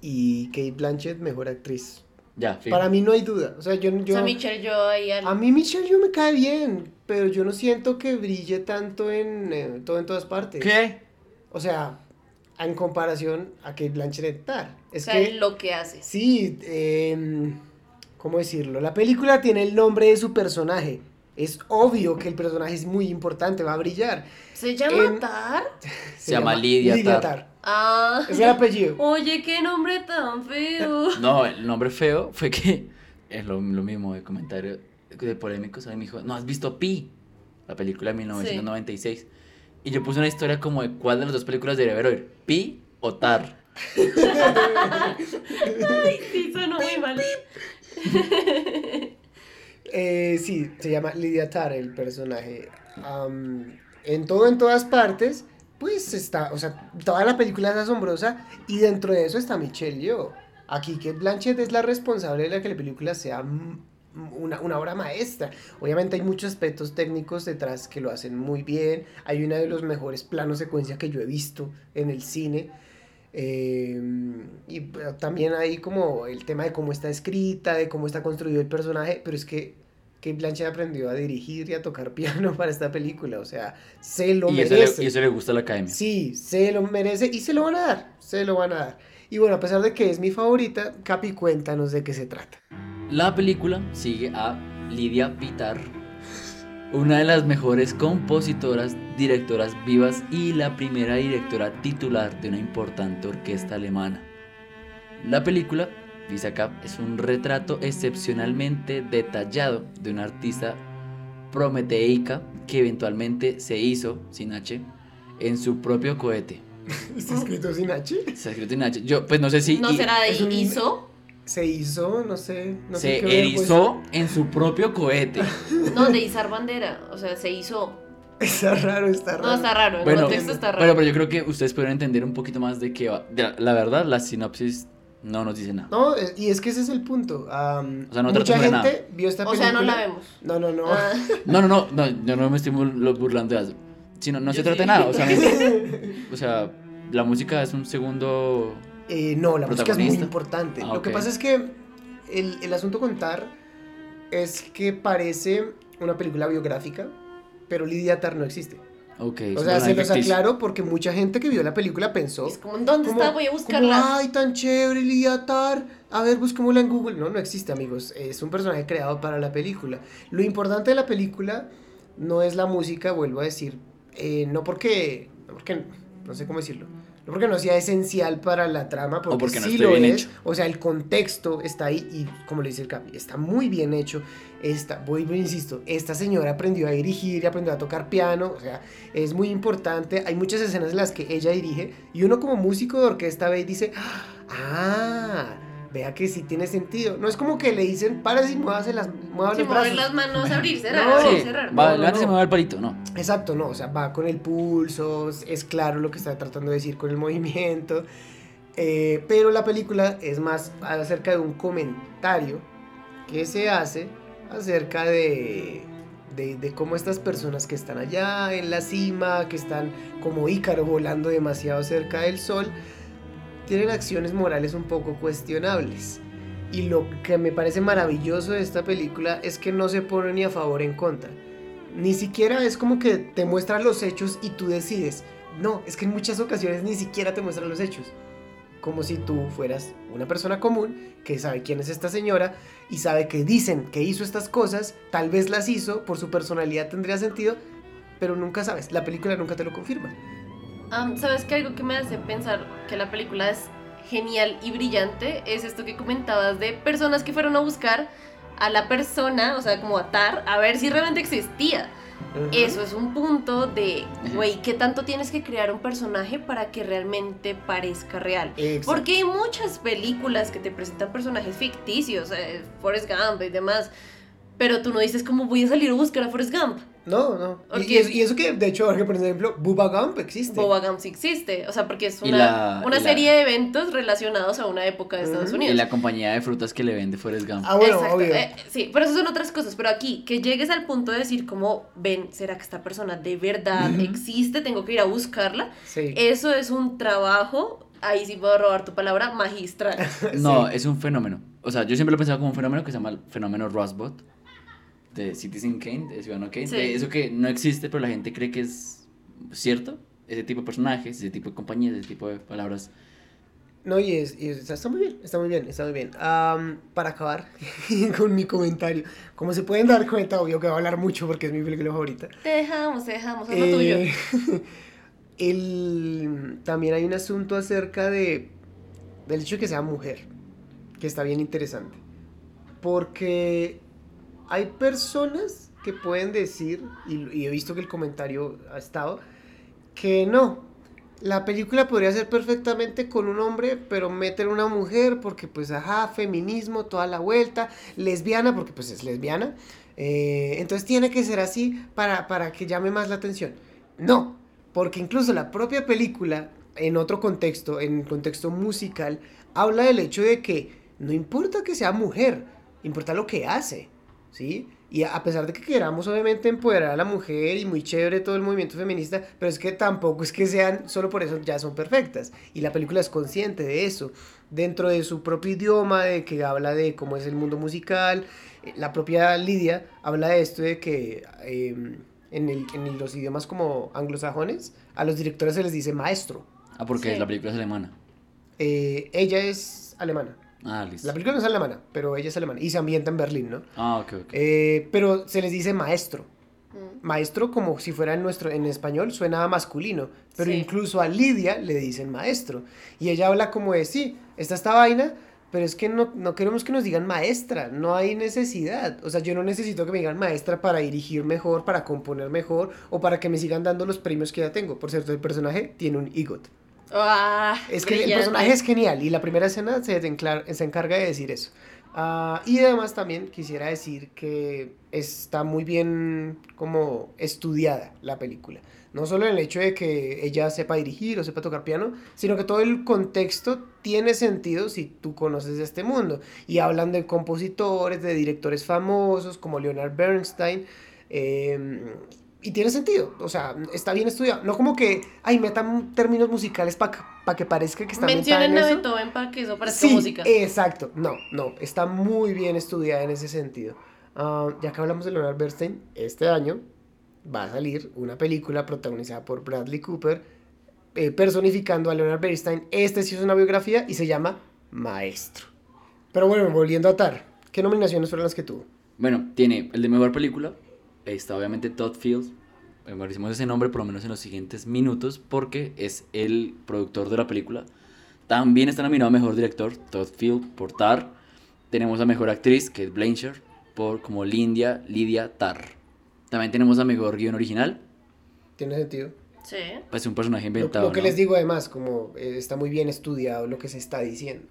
S2: Y Kate Blanchett, mejor actriz.
S1: Ya, fijo.
S2: Para mí no hay duda. O sea, yo...
S3: O
S2: yo
S3: sea, Michelle, yo ahí al-
S2: A mí Michelle yo me cae bien, pero yo no siento que brille tanto en eh, todo en todas partes.
S1: ¿Qué?
S2: O sea, en comparación a Kate Blanchett Tar.
S3: O
S2: Es
S3: sea,
S2: que
S3: lo que hace.
S2: sí, eh, ¿cómo decirlo? La película tiene el nombre de su personaje. Es obvio que el personaje es muy importante, va a brillar.
S3: ¿Se llama
S2: En-
S3: Tar?
S1: Se llama Lydia Tar.
S3: Ah.
S2: Es el apellido.
S3: Oye, qué nombre tan feo.
S1: No, el nombre feo fue que es lo, lo mismo de comentario de polémico. ¿sabes? Me dijo, ¿no has visto Pi? La película de 1996. Y yo puse una historia como de cuál de las dos películas debería haber hoy, Pi o Tar.
S3: Ay, sí, sonó muy mal.
S2: Eh, sí, se llama Lydia Tarr el personaje. En todo, en todas partes, pues está, o sea, toda la película es asombrosa y dentro de eso está Michelle Yeoh. Aquí Kate Blanchett es la responsable de la que la película sea una, una obra maestra. Obviamente hay muchos aspectos técnicos detrás que lo hacen muy bien. Hay uno de los mejores planos secuencia que yo he visto en el cine. Eh, y pero también hay como el tema de cómo está escrita, de cómo está construido el personaje, pero es que Kate Blanchett aprendió a dirigir y a tocar piano para esta película, o sea, se lo
S1: Y eso,
S2: merece.
S1: le, y eso le gusta a la academia.
S2: Sí, se lo merece y se lo van a dar, se lo van a dar. Y bueno, a pesar de que es mi favorita, Capi, cuéntanos de qué se trata.
S1: La película sigue a Lidia Pitar, una de las mejores compositoras, directoras vivas y la primera directora titular de una importante orquesta alemana. La película dice acá, es un retrato excepcionalmente detallado de una artista prometeica que eventualmente se hizo, sin H, en su propio cohete.
S2: ¿Está escrito sin H?
S1: Ha escrito en H. Yo, pues no sé si...
S3: ¿No
S1: y-
S3: será de ISO?
S2: Se hizo, no sé. No sé
S1: se
S2: qué hubiera
S1: erizó en su propio cohete.
S3: No, de izar bandera. O sea, se hizo.
S2: Está raro, está raro.
S3: No, está raro. El
S1: Bueno,
S3: contexto está raro.
S1: pero, pero yo creo que ustedes pueden entender un poquito más de qué va. de la, la verdad, la sinopsis no nos dice nada.
S2: No, eh, y es que ese es el punto. am,
S1: O sea, no
S2: mucha gente
S1: nada.
S2: vio esta
S3: o sea, no la vemos.
S2: No, no, no.
S3: Ah,
S1: No, no, no, no, yo no me estoy bur- burlando de eso. Sino, no se
S3: Yo
S1: trata de
S3: sí.
S1: nada. O sea, o sea, la música es un segundo.
S2: Eh, no, la música es muy importante.
S1: Ah,
S2: Lo que pasa es que el, el asunto con Tar es que parece una película biográfica, pero Lydia Tar no existe.
S1: Ok,
S2: O sea, se los aclaro porque mucha gente que vio la película pensó.
S3: es como, ¿dónde
S2: como-
S3: está? Voy a
S2: como,
S3: buscarla.
S2: Ay, tan chévere, Lydia Tar. A ver, busquémosla en Google. No, no existe, amigos. Es un personaje creado para la película. Lo importante de la película no es la música, vuelvo a decir. eh, no porque. No porque. No sé cómo decirlo. No porque no sea esencial para la trama, porque, sí lo
S1: bien
S2: es.
S1: hecho.
S2: O sea, el contexto está ahí y, como le dice el Capi, está muy bien hecho. Esta, voy, voy, insisto, esta señora aprendió a dirigir y aprendió a tocar piano. O sea, es muy importante. Hay muchas escenas en las que ella dirige y uno como músico de orquesta ve y dice, ah, vea que sí tiene sentido. No es como que le dicen, para y muévase las, mueva
S3: Si
S2: los brazos.
S3: las manos, abrir, cerrar,
S2: No.
S3: abrir,
S1: Sí,
S3: cerrar.
S1: va,
S2: No, no,
S1: levántese y
S2: no.
S1: mueva el palito, no.
S2: Exacto, no, o sea, va con el pulso, es claro lo que está tratando de decir con el movimiento, eh, pero la película es más acerca de un comentario que se hace acerca de, de, de cómo estas personas que están allá en la cima, que están como Ícaro volando demasiado cerca del sol, tienen acciones morales un poco cuestionables. Y lo que me parece maravilloso de esta película es que no se pone ni a favor ni en contra. Ni siquiera es como que te muestra los hechos y tú decides. No, es que en muchas ocasiones ni siquiera te muestra los hechos. Como si tú fueras una persona común que sabe quién es esta señora y sabe que dicen que hizo estas cosas, tal vez las hizo, por su personalidad tendría sentido, pero nunca sabes. La película nunca te lo confirma.
S3: ¿Sabes qué? Algo que me hace pensar que la película es genial y brillante es esto que comentabas de personas que fueron a buscar a la persona, o sea, como atar, a ver si realmente existía. Eso es un punto de, güey, ¿qué tanto tienes que crear un personaje para que realmente parezca real?
S2: Exacto.
S3: Porque hay muchas películas que te presentan personajes ficticios, eh, Forrest Gump y demás, pero tú no dices cómo voy a salir a buscar a Forrest Gump.
S2: No, no. Y- eso, y eso que, de hecho, ahora que por ejemplo, Bubba Gump existe.
S3: Boba Gump sí existe, o sea, porque es una,
S1: la-
S3: una
S1: la-
S3: serie de eventos relacionados a una época de Estados. Unidos.
S1: Y la compañía de frutas que le vende Forrest Gump.
S2: Ah, bueno,
S3: Exacto,
S2: obvio.
S3: eh, sí, pero eso son otras cosas. Pero aquí, que llegues al punto de decir, como, ven, ¿será que esta persona de verdad existe? Tengo que ir a buscarla.
S2: sí.
S3: Eso es un trabajo, ahí sí puedo robar tu palabra, magistral.
S1: No, es un fenómeno. O sea, yo siempre lo he pensado como un fenómeno que se llama el fenómeno Rosbot de Citizen Kane, de Ciudadano Kane.
S3: Sí.
S1: de eso que no existe, pero la gente cree que es cierto. Ese tipo de personajes, ese tipo de compañías, ese tipo de palabras.
S2: No, y, es, y es- está muy bien, está muy bien, está muy bien. Am, para acabar con mi comentario, como se pueden dar cuenta, obvio que voy a hablar mucho porque es mi película favorita.
S3: te dejamos, te dejamos, haz lo tuyo.
S2: Eh, el, también hay un asunto acerca de del hecho de que sea mujer, que está bien interesante. Porque hay personas que pueden decir, y, he visto que el comentario ha estado, que no. La película podría ser perfectamente con un hombre, pero meter una mujer porque pues ajá, feminismo, toda la vuelta, lesbiana porque pues es lesbiana. eh, entonces tiene que ser así para, para que llame más la atención. No, porque incluso la propia película, en otro contexto, en contexto musical, habla del hecho de que no importa que sea mujer, importa lo que hace, ¿sí? Y a pesar de que queramos obviamente empoderar a la mujer y muy chévere todo el movimiento feminista, pero es que tampoco es que sean, solo por eso ya son perfectas. Y la película es consciente de eso, dentro de su propio idioma, de que habla de cómo es el mundo musical. Eh, La propia Lidia habla de esto de que eh, en, el- en los idiomas como anglosajones, a los directores se les dice maestro.
S1: Ah, porque
S3: Sí.
S1: la película es alemana.
S2: Eh, ella es alemana.
S1: Ah, listo.
S2: La película no es alemana, pero ella es alemana y se ambienta en Berlín, ¿no?
S1: Ah, ok, ok.
S2: Eh, pero se les dice maestro.
S3: Mm.
S2: Maestro como si fuera en nuestro en español suena a masculino, pero
S3: Sí.
S2: incluso a Lidia le dicen maestro y ella habla como de sí, está esta vaina, pero es que no, no queremos que nos digan maestra, no hay necesidad. O sea, yo no necesito que me digan maestra para dirigir mejor, para componer mejor o para que me sigan dando los premios que ya tengo. Por cierto, el personaje tiene un EGOT.
S3: Ah,
S2: Es que el personaje es genial y la primera escena se, se encarga de decir eso. Ah, y además también quisiera decir que está muy bien como estudiada la película. No solo el hecho de que ella sepa dirigir o sepa tocar piano, sino que todo el contexto tiene sentido si tú conoces este mundo. Y hablan de compositores, de directores famosos como Leonard Bernstein. eh, y tiene sentido, o sea, está bien estudiado. No como que, ay, metan términos musicales para que parezca que está
S3: Mencionen a. Beethoven para que eso parezca
S2: Sí,
S3: música.
S2: exacto. No, no, está muy bien estudiada en ese sentido. Ah, ya que hablamos de Leonard Bernstein, este año va a salir una película protagonizada por Bradley Cooper, eh, personificando a Leonard Bernstein. Este sí es una biografía y se llama Maestro. Pero bueno, volviendo a Tar, ¿qué nominaciones fueron las que tuvo?
S1: Bueno, tiene el de mejor película. Está obviamente Todd Fields. Memorizamos ese nombre por lo menos en los siguientes minutos porque es el productor de la película. También está nominado a mejor director, Todd Field por Tar. Tenemos a mejor actriz, que es Blanchard, por como Lindia, Lidia Tar. También tenemos a mejor guion original,
S2: ¿Tiene sentido?
S3: Sí.
S1: pues un personaje
S2: Lo,
S1: inventado.
S2: lo que
S1: ¿no?
S2: les digo además, como eh, está muy bien estudiado lo que se está diciendo.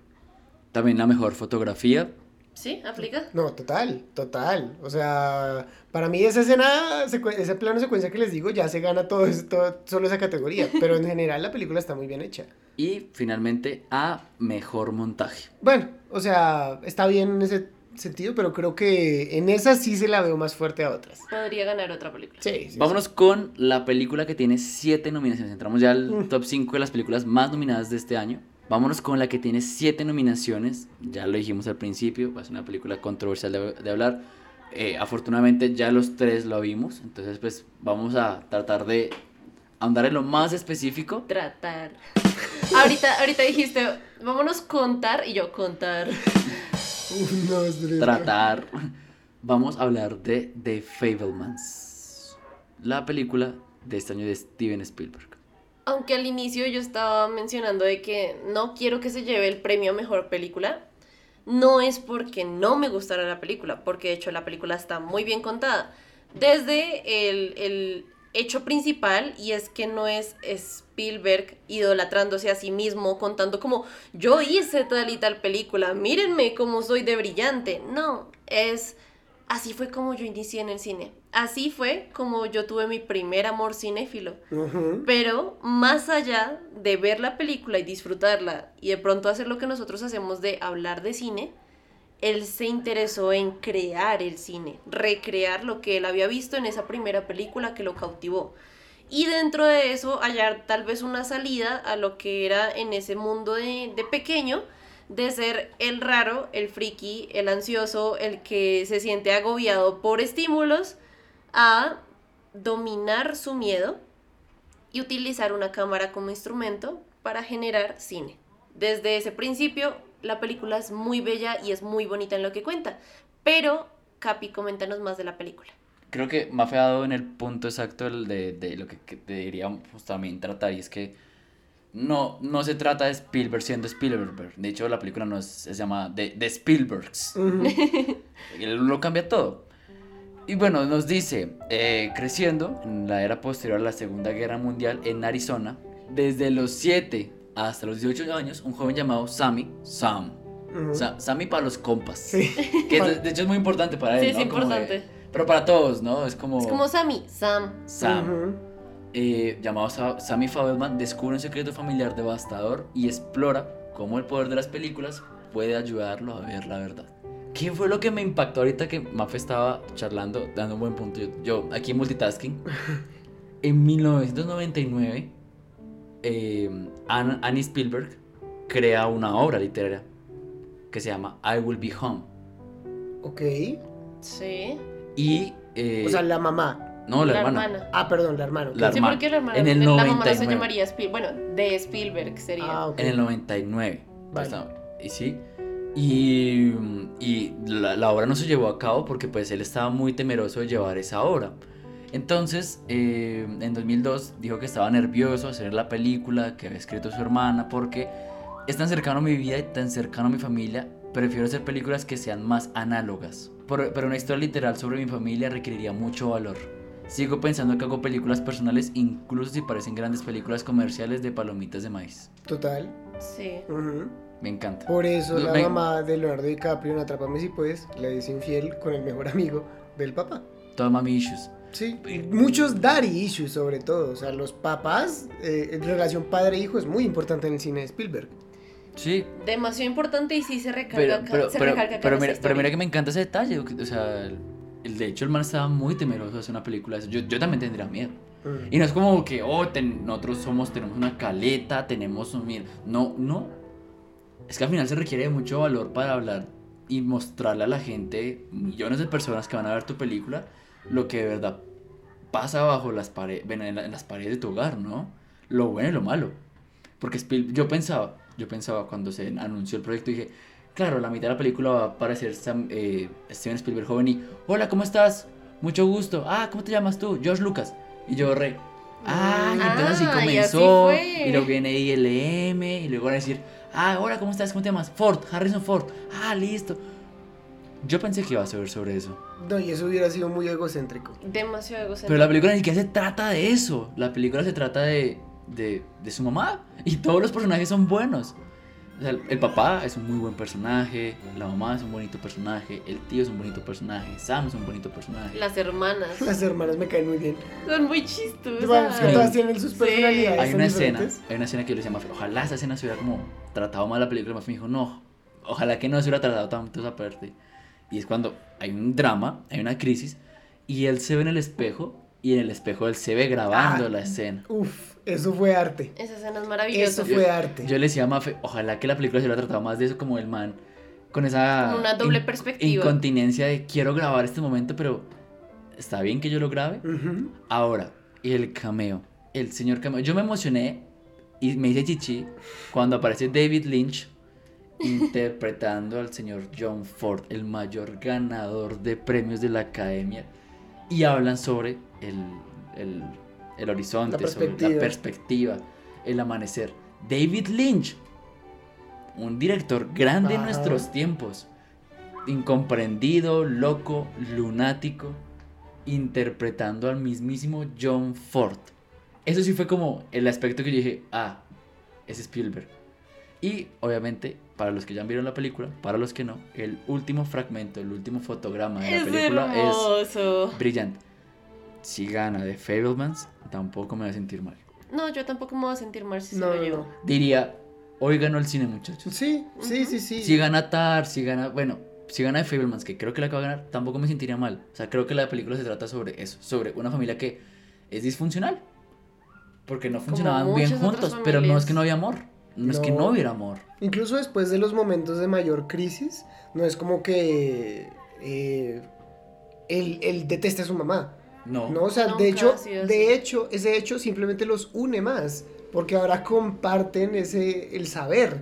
S1: También la mejor fotografía.
S3: Sí, aplica.
S2: No, total, total. O sea, para mí esa escena, ese plano secuencia que les digo, ya se gana todo, eso- todo- solo esa categoría. Pero en general la película está muy bien hecha.
S1: Y finalmente a mejor montaje.
S2: Bueno, o sea, está bien en ese sentido, pero creo que en esa sí se la veo más fuerte a otras.
S3: Podría ganar otra película.
S2: Sí, sí.
S1: Vámonos con la película que tiene siete nominaciones. Entramos ya al
S2: Mm.
S1: top 5 de las películas más nominadas de este año. Vámonos con la que tiene siete nominaciones. Ya lo dijimos al principio, es una película controversial de, de hablar. Eh, afortunadamente ya los tres lo vimos. Entonces pues vamos a tratar de ahondar en lo más específico.
S3: Tratar. ahorita, ahorita dijiste, vámonos contar, y yo contar.
S2: Tres,
S1: Tratar. Vamos a hablar de The Fablemans. La película de este año de Steven Spielberg.
S3: Aunque al inicio yo estaba mencionando de que no quiero que se lleve el premio a mejor película, no es porque no me gustara la película, porque de hecho la película está muy bien contada. Desde el, el hecho principal, y es que no es Spielberg idolatrándose a sí mismo, contando como yo hice tal y tal película, mírenme cómo soy de brillante. No, es así fue como yo inicié en el cine. Así fue como yo tuve mi primer amor cinéfilo. Pero más allá de ver la película y disfrutarla y de pronto hacer lo que nosotros hacemos de hablar de cine, él se interesó en crear el cine, recrear lo que él había visto en esa primera película que lo cautivó. Y dentro de eso hallar tal vez una salida a lo que era en ese mundo de, de pequeño, de ser el raro, el friki, el ansioso, el que se siente agobiado por estímulos, a dominar su miedo y utilizar una cámara como instrumento para generar cine. Desde ese principio, la película es muy bella y es muy bonita en lo que cuenta. Pero, Capi, coméntanos más de la película.
S1: Creo que me ha dado en el punto exacto el de, de lo que, que deberíamos también tratar y es que no, no se trata de Spielberg siendo Spielberg. De hecho, la película no es, se llama de, de Spielbergs. Él lo cambia todo. Y bueno, nos dice, eh, creciendo en la era posterior a la Segunda Guerra Mundial en Arizona, desde los 7 hasta los 18 años, un joven llamado Sammy, Sam. Sa- Sammy para los compas,
S2: Sí.
S1: que de, de hecho es muy importante para
S3: Sí,
S1: él,
S3: es
S1: ¿no? Como de-
S3: importante.
S1: pero para todos, ¿no? Es como,
S3: Es como Sammy, Sam.
S1: Sam, eh, llamado Sa- Sammy Fabelman, descubre un secreto familiar devastador y explora cómo el poder de las películas puede ayudarlo a ver la verdad. ¿Qué fue lo que me impactó ahorita que Mafe estaba charlando, dando un buen punto? Yo, yo aquí en multitasking. En 1999, eh, Ann- Annie Spielberg crea una obra literaria que se llama I Will Be Home.
S2: Ok.
S3: Sí.
S1: Y. eh,
S2: O sea, la mamá.
S1: no, la,
S3: la
S1: hermana.
S3: hermana.
S2: Ah, perdón, la hermana.
S1: La
S3: Sí,
S1: hermana.
S3: porque la hermana
S1: En el
S3: la mamá no se
S1: 99.
S3: llamaría Spielberg. Bueno, de Spielberg sería.
S2: Ah, ok.
S1: En el 99.
S2: Vale.
S1: Y sí. Y, y la, la obra no se llevó a cabo porque pues él estaba muy temeroso de llevar esa obra. Entonces, eh, en 2002 dijo que estaba nervioso de hacer la película que había escrito su hermana porque es tan cercano a mi vida y tan cercano a mi familia, prefiero hacer películas que sean más análogas. Por- pero una historia literal sobre mi familia requeriría mucho valor. Sigo pensando que hago películas personales incluso si parecen grandes películas comerciales de palomitas de maíz.
S2: Total.
S3: Sí.
S2: Ujú.
S1: Me encanta.
S2: Por eso la
S1: me-
S2: mamá de Leonardo DiCaprio en Atrápame si puedes le dice infiel con el mejor amigo del papá.
S1: Todas mami issues.
S2: Sí, muchos daddy issues sobre todo. O sea, los papás, eh, en relación padre-hijo es muy importante en el cine de Spielberg.
S1: Sí,
S3: Demasiado importante y sí se recarga
S1: pero,
S3: acá-
S1: pero,
S3: se
S1: pero,
S3: recalca acá
S1: pero mira, pero mira que me encanta ese detalle. O sea, el, el- de hecho el man estaba muy temeroso de hacer una película. Yo, yo también tendría miedo.
S2: Mm.
S1: Y no es como que, oh, ten- nosotros somos, tenemos una caleta, tenemos un... mir-". No, no. Es que al final se requiere de mucho valor para hablar y mostrarle a la gente, millones de personas que van a ver tu película, lo que de verdad pasa bajo las paredes, en, la- en las paredes de tu hogar, ¿no? Lo bueno y lo malo. Porque Spiel- yo pensaba, yo pensaba cuando se anunció el proyecto, dije, claro, la mitad de la película va a aparecer Sam- eh, Steven Spielberg joven y, hola, ¿cómo estás? Mucho gusto. Ah, ¿cómo te llamas tú? George Lucas. Y yo re, ah, y entonces así
S3: Ah, y así
S1: comenzó.
S3: fue.
S1: Y luego viene ILM, y luego van a decir, ah, hola, ¿cómo estás? ¿Cómo te llamas? Ford, Harrison Ford. Ah, listo. Yo pensé que iba a saber sobre eso.
S2: No, y eso hubiera sido muy egocéntrico.
S3: Demasiado egocéntrico.
S1: Pero la película ni siquiera se trata de eso. La película se trata de, de, de su mamá. Y todos los personajes son buenos. O sea, el, papá es un muy buen personaje. La mamá es un bonito personaje. El tío es un bonito personaje. Sam es un bonito personaje.
S3: Las hermanas
S2: Las hermanas me caen muy bien.
S3: son muy chistosas.
S2: que todas tienen sus
S3: Sí.
S2: personalidades.
S1: Hay una escena,
S2: diferentes.
S1: hay una escena que yo le decía ojalá esa escena se hubiera como tratado mal la película. Mafe me dijo, no, ojalá que no se hubiera tratado tanto esa parte. Y es cuando hay un drama, hay una crisis, y él se ve en el espejo, y en el espejo él se ve grabando
S2: Ah.
S1: la escena.
S2: Uf, eso fue arte.
S3: Esa escena es maravillosa.
S2: Eso fue arte.
S1: Yo le decía a Mafe, ojalá que la película se hubiera tratado más de eso como el man, con esa
S3: Con una doble perspectiva.
S1: incontinencia de quiero grabar este momento, pero está bien que yo lo grabe. Ahora, el cameo, el señor cameo. Yo me emocioné y me hice chichi cuando aparece David Lynch interpretando al señor John Ford, el mayor ganador de premios de la academia. Y hablan sobre el, el- el horizonte,
S2: La
S1: sobre la
S2: perspectiva.
S1: perspectiva, el amanecer. David Lynch, un director grande en
S2: Ajá.
S1: nuestros tiempos, incomprendido, loco, lunático, interpretando al mismísimo John Ford. Eso sí fue como el aspecto que yo dije, ah, es Spielberg. Y obviamente, para los que ya vieron la película, para los que no, el último fragmento, el último fotograma de la
S3: Es
S1: película
S3: hermoso.
S1: es brillante. Si gana de Fablemans, tampoco me voy a sentir mal.
S3: No, yo tampoco me voy a sentir mal si
S2: No,
S3: se lo llevo.
S2: no.
S1: Diría, hoy ganó el cine, muchachos.
S2: Sí, sí, sí, sí.
S1: Si gana Tar, si gana, bueno, si gana de Fablemans, que creo que la acaba de ganar, tampoco me sentiría mal. O sea, creo que la película se trata sobre eso, sobre una familia que es disfuncional. Porque no funcionaban bien juntos, pero no es que no había amor. No, es que
S2: No.
S1: no hubiera amor.
S2: Incluso después de los momentos de mayor crisis, no es como que eh, él, él deteste a su mamá.
S1: No.
S2: No, o sea,
S3: Nunca
S2: de hecho, de hecho, ese hecho simplemente los une más, porque ahora comparten ese el saber.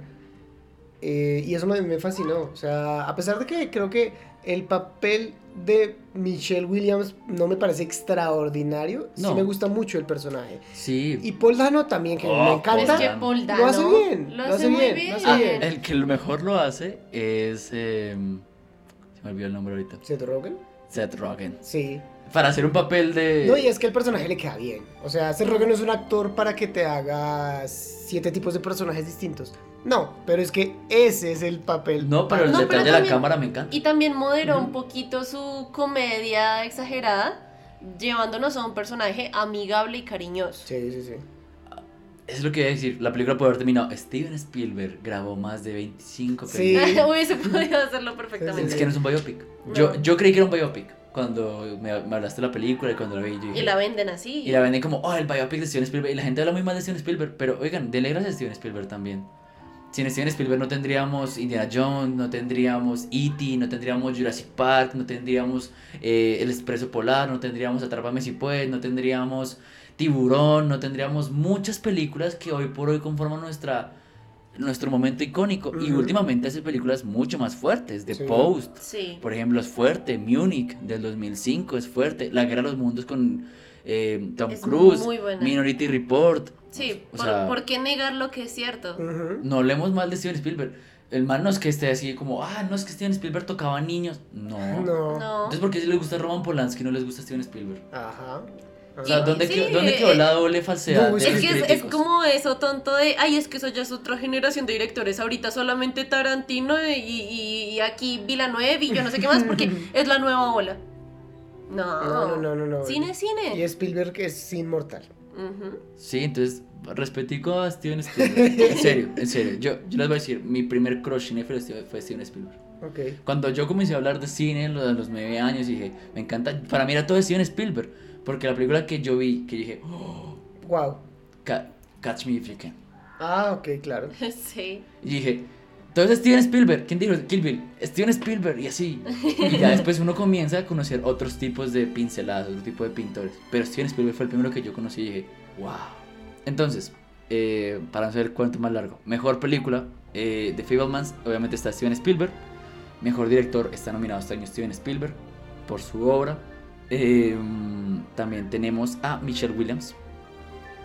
S2: Eh, y eso me, me fascinó. O sea, a pesar de que creo que el papel de Michelle Williams no me parece extraordinario, sí
S1: No.
S2: me gusta mucho el personaje.
S1: Sí.
S2: Y Paul Dano también, que
S1: Oh,
S2: me
S3: Es
S2: encanta.
S3: que Paul Dano
S2: Lo hace bien,
S3: Lo hace, muy bien.
S2: lo hace
S1: Ah,
S2: bien.
S1: el que lo mejor lo hace es. eh, se me olvidó el nombre ahorita.
S2: ¿Seth Rogen?
S1: Seth Rogen.
S2: Sí.
S1: Para hacer un papel de.
S2: No, y es que el personaje le queda bien. O sea, Seth Rogen no es un actor para que te haga siete tipos de personajes distintos. No, pero es que ese es el papel.
S1: No, pero el
S3: No,
S1: detalle
S3: pero
S1: de la
S3: también-
S1: cámara me encanta.
S3: Y también moderó un poquito su comedia exagerada, llevándonos a un personaje amigable y cariñoso.
S2: Sí, sí, sí.
S1: Es lo que iba a decir. La película puede haber terminado. Steven Spielberg grabó más de 25
S2: Sí.
S1: películas.
S3: Hubiese podido hacerlo perfectamente.
S1: Es que no es un biopic.
S3: No.
S1: Yo, yo creí que era un biopic cuando me, me hablaste de la película y cuando la vi. Yo dije,
S3: Y la venden así.
S1: y la venden como, oh, el biopic de Steven Spielberg. Y la gente habla muy mal de Steven Spielberg. Pero oigan, denle gracias a Steven Spielberg también. Sin Steven Spielberg no tendríamos Indiana Jones, no tendríamos E.T., no tendríamos Jurassic Park, no tendríamos eh, El Expreso Polar, no tendríamos Atrápame si puedes, no tendríamos Tiburón, no tendríamos muchas películas que hoy por hoy conforman nuestra, nuestro momento icónico. Y últimamente hace películas mucho más fuertes. The
S2: Sí.
S1: Post,
S3: Sí.
S1: por ejemplo, es fuerte. Munich del 2005 es fuerte. La Guerra de los Mundos con eh, Tom
S3: Es
S1: Cruise,
S3: muy buena.
S1: Minority Report.
S3: Sí,
S1: O
S3: por,
S1: sea-
S3: ¿por qué negar lo que es cierto?
S1: No hablemos mal de Steven Spielberg. El man no es que esté así como, ah, no es que Steven Spielberg tocaba niños. No.
S2: No.
S3: No.
S1: Entonces, ¿por qué si les gusta Roman Polanski y no les gusta Steven Spielberg?
S2: Ajá.
S1: O sea, ¿dónde,
S3: sí,
S1: quedó, ¿dónde
S3: eh,
S1: quedó la doble falsedad
S2: no,
S1: de
S2: es
S3: que es, es como eso tonto de, ay, es que eso ya es otra generación de directores. Ahorita solamente Tarantino y, y, y aquí Villanueva y yo no sé qué más, porque es la nueva ola. No,
S2: No, no, no, no, no.
S3: Cine, cine.
S2: Y Spielberg es inmortal.
S3: Ujú.
S1: Sí, entonces, respetico a Steven Spielberg. en serio, en serio. Yo, yo les voy a decir, mi primer crush cinéfilo fue Steven Spielberg.
S2: Ok.
S1: Cuando yo comencé a hablar de cine a los, nueve años, dije, me encanta. Para mí era todo Steven Spielberg. Porque la película que yo vi, que dije, oh,
S2: Wow.
S1: Ca- Catch Me If You Can.
S2: Ah, ok, claro.
S3: Sí.
S1: Y dije, entonces Steven Spielberg, ¿quién dijo? Kill Bill, Steven Spielberg, y así. Y ya después uno comienza a conocer otros tipos de pinceladas, otro tipo de pintores. Pero Steven Spielberg fue el primero que yo conocí y dije, wow. Entonces, eh, para no hacer el cuento más largo, mejor película, eh, The Fablemans, obviamente está Steven Spielberg. Mejor director está nominado este año Steven Spielberg por su obra. Eh, también tenemos a Michelle Williams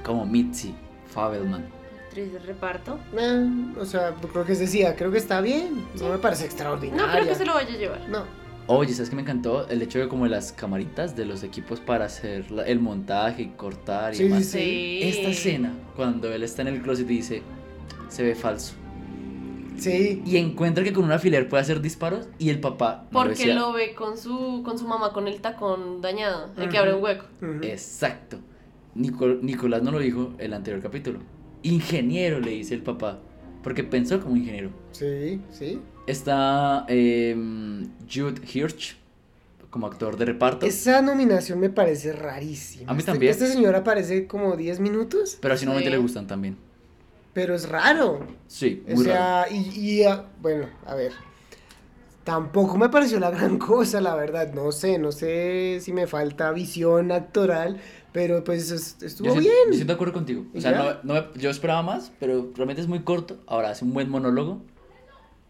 S1: como Mitzi Fabelman.
S3: Actriz de reparto.
S2: Eh, o sea, creo que decía, creo que está bien. No me parece
S3: No
S2: extraordinaria.
S3: creo que se lo vaya a llevar.
S2: No.
S1: Oye, ¿sabes qué me encantó? El hecho de como las camaritas de los equipos para hacer la- el montaje y cortar y
S2: Sí,
S1: demás.
S2: sí,
S3: Sí.
S1: Esta escena, cuando él está en el closet y dice, se ve falso.
S2: Sí.
S1: Y encuentra que con un alfiler puede hacer disparos y el papá... no
S3: Porque lo ve con su, con su mamá con el tacón dañado, el que abre un hueco.
S1: Exacto. Nico- Nicolás no lo dijo el anterior capítulo. Ingeniero, le dice el papá. Porque pensó como ingeniero.
S2: Sí, sí.
S1: Está em, Jude Hirsch como actor de reparto.
S2: Esa nominación me parece rarísima.
S1: A mí
S2: Este-
S1: también.
S2: Este señor aparece como 10 minutos,
S1: Pero así normalmente
S3: Sí.
S1: le gustan también.
S2: Pero es raro.
S1: Sí,
S2: O
S1: muy raro.
S2: sea, y, y, ah, bueno, a ver. Tampoco me pareció la gran cosa, la verdad. No sé, no sé si me falta visión actoral, pero pues es- estuvo
S1: Yo,
S2: bien.
S1: yo estoy de acuerdo contigo. O
S2: ¿Y
S1: sea, no, no me- yo esperaba más, pero realmente es muy corto. Ahora hace un buen monólogo.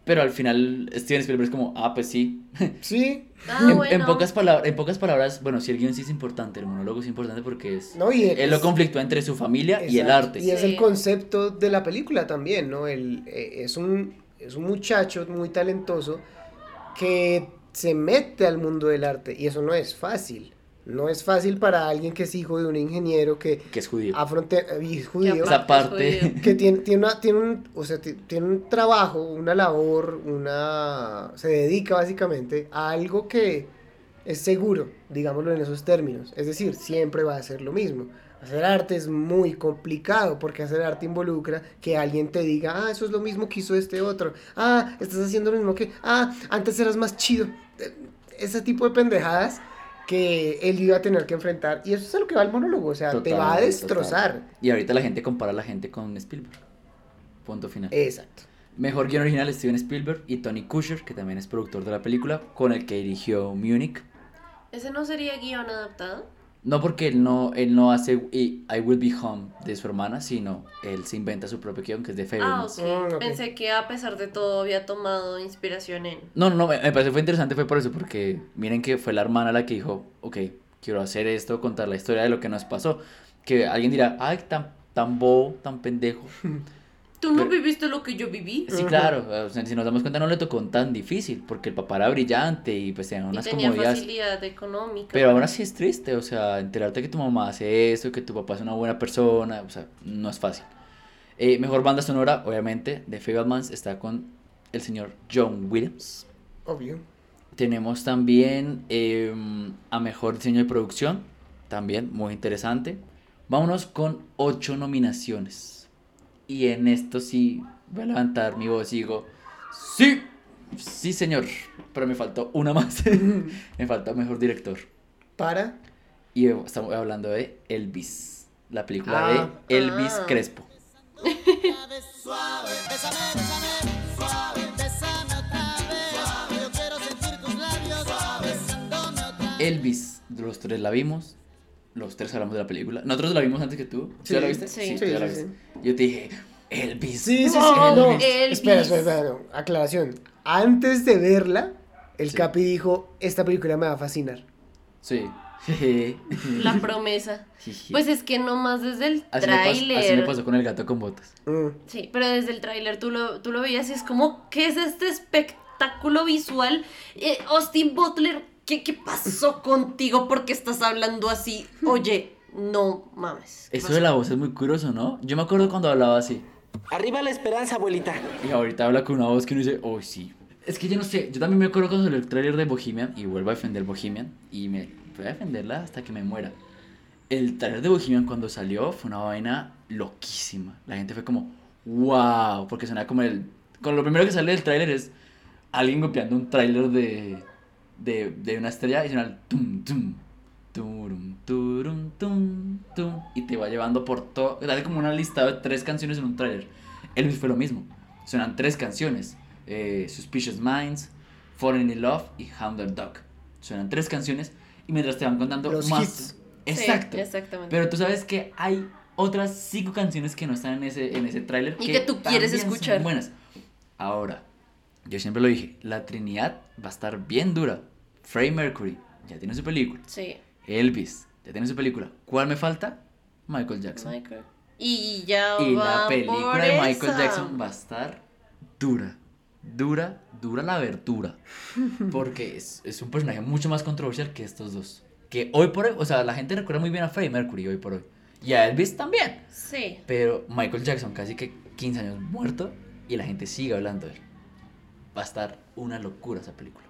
S1: Pero al final Steven Spielberg es como, ah, pues sí.
S2: Sí,
S3: Ah,
S1: en, pocas palabras, en pocas palabras, bueno, si el guion sí es importante, el monólogo es importante porque es...
S2: no, y
S1: Él lo conflictúa entre su familia y el arte.
S2: Y es
S3: Sí.
S2: el concepto de la película también, ¿no? El, eh, es, un, es un muchacho muy talentoso que se mete al mundo del arte y eso no es fácil. No es fácil para alguien que es hijo de un ingeniero que
S1: Que es judío.
S2: afronte y es judío.
S1: Esa
S3: aparte
S1: parte...
S2: que tiene, tiene, una- tiene un, o sea, ti- tiene un trabajo, una labor, una se dedica básicamente a algo que es seguro, digámoslo en esos términos. Es decir, siempre va a ser lo mismo. Hacer arte es muy complicado porque hacer arte involucra que alguien te diga, ah, eso es lo mismo que hizo este otro. Ah, estás haciendo lo mismo que, ah, antes eras más chido. Eh, Ese tipo de pendejadas que él iba a tener que enfrentar. Y eso es a lo que va el monólogo, o sea, te va a destrozar.
S1: total. Y ahorita la gente compara a la gente con Spielberg. Punto final.
S2: Exacto.
S1: Mejor guion original Steven Spielberg y Tony Kushner, que también es productor de la película, con el que dirigió Munich.
S3: ¿Ese no sería guion adaptado?
S1: No porque él no, él no hace I, I Will Be Home de su hermana, sino él se inventa su propio guion, que es de
S3: Ah,
S1: Fablemans.
S3: ok.
S2: Mm, ok.
S3: Pensé que a pesar de todo había tomado inspiración en...
S1: No, no, no, me, me pareció fue interesante, fue por eso, porque miren que fue la hermana la que dijo, ok, quiero hacer esto, contar la historia de lo que nos pasó. Que alguien dirá, ay, tan, tan bobo, tan pendejo.
S3: ¿Tú no
S1: Pero-
S3: viviste lo que yo viví?
S1: Sí, claro, o sea, si nos damos cuenta no le tocó tan difícil, porque el papá era brillante y pues tenía
S3: Y
S1: unas
S3: tenía
S1: comodidades.
S3: facilidad económica.
S1: Pero aún así es triste, o sea, enterarte que tu mamá hace esto, que tu papá es una buena persona, o sea, no es fácil. Eh, mejor banda sonora, obviamente, de Fablemans está con el señor John Williams.
S2: Obvio.
S1: Tenemos también eh, a mejor diseño de producción, también muy interesante. Vámonos con ocho nominaciones. Y en esto sí voy a levantar mi voz y digo, sí, sí señor, pero me faltó una más. me falta mejor director.
S2: Para.
S1: Y estamos hablando de Elvis, la película
S2: Ah.
S1: de Elvis
S3: Ah.
S1: Crespo. Elvis, los tres la vimos, los tres hablamos de la película. Nosotros la vimos antes que tú. ¿Sí,
S2: Sí.
S1: ya la viste?
S3: Sí.
S2: Sí,
S1: ya la
S2: sí,
S1: viste. Yo te dije, Elvis.
S2: Sí, sí, sí.
S3: No,
S2: no.
S3: Elvis.
S2: Espera, espera, espera, no. Aclaración. Antes de verla, el
S1: Sí.
S2: Capi dijo, esta película me va a fascinar.
S1: Sí. Jeje.
S3: La promesa. Pues es que nomás desde el
S1: pas- así me
S3: tráiler.
S1: pasó con el gato con botas.
S2: Mm.
S3: Sí, pero desde el tráiler tú lo, tú lo veías y es como, ¿qué es este espectáculo visual? Eh, Austin Butler, ¿qué, ¿qué pasó contigo? ¿Por qué estás hablando así? Oye, no mames. ¿qué
S1: Eso
S3: pasó?
S1: de la voz es muy curioso, ¿no? Yo me acuerdo cuando hablaba así.
S8: Arriba la esperanza, abuelita.
S1: Y ahorita habla con una voz que uno dice, oh, sí. Es que yo no sé, yo también me acuerdo cuando salió el tráiler de Bohemian y vuelvo a defender Bohemian y me voy a defenderla hasta que me muera. El tráiler de Bohemian cuando salió fue una vaina loquísima. La gente fue como, wow, porque suena como el... Con lo primero que sale del tráiler es alguien copiando un tráiler de, de, de una estrella y suena el tum, tum, turum, turum, tum, tum, y te va llevando por todo. Dale como una lista de tres canciones en un tráiler. Elvis fue lo mismo. Suenan tres canciones: eh, Suspicious Minds, Falling in Love y Hound the Dog. Suenan tres canciones y mientras te van contando
S2: Los
S1: más.
S2: hits.
S3: Sí,
S1: Exacto.
S3: exactamente.
S1: Pero tú sabes que hay otras cinco canciones que no están en ese, en ese tráiler.
S3: Y que tú quieres escuchar.
S1: buenas. Ahora, yo siempre lo dije: la Trinidad va a estar bien dura. Freddie Mercury ya tiene su película.
S3: Sí,
S1: Elvis ya tiene su película. ¿Cuál me falta? Michael Jackson.
S3: Michael. Y ya
S1: Y
S3: va
S1: la
S3: por
S1: película de Michael
S3: esa.
S1: Jackson va a estar dura. Dura, dura la abertura. Porque es, es un personaje mucho más controversial que estos dos. Que hoy por hoy, o sea, la gente recuerda muy bien a Freddie Mercury hoy por hoy. Y a Elvis también.
S3: Sí.
S1: Pero Michael Jackson, casi que 15 años muerto, y la gente sigue hablando de él. Va a estar una locura esa película.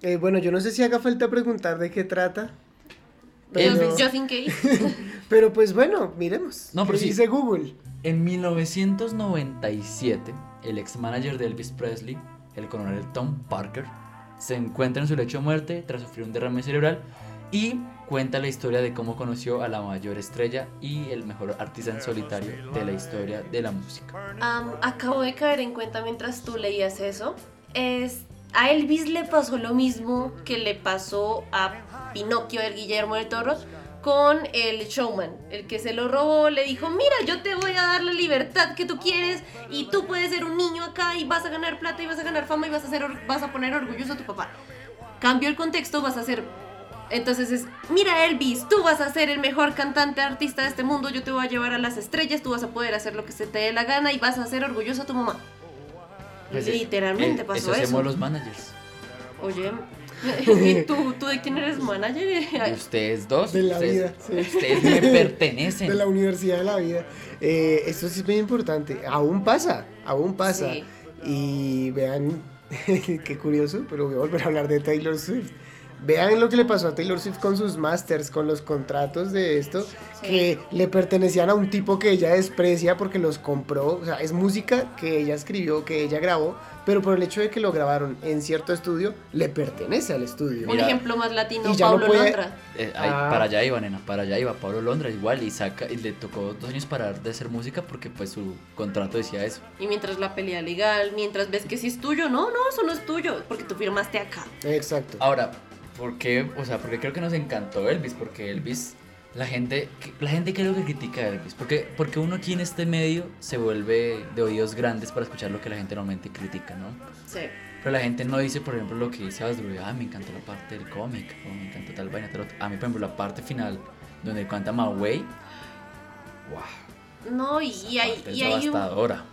S2: Eh, bueno, yo no sé si haga falta preguntar de qué trata. Pero,
S3: Just, just in case.
S2: pero pues bueno, miremos.
S1: No,
S2: ¿Qué
S1: pero sí.
S2: dice Google?
S1: En 1997, el ex manager de Elvis Presley, el coronel Tom Parker, se encuentra en su lecho de muerte tras sufrir un derrame cerebral y cuenta la historia de cómo conoció a la mayor estrella y el mejor artista en solitario de la historia de la música.
S3: Acabo de caer en cuenta mientras tú leías eso. Es, a Elvis le pasó lo mismo que le pasó a Pinocchio, el Guillermo del Toro, con el showman. El que se lo robó le dijo, mira, yo te voy a dar la libertad que tú quieres y tú puedes ser un niño acá y vas a ganar plata y vas a ganar fama y vas a, ser, vas a poner orgulloso a tu papá. Cambio el contexto, vas a ser... Entonces es, mira Elvis, tú vas a ser el mejor cantante artista de este mundo, yo te voy a llevar a las estrellas, tú vas a poder hacer lo que se te dé la gana y vas a ser orgulloso a tu mamá.
S1: Pues es-
S3: Literalmente
S1: eh,
S3: pasó
S1: eso.
S3: eso.
S1: hacemos los managers.
S3: Oye, ¿y tú, tú de quién eres manager?
S1: Ustedes dos,
S2: De la
S1: ustedes,
S2: vida, sí.
S1: ustedes me pertenecen.
S2: De la Universidad de la Vida. Eh, esto sí es bien importante. Aún pasa, aún pasa.
S3: Sí.
S2: Y vean, qué curioso, pero voy a volver a hablar de Taylor Swift. Vean lo que le pasó a Taylor Swift con sus masters, con los contratos de esto, que le pertenecían a un tipo que ella desprecia porque los compró. O sea, es música que ella escribió, que ella grabó, pero por el hecho de que lo grabaron en cierto estudio, le pertenece al estudio.
S3: Un
S1: Mira,
S3: ejemplo más latino,
S2: no puede-
S3: Londra.
S1: Eh, ahí,
S2: Ah.
S1: Para allá iba, nena, para allá iba. Pablo Londra igual y saca y le tocó dos años parar de hacer música porque pues su contrato decía eso.
S3: Y mientras la pelea legal, mientras ves que sí es tuyo, no, no, eso no es tuyo, porque tú firmaste acá.
S2: Exacto.
S1: Ahora, ¿por qué? O sea, porque creo que nos encantó Elvis, porque Elvis, la gente, la gente creo que critica a Elvis, porque, porque uno aquí en este medio se vuelve de oídos grandes para escuchar lo que la gente normalmente critica, ¿no?
S3: Sí.
S1: Pero la gente no dice, por ejemplo, lo que dice Asdrúbal, ah, me encantó la parte del cómic, o me encantó tal vaina, tal otra. A mí, por ejemplo, la parte final, donde canta My Way, wow,
S3: No, y, y hay, y hay un,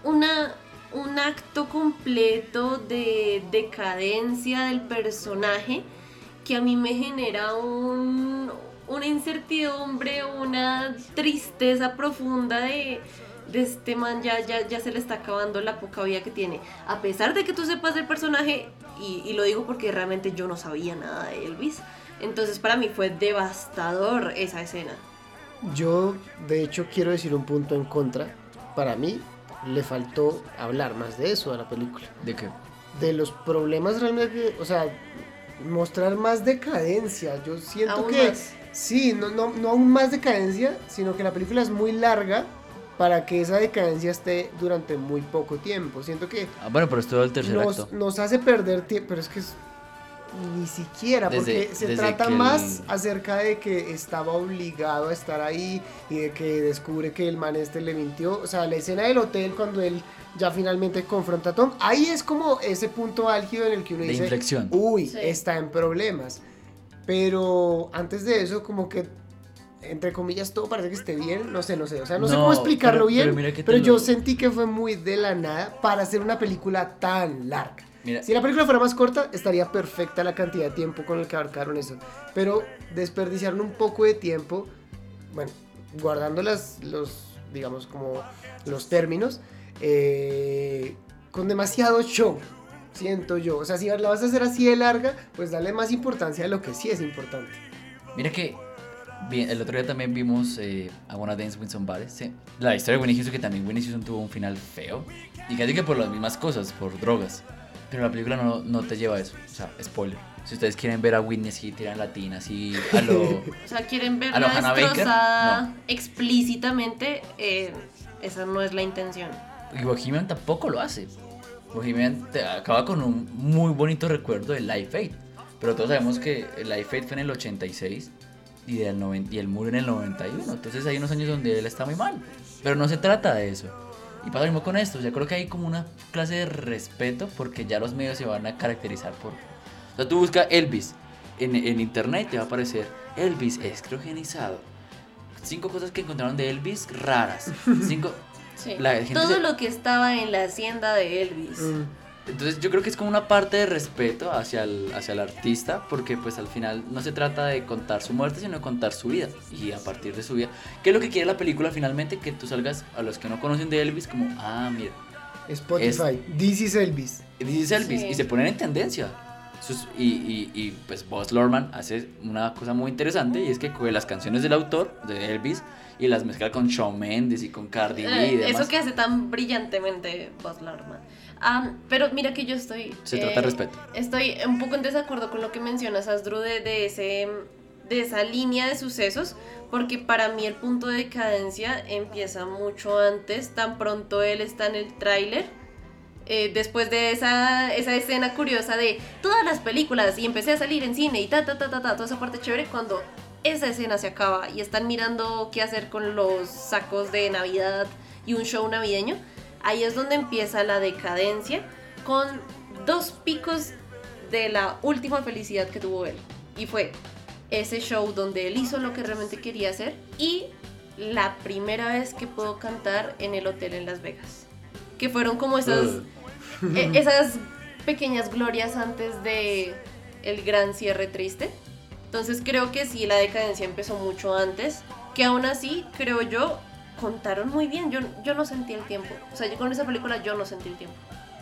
S3: una, un acto completo de decadencia del personaje que a mí me genera un, una incertidumbre, una tristeza profunda de, de este man ya, ya, ya se le está acabando la poca vida que tiene. A pesar de que tú sepas del personaje, y, y lo digo porque realmente yo no sabía nada de Elvis, entonces para mí fue devastador esa escena.
S2: Yo, de hecho, quiero decir un punto en contra. Para mí, le faltó hablar más de eso a la película.
S1: ¿De qué?
S2: De los problemas realmente, o sea, mostrar más decadencia. Yo siento
S3: Aún
S2: que...
S3: más.
S2: Sí, no, no, no aún más decadencia, sino que la película es muy larga para que esa decadencia esté durante muy poco tiempo. Siento que
S1: Ah, bueno, pero es todo el tercer
S2: nos,
S1: acto.
S2: nos hace perder tiempo, pero es que es- ni siquiera,
S1: Desde-
S2: porque se trata
S1: el-
S2: más acerca de que estaba obligado a estar ahí y de que descubre que el man este le mintió. O sea, la escena del hotel cuando él ya finalmente confronta a Tom, ahí es como ese punto álgido en el que uno
S1: De
S2: dice,
S1: inflexión.
S2: uy,
S3: Sí.
S2: está en problemas. Pero antes de eso, como que, entre comillas, todo parece que esté bien. No sé, no sé. O sea, no, sé cómo explicarlo
S1: pero-
S2: bien.
S1: pero
S2: yo
S1: lo-
S2: sentí que fue muy de la nada para hacer una película tan larga.
S1: Mira,
S2: Si la película fuera más corta, estaría perfecta la cantidad de tiempo con el que abarcaron eso. Pero desperdiciaron un poco de tiempo, bueno, guardando las, los, digamos, como los términos, eh, con demasiado show, siento yo. O sea, si la vas a hacer así de larga, pues dale más importancia a lo que sí es importante.
S1: mira que el otro día también vimos eh, I Wanna Dance With Somebody. ¿sí? La historia de Winnie Houston, que también Winnie Houston tuvo un final feo. Y casi que por las mismas cosas, por drogas. Pero la película no, no te lleva a eso. O sea, spoiler. Si ustedes quieren ver a Whitney así, tiran latina, así, a lo...
S3: O sea, quieren
S1: ¿A lo
S3: verla
S1: Hannah Baker?
S3: destrozada
S1: No.
S3: explícitamente. eh, esa no es la intención.
S1: Y Bohemian tampoco lo hace. Bohemian acaba con un muy bonito recuerdo de Life Aid. Pero todos sabemos que Life Aid fue en el 86 y, del noven- y el muro en el 91. Entonces hay unos años donde él está muy mal. Pero no se trata de eso. Y pasa lo mismo con esto. Yo creo que hay como una clase de respeto porque ya los medios se van a caracterizar por... O sea, tú buscas Elvis en, en internet te va a aparecer Elvis es criogenizado. Cinco cosas que encontraron de Elvis raras. Cinco...
S3: Sí.
S1: La gente
S3: Todo
S1: se-
S3: lo que estaba en la hacienda de Elvis.
S2: Mm.
S1: Entonces yo creo que es como una parte de respeto hacia el, hacia el artista, porque pues al final no se trata de contar su muerte, sino de contar su vida. Y a partir de su vida, ¿qué es lo que quiere la película finalmente? Que tú salgas a los que no conocen de Elvis como, ah, mira,
S2: Spotify, This is Elvis.
S1: dice Elvis,
S3: Sí.
S1: y se ponen en tendencia. Y, y, y, pues Boss Lorman hace una cosa muy interesante y es que coge las canciones del autor, de Elvis, y las mezcla con Shawn Mendes y con Cardi B y
S3: Eh,
S1: demás.
S3: eso que hace tan brillantemente Buzz Larman. Ah, pero mira que yo estoy.
S1: Se
S3: eh,
S1: trata de respeto.
S3: Estoy un poco en desacuerdo con lo que mencionas, Asdru, de, de, ese, de esa línea de sucesos, porque para mí el punto de decadencia empieza mucho antes, tan pronto él está en el tráiler. Eh, después de esa, esa escena curiosa de todas las películas y empecé a salir en cine y ta ta ta ta ta, toda esa parte chévere, cuando esa escena se acaba y están mirando qué hacer con los sacos de Navidad y un show navideño, ahí es donde empieza la decadencia con dos picos de la última felicidad que tuvo él. Y fue ese show donde él hizo lo que realmente quería hacer y la primera vez que pudo cantar en el hotel en Las Vegas. Que fueron como esas, e- esas pequeñas glorias antes de el gran cierre triste. Entonces creo que sí, la decadencia empezó mucho antes, que aún así, creo yo, contaron muy bien. Yo, yo no sentí el tiempo. O sea, yo con esa película yo no sentí el tiempo.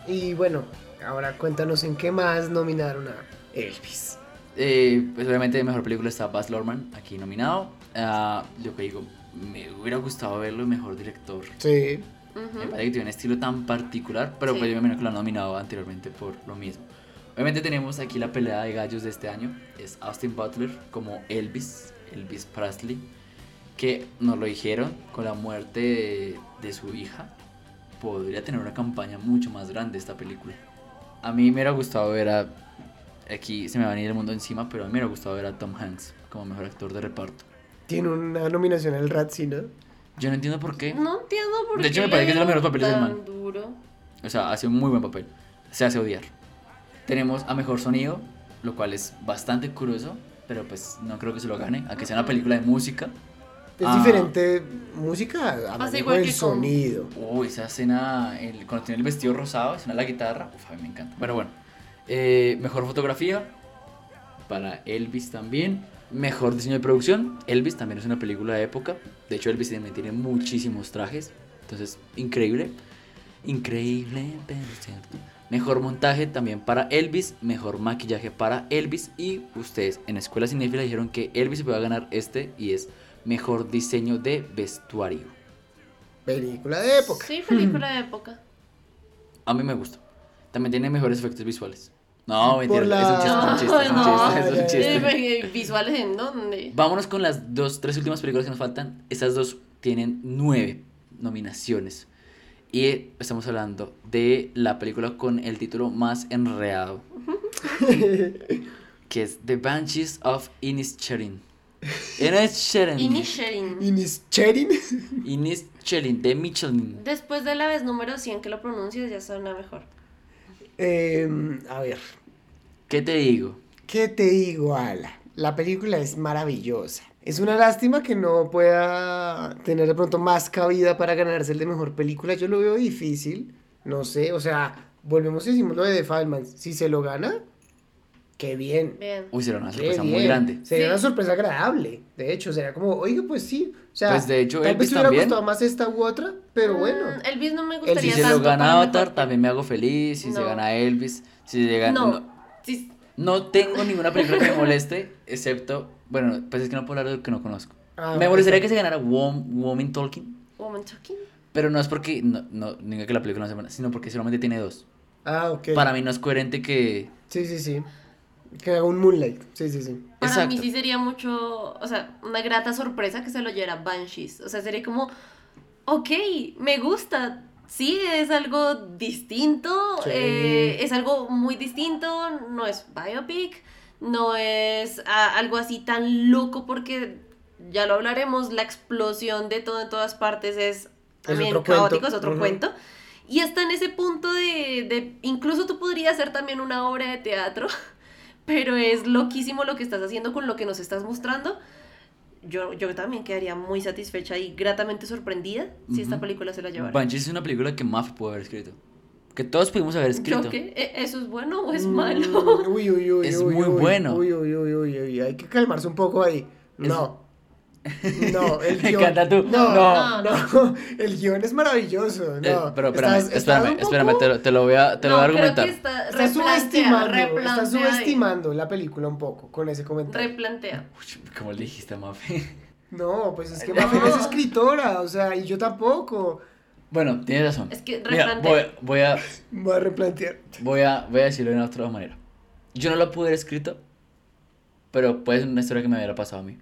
S2: Y bueno, ahora cuéntanos en qué más nominaron a Elvis.
S1: Eh, pues obviamente de mejor película está Baz Luhrmann aquí nominado. Ah, yo que digo, me hubiera gustado verlo mejor director.
S2: Sí.
S3: Ujú.
S1: Me parece que tiene un estilo tan particular, pero
S3: Sí.
S1: pues yo me imagino que lo han nominado anteriormente por lo mismo. Obviamente tenemos aquí la pelea de gallos de este año. Es Austin Butler como Elvis, Elvis Presley, que nos lo dijeron con la muerte de, de su hija. Podría tener una campaña mucho más grande esta película. A mí me hubiera gustado ver a... Aquí se me va a venir el mundo encima, pero a mí me hubiera gustado ver a Tom Hanks como mejor actor de reparto.
S2: Tiene una nominación al Razzie, ¿no?
S1: Yo no entiendo por qué.
S3: No entiendo por
S1: De
S3: qué.
S1: hecho, me parece que es de los mejores papeles del
S3: tan
S1: man.
S3: duro.
S1: O sea, hace un muy buen papel. Se hace odiar. Tenemos a mejor sonido, lo cual es bastante curioso, pero pues no creo que se lo gane. A que sea una película de música.
S2: Es
S1: Ah.
S2: diferente música a manejo
S3: igual
S2: del
S3: que con-
S2: sonido.
S1: Uy, esa escena, el, cuando tiene el vestido rosado, suena la guitarra. Uf, a mí me encanta. Pero bueno, eh, mejor fotografía para Elvis también. Mejor diseño de producción. Elvis también es una película de época. De hecho, Elvis también tiene muchísimos trajes. Entonces, increíble. Increíble, pero cierto. Mejor montaje también para Elvis. Mejor maquillaje para Elvis. Y ustedes en Escuela Cinéfila dijeron que Elvis se puede ganar este y es mejor diseño de vestuario.
S2: Película de época.
S3: Sí, película de época.
S1: A mí me gusta. También tiene mejores efectos visuales. No, mentira,
S2: la-
S1: es un chiste, es un chiste, es un
S3: No,
S1: chiste, es un chiste.
S3: Eh, ¿Visuales en dónde?
S1: Vámonos con las dos, tres últimas películas que nos faltan. Estas dos tienen nueve nominaciones. Y eh, estamos hablando de la película con el título más enredado. que es The Banshees of Inisherin. Inisherin.
S3: Inisherin.
S2: Inisherin.
S1: Inisherin, de Michelin.
S3: Después de la vez número 100 que lo pronuncias ya suena mejor.
S2: Em, a ver,
S1: ¿Qué te digo?
S2: ¿qué te digo, Ala? La película es maravillosa. Es una lástima que no pueda tener de pronto más cabida para ganarse el de mejor película. Yo lo veo difícil. No sé, o sea, volvemos y decimos lo de The Fabelmans. Si se lo gana, qué bien.
S3: Bien.
S1: Uy, será una
S2: Qué
S1: sorpresa muy
S2: bien.
S1: grande.
S2: Sería
S3: Sí.
S2: una sorpresa agradable. De hecho, sería como, oiga, pues sí. O sea,
S1: Pues, de hecho,
S2: tal
S1: Elvis
S2: vez hubiera gustado más esta u otra, pero bueno.
S3: Mm, Elvis no me gustaría
S1: Si se lo
S3: tanto
S1: gana Avatar,
S3: mejor-
S1: también me hago feliz. Si se gana Elvis, si se gana...
S3: No.
S1: no.
S3: Sí,
S1: No tengo ninguna película que me moleste, excepto, bueno, pues es que no puedo hablar de lo que no conozco.
S2: Ah,
S1: me molestaría que se ganara Wom- Woman Talking,
S3: Woman Talking.
S1: pero no es porque, no, no diga que la película no sea buena, sino porque solamente tiene dos.
S2: Ah, ok.
S1: Para mí no es coherente que...
S2: Sí, sí, sí. Que haga un Moonlight. Sí, sí, sí.
S3: Para
S1: Exacto.
S3: mí sí sería mucho, o sea, una grata sorpresa que se lo llevara Banshees. O sea, sería como, ok, me gusta. Sí, es algo distinto,
S2: Sí.
S3: eh, es algo muy distinto, no es biopic, no es ah, algo así tan loco porque ya lo hablaremos, la explosión de todo en todas partes es también
S2: otro
S3: caótico,
S2: cuento.
S3: es otro
S2: Ujú.
S3: cuento. Y está en ese punto de, de, incluso tú podrías hacer también una obra de teatro, pero es loquísimo lo que estás haciendo con lo que nos estás mostrando. Yo, yo también quedaría muy satisfecha y gratamente sorprendida si esta película se la llevara.
S1: Banshees es una película que Maffe pudo haber escrito. Que todos pudimos haber escrito.
S3: ¿Yo qué? ¿E- ¿Eso es bueno o es
S2: Mm,
S3: malo?
S2: Uy, uy, uy.
S1: Es
S2: uy,
S1: muy
S2: uy,
S1: bueno.
S2: Uy, uy, uy, uy, uy. Hay que calmarse un poco ahí. No. No, el
S1: Me
S2: guion.
S1: encanta tú.
S2: No,
S3: No,
S2: no, El guion es maravilloso. No.
S1: Eh, pero espérame,
S2: Estás- estás
S1: espérame,
S2: poco-
S1: espérame, te lo, te lo voy a, te lo voy a
S3: creo
S1: argumentar.
S3: que está replantea,
S2: subestimando,
S3: replantea,
S2: subestimando la película un poco con ese comentario.
S3: Replantea.
S1: Uy, ¿Cómo le dijiste a Maffe?
S2: No, pues es que
S3: No.
S2: Mafe no es escritora, o sea, y yo tampoco.
S1: bueno, tienes razón.
S3: Es que
S1: Mira,
S3: replantea.
S1: voy, voy a,
S2: Voy a replantear.
S1: voy a, voy a decirlo de una otra manera. Yo no lo pude haber escrito, pero puede ser una historia que me hubiera pasado a mí.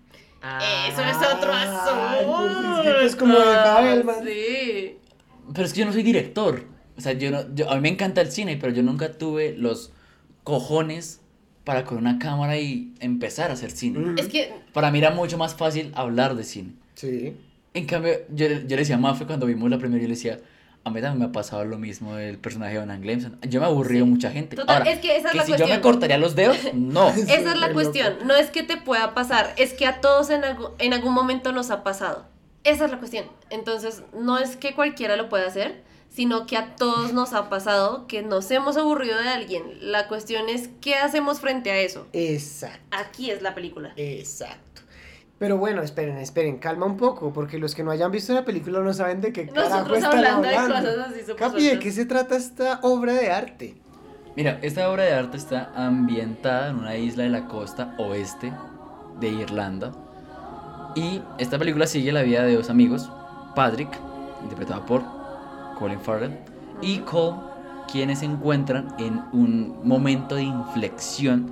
S3: Eso es otro
S2: Ay,
S3: asunto.
S2: pues es que es como de Fabelman.
S3: Sí.
S1: Pero es que yo no soy director. O sea, yo no, yo, a mí me encanta el cine, pero yo nunca tuve los cojones para con una cámara y empezar a hacer cine.
S3: Es que
S1: Para mí era mucho más fácil hablar de cine.
S2: Sí.
S1: En cambio, yo, yo le decía a Mafe cuando vimos la primera, yo le decía, a mí también me ha pasado lo mismo del personaje de Onan Glemson. Yo me aburrí de
S3: Sí.
S1: mucha gente.
S3: Total,
S1: Ahora,
S3: es que esa es la
S1: si yo
S3: cuestión.
S1: me cortaría los dedos, no.
S3: Esa es la cuestión. No es que te pueda pasar, es que a todos en, algu- en algún momento nos ha pasado. Esa es la cuestión. Entonces, no es que cualquiera lo pueda hacer, sino que a todos nos ha pasado que nos hemos aburrido de alguien. La cuestión es qué hacemos frente a eso.
S2: Exacto,
S3: Aquí es la película.
S2: exacto. Pero bueno, esperen, esperen, calma un poco, porque los que no hayan visto la película no saben de qué carajo
S3: Nosotros
S2: están
S3: hablando de
S2: hablando.
S3: cosas así súper
S2: Capi, ¿de qué se trata esta obra de arte?
S1: Mira, esta obra de arte está ambientada en una isla de la costa oeste de Irlanda. Y esta película sigue la vida de dos amigos, Patrick, interpretado por Colin Farrell, y Cole, quienes se encuentran en un momento de inflexión,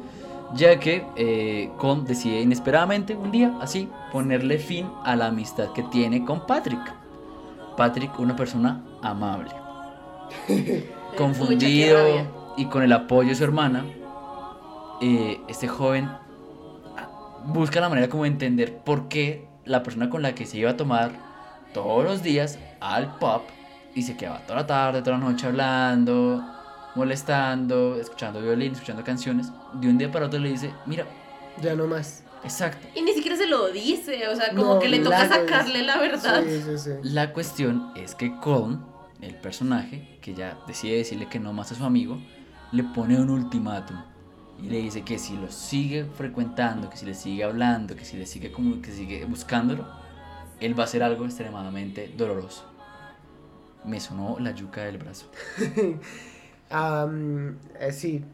S1: ya que eh, Cole decide inesperadamente un día, así, ponerle fin a la amistad que tiene con Patrick. Patrick, una persona amable confundido y con el apoyo de su hermana, eh, este joven ah, busca la manera como de entender por qué la persona con la que se iba a tomar todos los días al pub y se quedaba toda la tarde, toda la noche hablando, molestando, escuchando violín, escuchando canciones, de un día para otro le dice, mira,
S2: Ya no más.
S1: exacto,
S3: Y ni siquiera se lo dice, o sea, como
S2: No,
S3: que le toca
S2: la-
S3: sacarle la verdad.
S2: Sí, sí, sí.
S1: La cuestión es que Colm, el personaje, que ya decide decirle que no más a su amigo, le pone un ultimátum y le dice que si lo sigue frecuentando, que si le sigue hablando, que si le sigue como que sigue buscándolo, él va a hacer algo extremadamente doloroso. Me sonó la yuca del brazo.
S2: Am, eh, sí,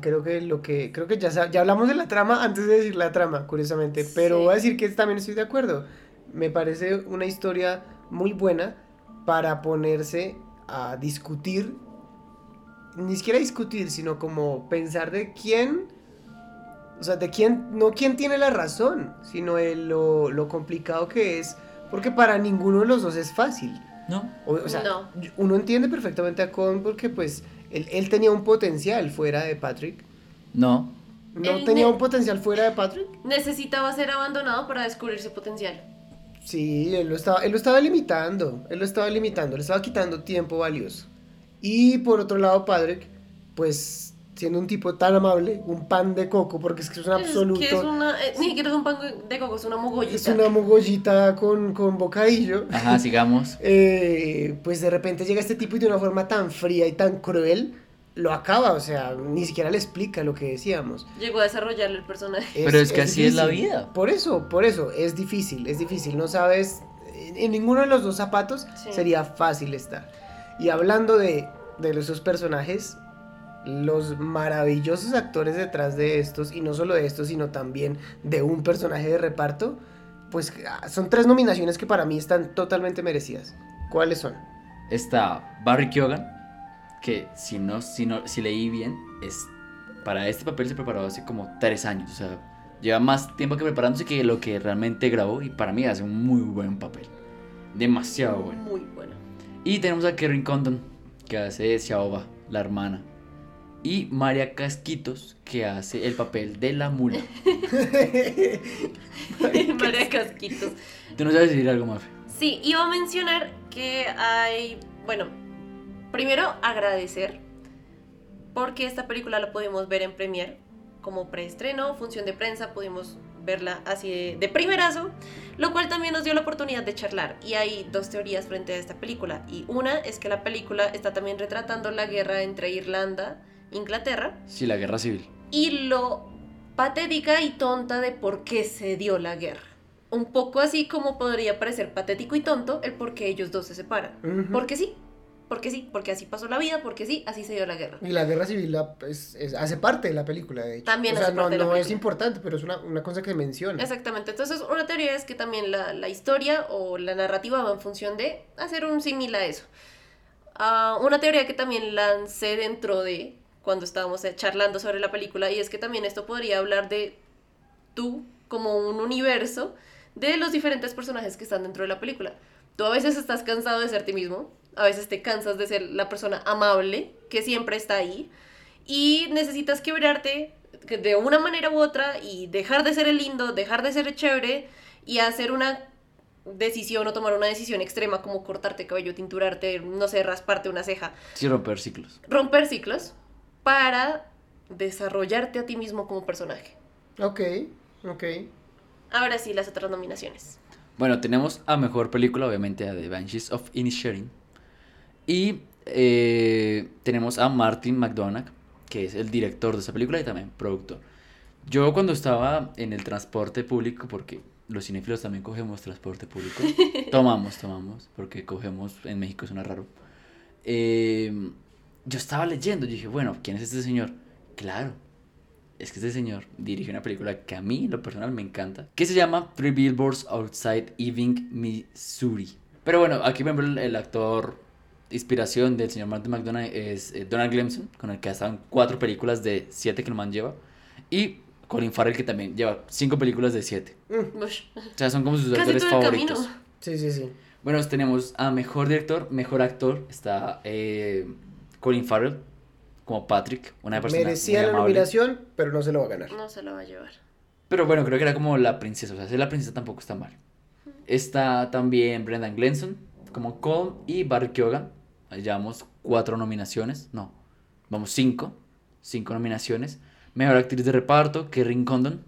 S2: creo que lo que creo que ya ya hablamos de la trama antes de decir la trama, curiosamente, pero
S3: Sí.
S2: voy a decir que también estoy de acuerdo. Me parece una historia muy buena para ponerse a discutir ni siquiera discutir, sino como pensar de quién o sea, de quién no quién tiene la razón, sino el- lo, lo complicado que es, porque para ninguno de los dos es fácil.
S1: ¿No?
S2: O, o sea,
S3: No.
S2: uno entiende perfectamente a Con porque pues él, él tenía un potencial fuera de Patrick.
S1: No.
S2: ¿No
S3: Él
S2: tenía un potencial fuera de Patrick?
S3: Necesitaba ser abandonado para descubrir su potencial.
S2: Sí, él lo estaba, él lo estaba limitando, él lo estaba limitando, le estaba quitando tiempo valioso. Y por otro lado, Patrick, pues siendo un tipo tan amable, un pan de coco, porque es que es un
S3: Es
S2: absoluto.
S3: que es una, eh, ni siquiera es un pan de coco, es una mogollita.
S2: Es una mogollita con, con bocadillo.
S1: Ajá, sigamos.
S2: Eh, pues de repente llega este tipo y de una forma tan fría y tan cruel lo acaba, o sea, ni siquiera le explica lo que decíamos.
S3: Llegó a desarrollar el personaje.
S1: Pero es que así es la
S2: difícil.
S1: vida.
S2: Por eso, por eso, es difícil, es difícil, no sabes, en, en ninguno de los dos zapatos
S3: Sí.
S2: sería fácil estar. Y hablando de, de esos personajes, los maravillosos actores detrás de estos, y no solo de estos, sino también de un personaje de reparto, pues ah, son tres nominaciones que para mí están totalmente merecidas. ¿Cuáles son?
S1: Está Barry Keoghan, que si no, si no, si leí bien, es para este papel se preparó hace como tres años. O sea, lleva más tiempo que preparándose que lo que realmente grabó. Y para mí hace un muy buen papel. Demasiado bueno.
S3: Muy bueno.
S1: Y tenemos a Kerry Condon, que hace Xiaoba, la hermana. Y María Casquitos, que hace el papel de la mula.
S3: María Casquitos.
S1: Tú no sabes decir algo, Mafe.
S3: Sí, iba a mencionar que hay, bueno, primero agradecer porque esta película la pudimos ver en premier como preestreno, función de prensa, pudimos verla así de, de primerazo, lo cual también nos dio la oportunidad de charlar. Y hay dos teorías frente a esta película. Y una es que la película está también retratando la guerra entre Irlanda Inglaterra
S1: Sí, la guerra civil.
S3: y lo patética y tonta de por qué se dio la guerra. Un poco así como podría parecer patético y tonto el por qué ellos dos se separan. Porque sí, porque sí, porque así pasó la vida, porque sí, así se dio la guerra.
S2: Y la guerra civil la- es- es- hace parte de la película, de hecho.
S3: También
S2: o sea,
S3: hace
S2: no,
S3: parte de la
S2: no es importante, pero es una, una cosa que menciona.
S3: Exactamente, entonces una teoría es que también la, la historia o la narrativa va en función de hacer un símil a eso. Ah, una teoría que también lancé dentro de cuando estábamos eh, charlando sobre la película y es que también esto podría hablar de tú como un universo de los diferentes personajes que están dentro de la película. Tú a veces estás cansado de ser ti mismo, a veces te cansas de ser la persona amable que siempre está ahí y necesitas quebrarte que de una manera u otra y dejar de ser el lindo, dejar de ser el chévere y hacer una decisión o tomar una decisión extrema como cortarte cabello, tinturarte, no sé, rasparte una ceja,
S1: Sí, romper ciclos.
S3: romper ciclos para desarrollarte a ti mismo como personaje.
S2: Ok, ok.
S3: Ahora sí, las otras nominaciones.
S1: Bueno, tenemos a mejor película, obviamente, a The Banshees of Inisherin. Y eh, tenemos a Martin McDonagh, que es el director de esa película y también productor. Yo cuando estaba en el transporte público, porque los cinéfilos también cogemos transporte público, tomamos, tomamos, porque cogemos, en México suena raro. Eh, yo estaba leyendo y dije, bueno, ¿quién es este señor? Claro, es que este señor dirige una película que a mí, lo personal, me encanta, que se llama Three Billboards Outside Ebbing, Missouri. Pero bueno, aquí, por ejemplo, el, el actor inspiración del señor Martin McDonagh es eh, Donald Gleason, con el que están cuatro películas de siete que el man lleva, y Colin Farrell, que también lleva cinco películas de siete.
S3: Ush,
S1: O sea, son como sus
S3: Casi
S1: actores favoritos.
S3: camino.
S2: Sí, sí, sí.
S1: Bueno, tenemos a mejor director, mejor actor. Está eh, Colin Farrell como Patrick, una persona
S2: Merecía
S1: muy
S2: la
S1: amable.
S2: nominación, pero no se lo va a ganar.
S3: No se lo va a llevar.
S1: Pero bueno, creo que era como la princesa. O sea, ser la princesa tampoco está mal. Está también Brendan Glenson como Cole y Barry Keoghan. Ahí Llevamos cuatro nominaciones. No, vamos cinco. Cinco nominaciones. Mejor actriz de reparto, Kerrin Condon.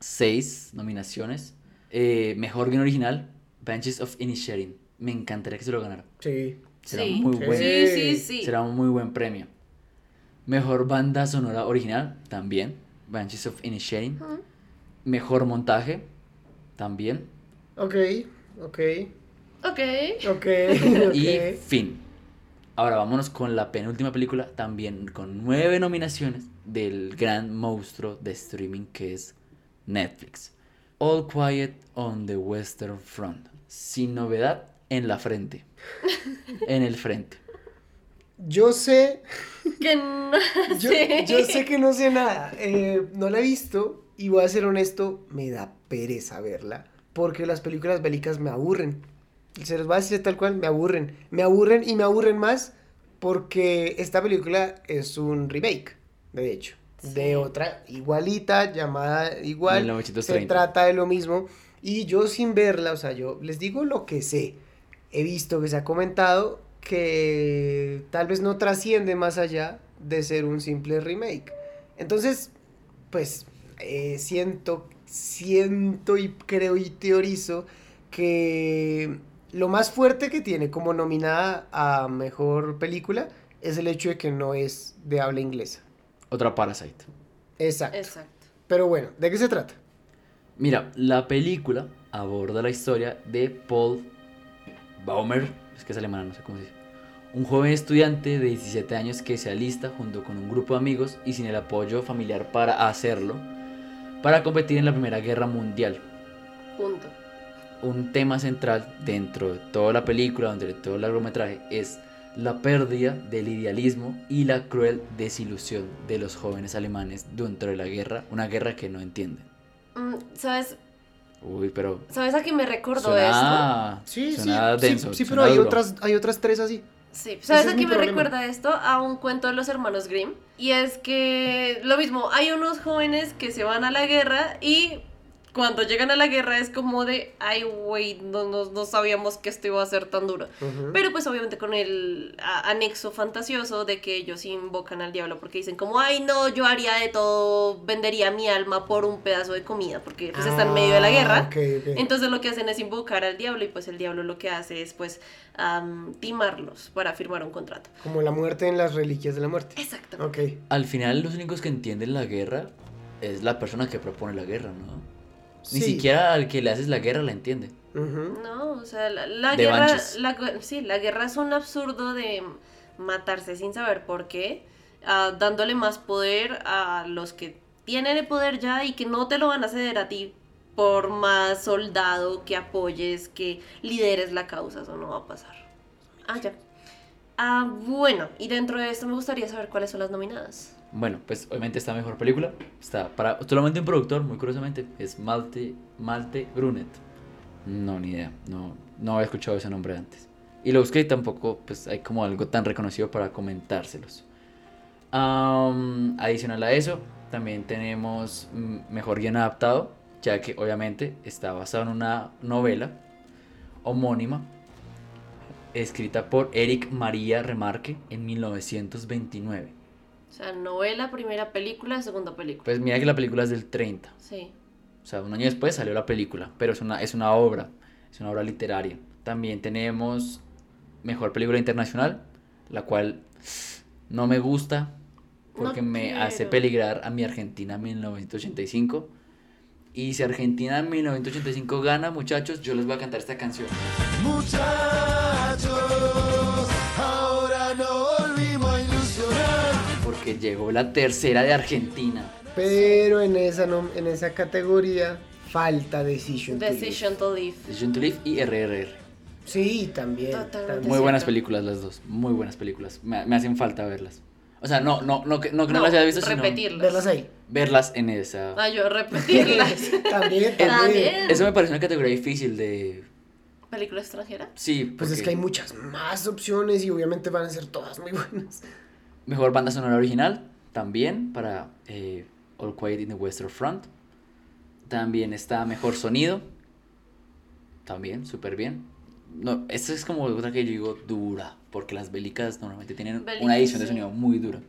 S1: Seis nominaciones. Eh, mejor guion original, Banshees of Inisherin. Me encantaría que se lo ganara.
S2: Sí.
S1: Será
S3: Sí.
S1: muy.
S2: Sí,
S3: sí, sí.
S1: Será un muy buen premio. Mejor banda sonora original, también. Banshees of Inisherin.
S3: Ujú.
S1: Mejor montaje, también.
S2: Ok, ok,
S3: Ok.
S2: ok.
S1: Y fin. Ahora vámonos con la penúltima película, también con nueve nominaciones del gran monstruo de streaming que es Netflix. All Quiet on the Western Front. Sin novedad en la frente. En el frente.
S2: Yo sé,
S3: Que no
S2: yo,
S3: sé.
S2: yo sé que no sé nada. Eh, no la he visto y voy a ser honesto, me da pereza verla. Porque las películas bélicas me aburren. Y se los voy a decir tal cual, me aburren. Me aburren y me aburren más porque esta película es un remake, de hecho. De otra igualita, llamada igual.
S1: 1930.
S2: Se trata de lo mismo. Y yo sin verla, o sea, yo les digo lo que sé. He visto que se ha comentado que tal vez no trasciende más allá de ser un simple remake. Entonces, pues eh, siento, siento y creo y teorizo que lo más fuerte que tiene como nominada a mejor película es el hecho de que no es de habla inglesa.
S1: Otra Parasite.
S2: Exacto.
S3: Exacto.
S2: Pero bueno, ¿de qué se trata?
S1: Mira, la película aborda la historia de Paul Baumer, es que es alemán, no sé cómo se dice. Un joven estudiante de 17 años que se alista junto con un grupo de amigos y sin el apoyo familiar para hacerlo, para competir en la Primera Guerra Mundial.
S3: Punto.
S1: Un tema central dentro de toda la película, dentro de todo el largometraje, es la pérdida del idealismo y la cruel desilusión de los jóvenes alemanes dentro de la guerra, una guerra que no entienden.
S3: Mm, ¿Sabes?
S1: Uy, pero
S3: ¿Sabes a qué me recordó esto?
S2: Sí,
S1: suena
S2: sí,
S1: denso,
S2: sí, pero hay
S1: duro.
S2: otras, hay otras tres así.
S3: Sí, ¿sabes a qué me
S2: problema.
S3: recuerda esto? A un cuento de los hermanos Grimm. Y es que lo mismo, hay unos jóvenes que se van a la guerra y cuando llegan a la guerra es como de, ay, güey, no, no, no sabíamos que esto iba a ser tan duro. Pero pues obviamente con el a- anexo fantasioso de que ellos invocan al diablo porque dicen como, ay no, yo haría de todo, vendería mi alma por un pedazo de comida porque pues está en medio de la
S2: Ah,
S3: guerra. Entonces lo que hacen es invocar al diablo y pues el diablo lo que hace es pues am, timarlos para firmar un contrato.
S2: Como la muerte en las reliquias de la muerte.
S3: Exacto.
S2: Ok.
S1: Al final los únicos que entienden la guerra es la persona que propone la guerra, ¿no? Ni
S2: Sí.
S1: siquiera al que le haces la guerra la entiende.
S3: No, o sea, la, la
S1: De
S3: guerra, la, sí, la guerra es un absurdo de matarse sin saber por qué, ah, dándole más poder a los que tienen el poder ya y que no te lo van a ceder a ti por más soldado que apoyes, que lideres la causa, eso no va a pasar. Ah, ya. Ah, bueno, y dentro de esto me gustaría saber cuáles son las nominadas.
S1: Bueno, pues obviamente está mejor película. Está para solamente un productor, muy curiosamente, es Malte, Malte Brunet. No, ni idea. No, no había escuchado ese nombre antes. Y lo busqué y tampoco pues hay como algo tan reconocido para comentárselos. Adicional a eso, también tenemos mejor guion adaptado, ya que obviamente está basado en una novela homónima escrita por Eric María Remarque en 1929.
S3: O sea, novela, primera película, segunda película.
S1: Pues mira que la película es del 30.
S3: Sí.
S1: O sea, un año después salió la película, pero es una, es una obra, es una obra literaria. También tenemos Mejor Película Internacional, la cual no me gusta porque
S3: No
S1: me hace peligrar a mi Argentina 1985. Y si Argentina en 1985 gana, muchachos, yo les voy a cantar esta canción.
S7: Muchachos,
S1: Porque llegó la tercera de Argentina.
S2: Pero en esa, nom- en esa categoría falta Decision. to Live.
S3: Decision to Live.
S1: Decision to Live y RRR.
S2: Sí, también.
S3: Totalmente.
S2: también.
S1: Muy buenas
S3: cierto.
S1: películas las dos, muy buenas películas. Me, me hacen falta verlas. O sea, no, no, no, que no, que no
S3: No,
S1: las haya visto, sino
S3: repetirlas.
S2: Verlas ahí.
S1: verlas en esa.
S3: Ah, yo repetirlas.
S2: También, también.
S3: También.
S1: Eso me parece una categoría difícil de...
S3: ¿Película extranjera?
S1: Sí,
S2: Pues es
S1: porque
S2: que hay muchas más opciones y obviamente van a ser todas muy buenas.
S1: Mejor banda sonora original, también, para eh, All Quiet in the Western Front. También está Mejor Sonido, también, súper bien. No, esta es como otra que yo digo dura, porque las bélicas normalmente tienen una edición de sonido muy dura.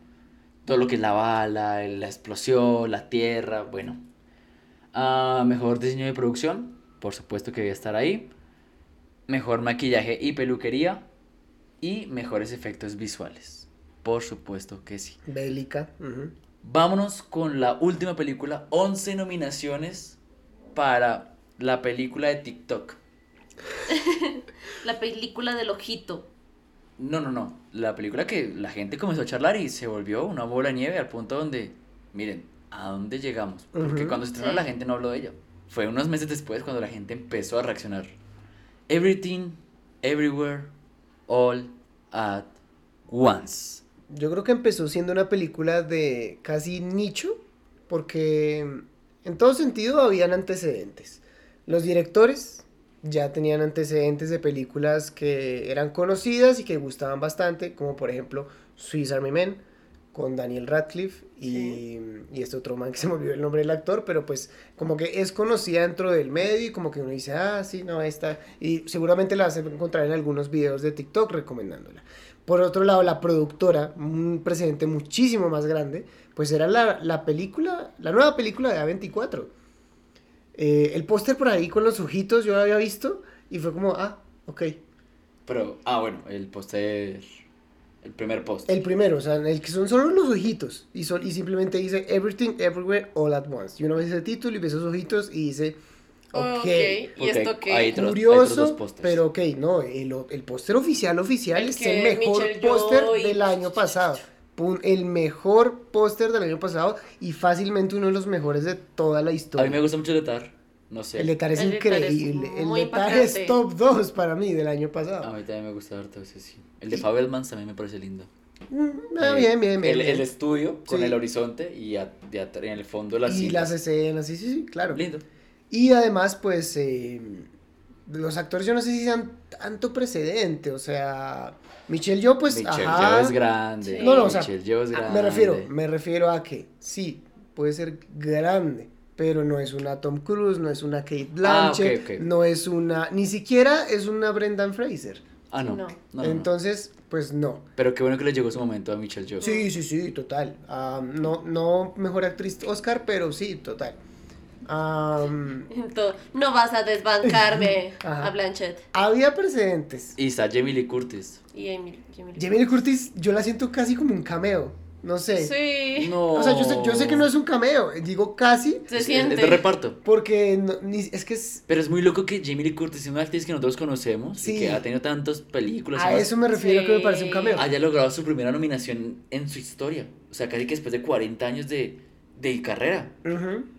S1: Todo lo que es la bala, la explosión, la tierra, bueno. Ah, mejor diseño de producción, por supuesto que voy a estar ahí. Mejor maquillaje y peluquería. Y mejores efectos visuales. Por supuesto que sí.
S2: Bélica.
S1: Vámonos con la última película. 11 nominaciones para la película de TikTok.
S3: La película del ojito.
S1: No, no, no. La película que la gente comenzó a charlar y se volvió una bola de nieve al punto donde, miren, ¿a dónde llegamos? Porque cuando se estrenó
S3: Sí.
S1: la gente no habló de ella. Fue unos meses después cuando la gente empezó a reaccionar. Everything, Everywhere, All at Once.
S2: Yo creo que empezó siendo una película de casi nicho, porque en todo sentido habían antecedentes. Los directores ya tenían antecedentes de películas que eran conocidas y que gustaban bastante, como por ejemplo Swiss Army Men con Daniel Radcliffe y, y este otro man que se me olvidó el nombre del actor, pero pues como que es conocida dentro del medio y como que uno dice, ah, sí, no, esta, y seguramente la vas a encontrar en algunos videos de TikTok recomendándola. Por otro lado, la productora, un precedente muchísimo más grande, pues era la, la película, la nueva película de A24. Eh, el póster por ahí con los ojitos yo lo había visto y fue como, ah, ok.
S1: Pero, ah, bueno, el póster. El primer póster.
S2: El primero, o sea, el que son solo los ojitos y, son, y simplemente dice Everything, Everywhere, All at Once. Y uno ve ese título y ve esos ojitos y dice, ok.
S3: Ok, ¿y esto qué?
S1: otros- hay otros dos
S2: Curioso, pero ok, no, el, el póster oficial oficial
S3: El
S2: es
S3: que
S2: el mejor póster
S3: y-
S2: del año pasado. El mejor póster del año pasado y fácilmente uno de los mejores de toda la
S1: A
S2: historia.
S1: mí me gusta mucho el Letar. No sé.
S2: El Letar es
S3: El Letar es
S2: increíble. el Letar
S3: impactante.
S2: es top 2 para mí del año
S1: A
S2: pasado.
S1: mí también me gusta harto ese sí. El de Fabelmans también me parece lindo.
S2: Mm, ah,
S1: Eh,
S2: bien, bien, bien.
S1: El,
S2: bien.
S1: el estudio con
S2: Sí.
S1: el horizonte y a- de en el fondo las
S2: y las escenas, sí, sí, sí, claro.
S1: Lindo.
S2: Y además, pues, eh, los actores yo no sé si sean tanto precedente, o sea, Michelle yo pues,
S1: Michelle
S2: ajá,
S1: Yeoh es grande.
S3: Sí.
S2: No, no, o sea,
S1: Michelle es
S2: Ah,
S1: grande.
S2: Me refiero, me refiero a que sí, puede ser grande, pero no es una Tom Cruise, no es una Kate
S1: Ah,
S2: Blanchett, no es una, ni siquiera es una Brendan Fraser.
S1: Ah, no.
S2: Entonces, pues no.
S1: Pero qué bueno que le llegó su momento a Michelle Yeoh.
S2: Sí, sí, sí, total. Ah, no, no mejor actriz Oscar, pero sí, total.
S3: Entonces, no vas a desbancarme a Blanchett
S2: había precedentes.
S1: Y está Jamie Lee Curtis.
S3: y Emily.
S2: Jamie Lee Curtis, yo la siento casi como un cameo. No sé.
S3: Sí.
S1: No.
S2: O sea, yo sé, yo sé que no es un cameo, digo casi,
S3: Se
S1: es
S3: siente.
S1: de reparto.
S2: porque no- ni- es que es,
S1: Pero es muy loco que Jamie Lee Curtis es una actriz que nosotros conocemos
S2: Sí.
S1: y que ha tenido tantas películas. y
S2: a eso me refiero que me parece un
S3: Sí.
S2: cameo.
S1: haya logrado su primera nominación en su historia. O sea, casi que después de 40 años de, de carrera.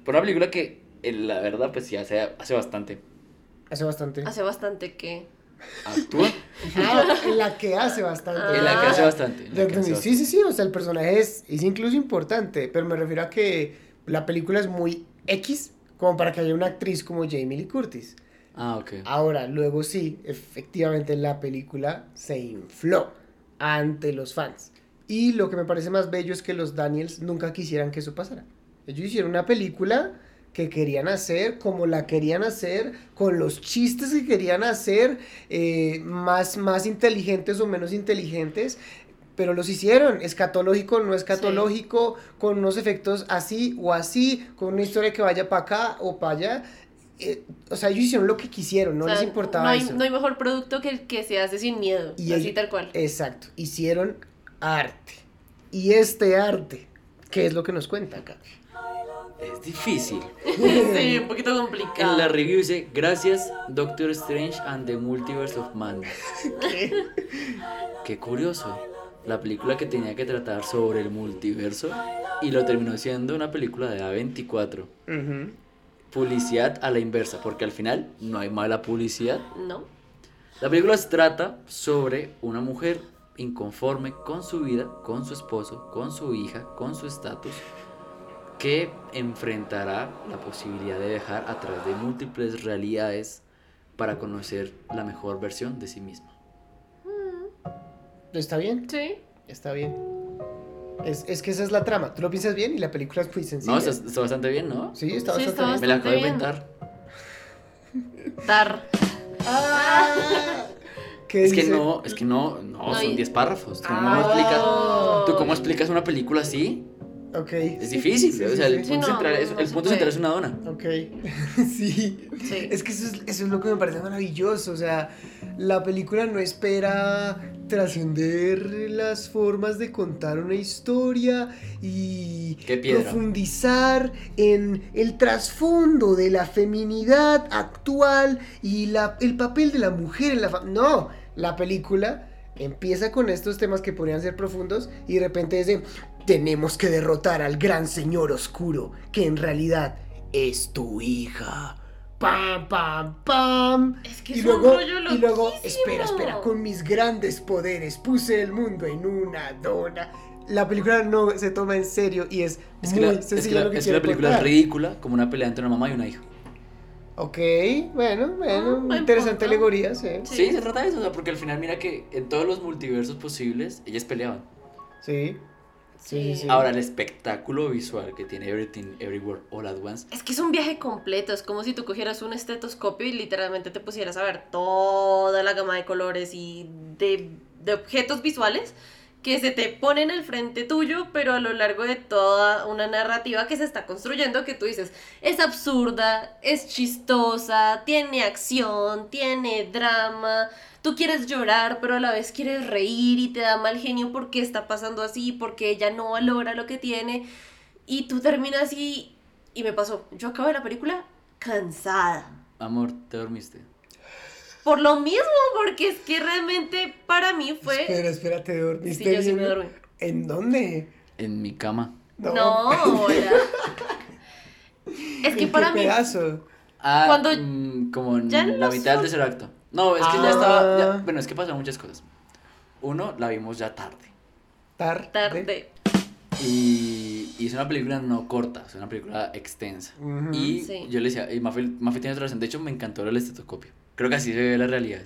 S1: Por una película que, en la verdad, pues sí hace, hace bastante.
S2: Hace bastante.
S3: Hace bastante que.
S1: Actúa.
S2: Ah, en la que hace bastante.
S1: en la que hace
S2: Ah,
S1: bastante. que hace
S2: Sí, sí, sí, o sea, el personaje es, es incluso importante, pero me refiero a que la película es muy X como para que haya una actriz como Jamie Lee Curtis.
S1: Ah, ok.
S2: Ahora, luego sí, efectivamente la película se infló ante los fans. Y lo que me parece más bello es que los Daniels nunca quisieran que eso pasara. Ellos hicieron una película que querían hacer, como la querían hacer, con los chistes que querían hacer, eh, más, más inteligentes o menos inteligentes, pero los hicieron, escatológico, no escatológico, con unos efectos así o así, con una historia que vaya para acá o para allá. Eh, o sea, ellos hicieron lo que quisieron, no
S3: o sea,
S2: les importaba
S3: no hay,
S2: eso.
S3: no hay mejor producto que el que se hace sin miedo.
S2: Y
S3: así tal cual.
S2: Exacto, hicieron arte. Y este arte, ¿qué es lo que nos cuenta acá?
S1: Es difícil.
S3: sí, un poquito complicado.
S1: En la review dice, gracias Doctor Strange and the Multiverse of Man. Qué curioso. La película que tenía que tratar sobre el multiverso y lo terminó siendo una película de A24.
S2: Ujú.
S1: Publicidad a la inversa, porque al final no hay mala publicidad.
S3: No.
S1: La película se trata sobre una mujer inconforme con su vida, con su esposo, con su hija, con su estatus, que enfrentará la posibilidad de dejar atrás de múltiples realidades para conocer la mejor versión de sí misma.
S2: ¿Está bien?
S3: Sí.
S2: Está bien. Es, es que esa es la trama. Tú lo piensas bien y la película es muy sencilla.
S1: No, está, está bastante bien, ¿no?
S2: Sí, está
S3: Sí,
S2: bastante
S3: está
S2: bien.
S1: Me la acabo de inventar.
S3: Dar.
S2: Ah, ¿qué
S1: Es que no, es que no, no,
S3: No,
S1: son
S3: y-
S1: 10 párrafos. ¿Tú,
S2: Ah.
S1: cómo explicas, ¿Tú cómo explicas una película así?
S2: Ok.
S1: Es difícil,
S2: Sí,
S1: o
S2: sí,
S1: sea, el punto,
S3: no,
S1: central, es,
S3: no
S1: el
S3: se
S1: punto
S3: puede.
S1: central es una dona.
S2: Ok, sí.
S3: Sí.
S2: Es que eso es, eso es lo que me parece maravilloso. O sea, la película no espera trascender las formas de contar una historia y profundizar en el trasfondo de la feminidad actual y la, el papel de la mujer en la familia. No, la película empieza con estos temas que podrían ser profundos y de repente dice, tenemos que derrotar al gran señor oscuro, que en realidad es tu hija. Pam, pam, pam.
S3: Es que
S2: y
S3: es
S2: luego,
S3: un rollo
S2: y luego, espera, espera, con mis grandes poderes puse el mundo en una dona. La película no se toma en serio y es,
S1: Es que,
S2: muy
S1: la, es que
S2: sencilla
S1: la-
S2: lo que
S1: es la película
S2: contar.
S1: ridícula, como una pelea entre una mamá y una hija.
S2: Ok, bueno, bueno,
S3: Ah,
S2: interesante alegoría, sí.
S3: Sí.
S1: Sí. se trata de eso, o sea, porque al final mira que en todos los multiversos posibles ellas peleaban.
S2: Sí. Sí, sí.
S1: Ahora, el espectáculo visual que tiene Everything Everywhere All at Once,
S3: Es que es un viaje completo, es como si tú cogieras un estetoscopio y literalmente te pusieras a ver toda la gama de colores y de de objetos visuales que se te ponen al frente tuyo, pero a lo largo de toda una narrativa que se está construyendo, que tú dices, es absurda, es chistosa, tiene acción, tiene drama, tú quieres llorar, pero a la vez quieres reír y te da mal genio porque está pasando así, porque ella no valora lo que tiene, y tú terminas y, y me pasó, yo acabo de la película cansada.
S1: Amor, te dormiste.
S3: Por lo mismo, porque es que realmente para mí fue...
S2: Espera, espera, ¿te dormiste
S3: Sí, yo sí me dormí.
S2: ¿En dónde?
S1: En mi cama.
S3: No, hola. Es que
S2: ¿En
S3: para
S2: qué
S3: mí...
S2: pedazo?
S1: Ah,
S3: Cuando-
S1: mm, como en la mitad del tercer acto. No, es que
S2: Ah.
S1: ya estaba. ya- bueno, es que pasaron muchas cosas. Uno, la vimos ya tarde.
S2: Tarde.
S3: Tarde.
S1: Y, y es una película no corta, es una película extensa. Y
S3: Sí.
S1: yo le decía, y Mafe, Mafe tiene otra razón. De hecho, me encantó el estetoscopio. Creo que así se ve la realidad.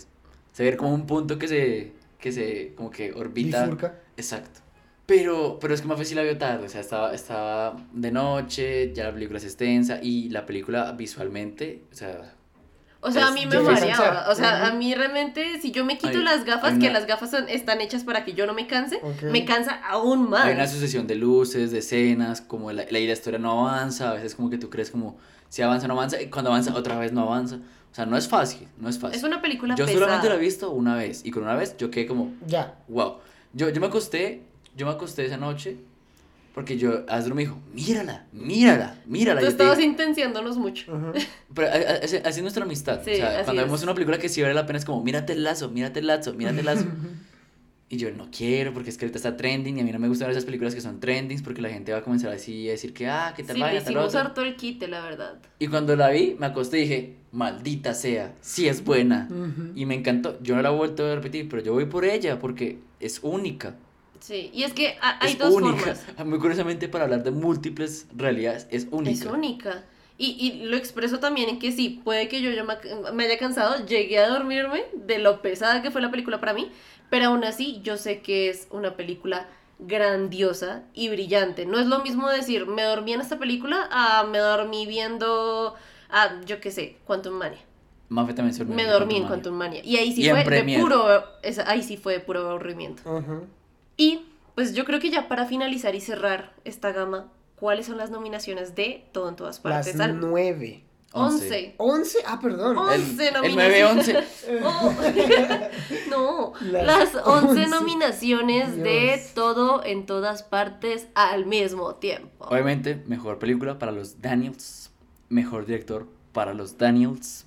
S1: Se ve como un punto que se, que se, como que orbita.
S2: Bifurca.
S1: Exacto. Pero, pero es que Mafe sí la vio tarde, o sea, estaba, estaba de noche, ya la película es extensa y la película visualmente, o sea,
S3: O sea, a
S1: Es
S3: mí me mareaba. O sea, a
S2: Ujú.
S3: mí realmente, si yo me quito
S1: Hay-
S3: las gafas, que
S1: una-
S3: las gafas son- están hechas para que yo no me canse,
S2: Ok.
S3: me cansa aún más.
S1: hay una sucesión de luces, de escenas, como la, la, historia no avanza, a veces como que tú crees como si avanza no avanza, y cuando avanza otra vez no avanza. O sea, no es fácil, no es fácil.
S3: Es una película
S1: yo
S3: pesada.
S1: solamente la he visto una vez y con una vez yo quedé como,
S2: Ya.
S1: wow. Yo, yo me acosté, yo me acosté esa noche porque yo, Asdru me dijo, mírala, mírala, mírala.
S3: Tú
S1: te
S3: estabas
S1: dije,
S3: intenciándonos mucho.
S2: Ujú.
S1: Pero a- a- así, así es nuestra amistad.
S3: Sí,
S1: o sea,
S3: así
S1: cuando
S3: es.
S1: vemos una película que sí vale la pena es como, mírate el lazo, mírate el lazo, mírate el lazo. y yo no quiero porque es que ahorita está trending y a mí no me gustan esas películas que son trendings porque la gente va a comenzar así a decir que, ah, qué tal
S3: Sí, le
S1: vaina, tal
S3: harto el quite, la verdad.
S1: Y cuando la vi, me acosté y dije, maldita sea, sí es buena.
S2: Ujú.
S1: Y me encantó. Yo no la he vuelto a repetir, pero yo voy por ella porque es única.
S3: Sí, y es que ha- hay
S1: es
S3: dos
S1: única.
S3: formas.
S1: Muy curiosamente, para hablar de múltiples realidades, es única.
S3: Es única. Y, y lo expreso también en que sí, puede que yo ya me, me haya cansado, llegué a dormirme de lo pesada que fue la película para mí, pero aún así yo sé que es una película grandiosa y brillante. No es lo mismo decir, me dormí en esta película a me dormí viendo, a, yo qué sé, Quantum Mania.
S1: Mafe también se durmió
S3: Me dormí en
S1: Quantum
S3: Quantum Mania. Y ahí sí
S1: Y
S3: fue de puro, esa- ahí sí fue de puro aburrimiento. Y pues yo creo que ya para finalizar y cerrar esta gama, ¿cuáles son las nominaciones de Todo en Todas
S2: Las
S3: Partes? Al-
S2: nueve.
S3: 11.
S2: ¿Once? Ah, perdón.
S3: Oh.
S1: El,
S3: 11
S1: el
S3: nominaciones.
S1: 9-11.
S3: Oh. no,
S2: Las
S3: las 11
S2: 11.
S3: nominaciones de todo en todas partes al mismo tiempo.
S1: Obviamente, mejor película para los Daniels. Mejor director para los Daniels.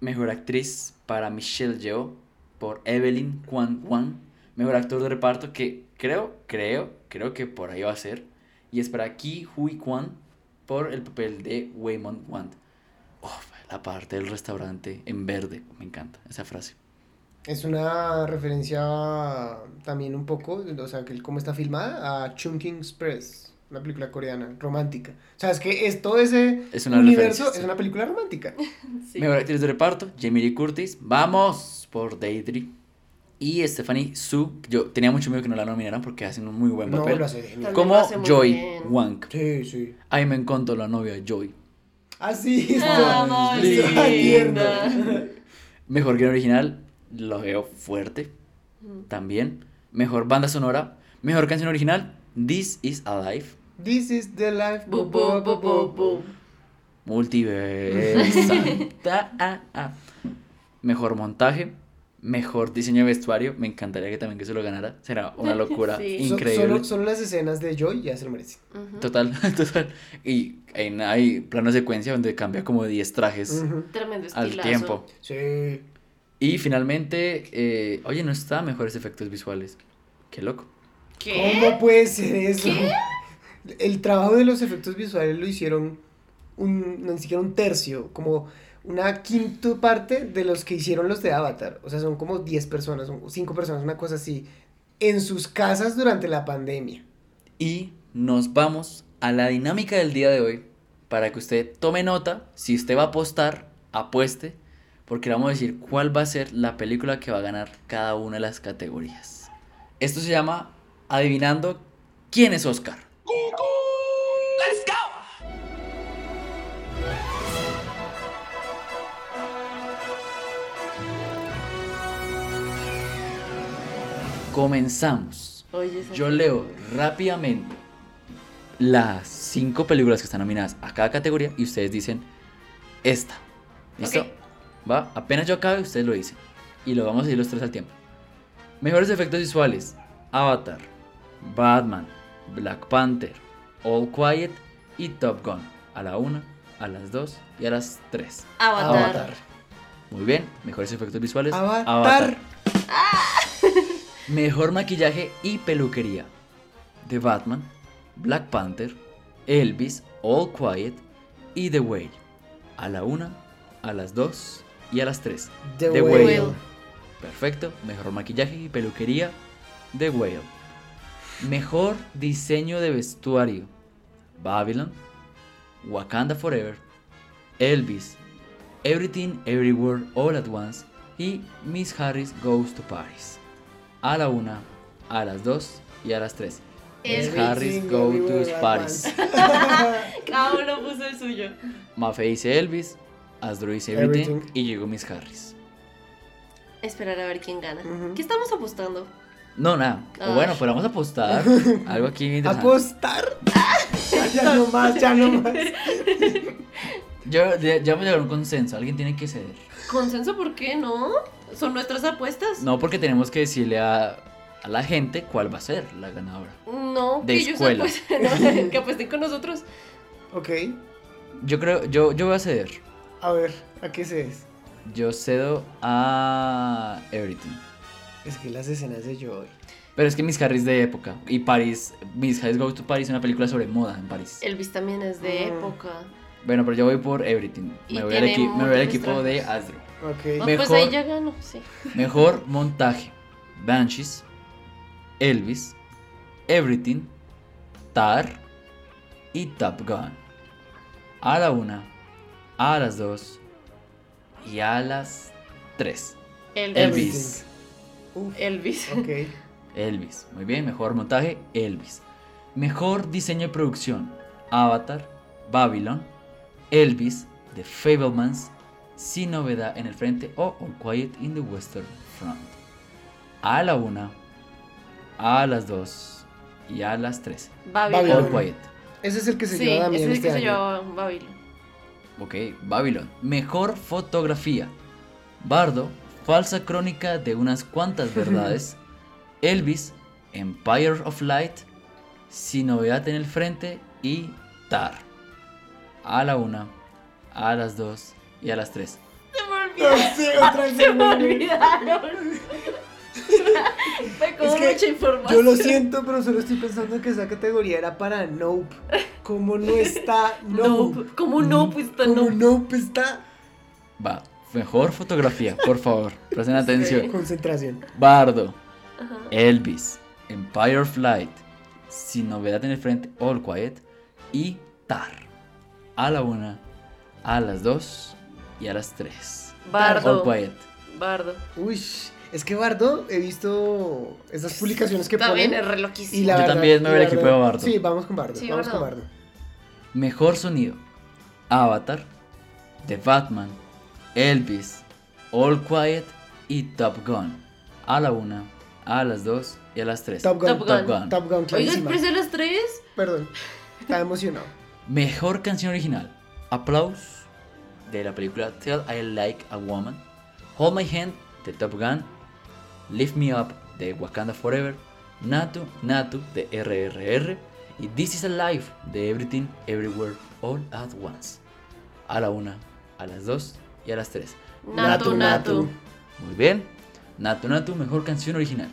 S1: Mejor actriz para Michelle Yeoh por Evelyn Kwan Kwan. Mejor actor de reparto que creo, creo, creo que por ahí va a ser. Y es para Ki Hui Kwan por el papel de Waymond Wan. Uf, la parte del restaurante en verde. Me encanta esa frase.
S2: Es una referencia también un poco, o sea, que cómo está filmada, a Chungking Express, una película coreana, romántica. O sea, es que es todo ese
S1: Es una
S2: universo,
S1: sí.
S2: es una película romántica.
S3: Sí.
S1: Mejor actriz de reparto, Jamie Lee Curtis. Vamos por Deidre. Y Stephanie Su. Yo tenía mucho miedo que no la nominaran porque hacen un muy buen
S2: No,
S1: papel.
S2: lo hace genial.
S3: También
S1: Como
S3: lo
S1: Joy
S3: bien.
S1: Wang.
S2: Sí, sí.
S1: Ay, me encantó la novia de Joy.
S2: Así
S3: Ah,
S2: está. tierno.
S1: Mejor guion original, lo veo fuerte. También. Mejor banda sonora. Mejor canción original, This is Alive.
S2: This is the life.
S1: Multiversa. Ah, ah. Mejor montaje. Mejor diseño de vestuario. Me encantaría que también que se lo ganara. Será una locura
S3: Sí.
S1: Increíble.
S2: Solo, solo las escenas de Joy ya se lo merecen.
S1: Total, total. Y hay, hay plano secuencia donde cambia como 10 trajes.
S3: Tremendo
S1: al tiempo.
S2: Sí.
S1: Y finalmente, eh, oye, no está mejores efectos visuales. Qué loco.
S3: ¿Qué?
S2: ¿Cómo puede ser eso? El trabajo de los efectos visuales lo hicieron un, no, ni siquiera un tercio, como una quinta parte de los que hicieron los de Avatar. O sea, son como 10 personas, son 5 personas, una cosa así, en sus casas durante la pandemia.
S1: Y nos vamos a la dinámica del día de hoy para que usted tome nota. Si usted va a apostar, apueste. Porque le vamos a decir cuál va a ser la película que va a ganar cada una de las categorías. Esto se llama Adivinando quién es Oscar. Comenzamos.
S3: Oye,
S1: Yo leo rápidamente las cinco películas que están nominadas a cada categoría y ustedes dicen esta. ¿Listo? Va, apenas yo acabe, ustedes lo dicen. Y lo vamos a decir los tres al tiempo. Mejores efectos visuales: Avatar, Batman, Black Panther, All Quiet y Top Gun. A la una, a las dos y a las tres.
S3: Avatar.
S2: Avatar.
S1: Muy bien, mejores efectos visuales.
S2: Avatar.
S1: Mejor maquillaje y peluquería. The Batman, Black Panther, Elvis, All Quiet y The Whale. A la una, a las dos y a las tres.
S2: The,
S1: The
S2: Whale.
S3: Whale.
S1: Perfecto. Mejor maquillaje y peluquería. The Whale. Mejor diseño de vestuario. Babylon. Wakanda Forever. Elvis. Everything Everywhere All at Once. Y Miss Harris Goes to Paris. A la una, a las dos y a las tres. Miss
S3: Everything
S1: Harris Go to Paris.
S3: Cada uno puso el suyo.
S1: Mafe dice Elvis. Asdru dice Everything.
S2: Everything.
S1: Y llegó Miss Harris.
S3: Esperar a ver quién gana. ¿Qué estamos apostando?
S1: No, nada. O
S3: Ah.
S1: bueno, pero vamos a apostar. Algo aquí.
S2: Apostar. ya no más, ya no más.
S1: Yo, ya, ya vamos a llegar a un consenso. Alguien tiene que ceder.
S3: ¿Consenso por qué no? ¿Son nuestras apuestas?
S1: No, porque tenemos que decirle a, a la gente cuál va a ser la ganadora.
S3: No,
S1: De
S3: que ellos
S1: escuela.
S3: apuesten, ¿no? que apuesten con nosotros.
S2: Ok.
S1: Yo creo, yo, yo voy a ceder.
S2: A ver, ¿a qué se es?
S1: Yo cedo a Everything.
S2: Es que las escenas de Joy.
S1: Pero es que Miss Harris de época. Y Paris, Miss Harris Goes to Paris es una película sobre moda en París.
S3: Elvis también es de
S2: Mm.
S3: época.
S1: Bueno, pero yo voy por Everything. Me voy, al, equi- me voy al equipo de
S3: trabajos.
S1: Asdru.
S2: Ok.
S3: Oh, pues
S1: Mejor-
S3: ahí ya gano, sí.
S1: Mejor montaje. Banshees. Elvis. Everything. Tar. Y Top Gun. A la una. A las dos. Y a las tres.
S3: Elvis.
S1: Elvis.
S3: Elvis.
S2: ok.
S1: Elvis. Muy bien. Mejor montaje. Elvis. Mejor diseño de producción. Avatar. Babylon. Elvis. The Fablemans. Sin novedad en el frente o All Quiet in the Western Front. A la una. A las dos. Y a las tres.
S3: Babylon.
S2: Babylon.
S1: All Quiet.
S2: Ese es el que se
S3: Sí, ese es el
S2: este
S3: que se Babylon.
S1: Ok, Babylon. Mejor fotografía. Bardo, falsa crónica de unas cuantas verdades. Elvis, Empire of Light, Sin novedad en el frente y Tar. A la una, a las dos y a las tres.
S3: Se me
S2: No
S3: olvidaron.
S2: sé, otra vez
S3: Se
S2: se
S3: me
S2: me
S3: olvidaron. Fue como
S2: Es que
S3: mucha información.
S2: Yo lo siento, pero solo estoy pensando que esa categoría era para Nope. Como no está Nope.
S3: Nope. Como Nope está
S2: Como
S3: Nope.
S2: Nope está.
S1: Va, mejor fotografía, por favor. Presten atención.
S2: Concentración.
S1: Bardo,
S3: Ajá.
S1: Elvis, Empire of Light, Sin novedad en el frente, All Quiet y Tar. A la una, a las dos y a las tres.
S3: Bardo.
S1: All Quiet.
S3: Bardo.
S2: Uy, es que Bardo, he visto esas publicaciones que
S3: También
S2: ponen.
S3: es re
S2: Y la
S1: Yo
S2: verdad-
S1: también me
S2: y
S1: voy al
S2: la
S1: equipo de Bardo.
S2: Sí, vamos con Bardo.
S3: Sí,
S2: vamos
S3: Bardo.
S2: con Bardo.
S1: Mejor sonido. Avatar, The Batman, Elvis, All Quiet y Top Gun. A la una, a las dos y a las tres.
S2: Top Gun.
S3: Top Gun.
S1: Gun.
S2: Top Gun,
S3: Oiga, expresé las tres.
S2: Perdón, estaba emocionado.
S1: Mejor canción original. Applause de la película Tell I Like a Woman. Hold My Hand de Top Gun. Lift Me Up de Wakanda Forever. Natu Natu de RRR. Y This Is Alive de Everything Everywhere All at Once. A la una, a las dos y a las tres.
S3: Natu, Natu.
S1: Muy bien. Natu Natu, mejor canción original.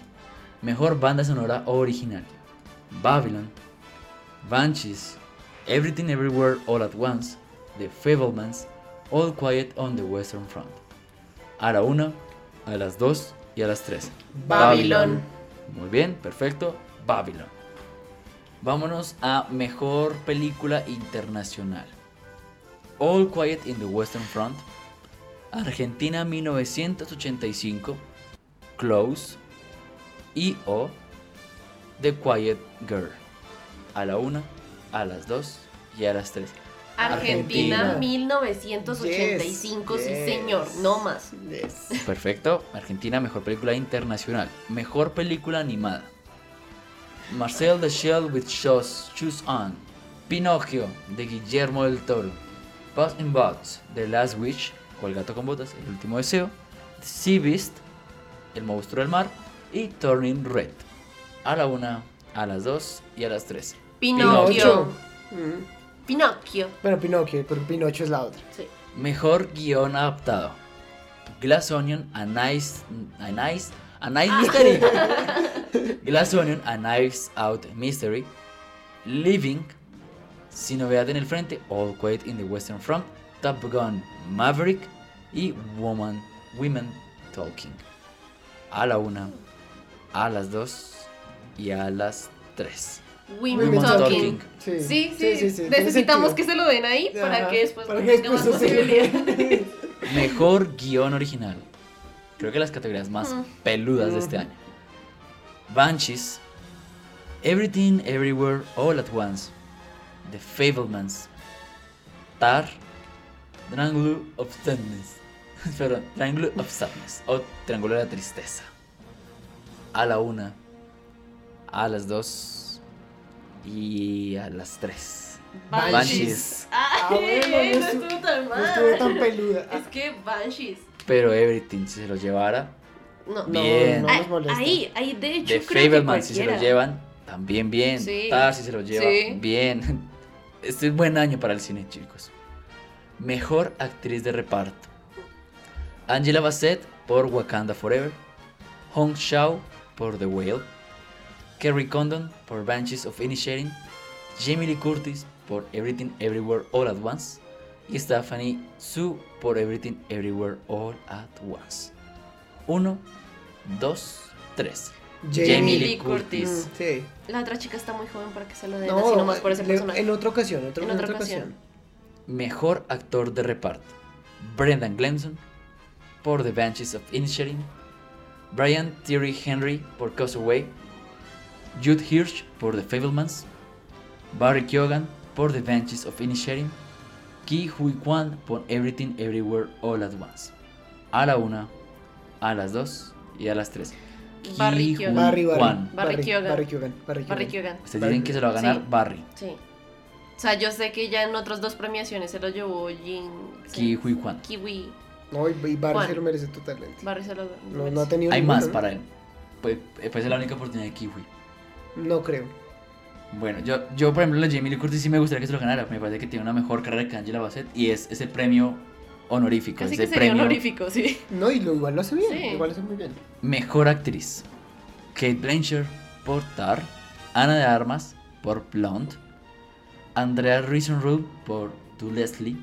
S1: Mejor banda sonora original. Babylon. Banshees. Everything Everywhere All at Once. The Fablemans. All Quiet on the Western Front. A la una, a las dos y a las tres.
S3: Babylon.
S1: Muy bien, perfecto. Babylon. Vámonos a mejor película internacional. All Quiet in the Western Front. Argentina 1985. Close. Y o The Quiet Girl. A la una, a las dos y a las tres.
S3: Argentina,
S2: Argentina.
S3: 1985,
S2: Yes,
S3: sí
S2: yes.
S3: señor, no más.
S2: Yes.
S1: Perfecto. Argentina, mejor película internacional. Mejor película animada. Marcel the Shell with Shoes, Shoes On. Pinocchio, de Guillermo del Toro. Puss in Boots, The Last Wish, o El gato con botas, El último deseo. The Sea Beast, El monstruo del mar. Y Turning Red. A la una, a las dos y a las tres.
S3: Pinocchio.
S2: Mm.
S3: Pinocchio.
S2: Bueno, Pinocchio, pero Pinocho es la otra.
S3: Sí.
S1: Mejor guion adaptado. Glass Onion, A Nice, a nice, a nice Mystery. Glass Onion, A Nice Out Mystery. Living, Sin Novedad en el Frente, All Quiet in the Western Front. Top Gun, Maverick. Y Woman, Women Talking. A la una, a las dos y a las tres.
S3: Women
S2: Women
S3: Talking.
S2: Sí,
S3: Sí, sí, necesitamos que se lo den ahí para
S2: Ajá,
S3: que después
S2: para que
S3: tenga más posibilidades.
S1: Mejor guion original. Creo que las categorías más
S3: Mm.
S1: peludas de este año. Banshees. Everything Everywhere All at Once. The Fablemans. Tar. Triangle of Sadness. Perdón, Triangle of Sadness. O Triángulo de la Tristeza. A la una. A las dos. Y a las tres.
S2: Banshees.
S3: Ay,
S2: Ah, bueno, no
S3: no
S2: estuvo-
S3: estuvo tan
S2: No
S3: mal.
S2: estuvo tan peluda.
S3: Es que Banshees.
S1: Pero Everything, si se lo llevara.
S3: No,
S2: No,
S1: Bien.
S2: no
S3: Ay,
S2: nos molesta.
S3: ahí, ahí de hecho
S1: The
S3: creo que
S1: Fablemans, si se lo llevan, también bien.
S3: Sí.
S1: Tar, si se lo lleva,
S3: Sí.
S1: bien. Este es buen año para el cine, chicos. Mejor actriz de reparto. Angela Bassett por Wakanda Forever. Hong Shao por The Whale. Kerry Condon por Banshees of Inisherin. Jamie Lee Curtis por Everything Everywhere All at Once. Y Stephanie Su por Everything Everywhere All at Once. Uno, dos, tres. Jamie Lee Curtis.
S2: Mm, sí.
S3: La otra chica está muy joven para que se lo den
S2: No,
S3: así nomás por ese
S2: le-
S3: personaje.
S2: en otra ocasión, otro-
S3: En
S2: en
S3: otra
S2: otra
S3: ocasión.
S2: ocasión.
S1: Mejor actor de reparto. Brendan Gleeson por The Banshees of Inisherin. Brian Thierry Henry por Castaway. Jude Hirsch por The Fablemans. Barry Keoghan por The Banshees of Inisherin. Ki Hui Kwan por Everything Everywhere All at Once. A la una, a las dos y a las tres.
S3: Barry Keoghan.
S2: Barry, Barry.
S3: Barry Keoghan.
S2: Barry Keoghan. Barry
S3: Barry
S2: Keoghan.
S1: Ustedes dicen que se lo va a ganar
S3: Sí.
S1: Barry.
S3: Sí. O sea, yo sé que ya en otras dos premiaciones se lo llevó Jin.
S1: Ki Hui Kwan.
S3: Kiwi.
S2: No, y Barry
S3: Juan.
S2: se lo merece totalmente.
S3: Barry se lo
S2: No, no ha tenido
S1: Hay
S2: ninguno,
S1: más
S2: ¿no?
S1: para él. Pues, pues es la única oportunidad de Kiwi.
S2: No creo.
S1: Bueno, yo, yo por ejemplo, la Jamie Lee Curtis sí me gustaría que se lo ganara. Me parece que tiene una mejor carrera que Angela Bassett y es ese premio honorífico.
S3: Así
S1: ese
S3: que sería
S1: premio
S3: honorífico, sí.
S2: No, y lo igual lo hace bien.
S3: Sí.
S2: Igual lo hace muy bien.
S1: Mejor actriz. Kate Blanchett por Tar. Ana de Armas por Blonde. Andrea Riseborough por To Leslie.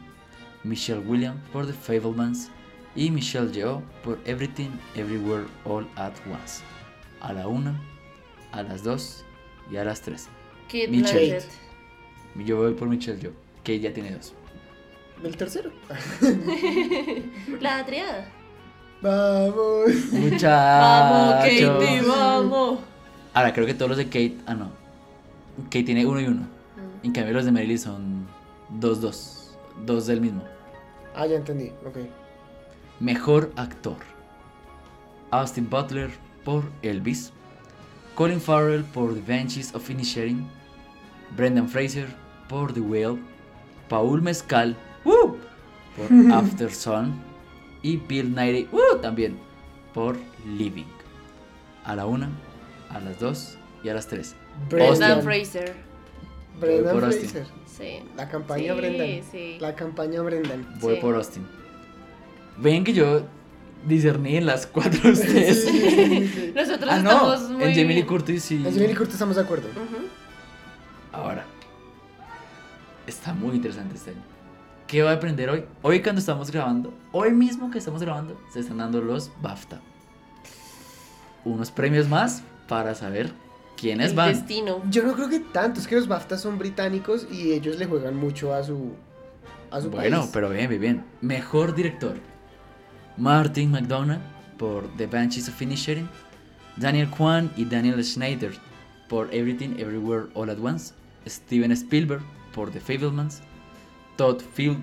S1: Michelle Williams por The Fablemans. Y Michelle Yeoh por Everything Everywhere All at Once. A la una, a las dos y a las tres.
S3: Kate
S1: Michelle.
S3: Blanchett.
S1: Yo voy por Michelle Yeoh, que ya tiene dos.
S2: El tercero.
S3: La triada.
S2: Vamos.
S1: Muchachos.
S3: Vamos, Katie, vamos.
S1: Ahora, creo que todos los de Kate. Ah, no. Kate tiene uno y uno.
S3: Mm.
S1: En cambio, los de Meryl son dos, dos. Dos del mismo.
S2: Ah, ya entendí. Ok.
S1: Mejor actor: Austin Butler por Elvis. Colin Farrell por The Banshees of Inisherin. Brendan Fraser por The Whale. Paul Mescal ¡uh! por After Sun. Y Bill Nighy ¡uh! también por Living. A la una, a las dos y a las tres.
S3: Brendan
S1: Austin.
S3: Fraser.
S2: Brendan. Fraser.
S3: Sí.
S2: La campaña
S3: Sí,
S2: Brendan.
S3: sí.
S2: La campaña Brendan.
S1: Voy
S3: Sí.
S1: por Austin. Ven que yo discerní en las cuatro de ustedes.
S3: Nosotros
S1: ah, no.
S3: estamos muy
S1: En Jamie Lee. Curtis sí.
S2: En Jamie Lee Curtis estamos de acuerdo.
S1: Ahora. Está muy interesante este año. ¿Qué va a aprender hoy? Hoy cuando estamos grabando, hoy mismo que estamos grabando, se están dando los BAFTA. Unos premios más para saber quiénes
S3: El
S1: van.
S3: destino.
S2: Yo no creo que tanto. Es que los BAFTA son británicos y ellos le juegan mucho a su. A su
S1: Bueno,
S2: país.
S1: pero bien, bien, bien. Mejor director. Martin McDonagh por The Banshees of Inisherin. Daniel Kwan y Daniel Schneider por Everything Everywhere All at Once. Steven Spielberg por The Fablemans. Todd Field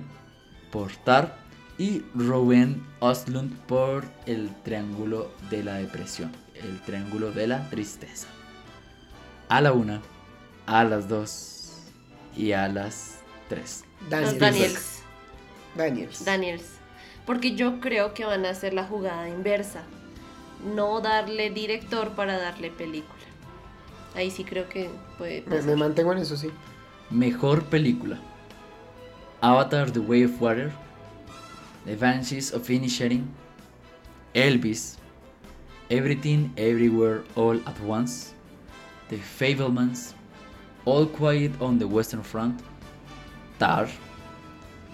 S1: por Tar y Rowan Oslund por El Triángulo de la Depresión, El Triángulo de la Tristeza. A la una, a las dos y a las tres.
S3: Daniels.
S2: Daniels.
S3: Daniels. Porque yo creo que van a hacer la jugada inversa. No darle director para darle película. Ahí sí creo que puede
S2: Me,
S3: pasar.
S2: me mantengo en eso, sí.
S1: Mejor película. Avatar The Way of Water. The Banshees of Inisherin. Elvis. Everything Everywhere All at Once. The Fablemans. All Quiet on the Western Front. Tar.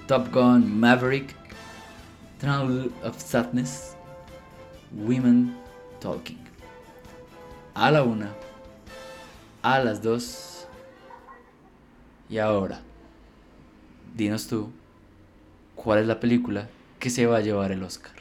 S1: Top Gun Maverick. Triangle of Sadness. Women Talking. A la una. A las dos. Y ahora, dinos tú, ¿cuál es la película que se va a llevar el Oscar?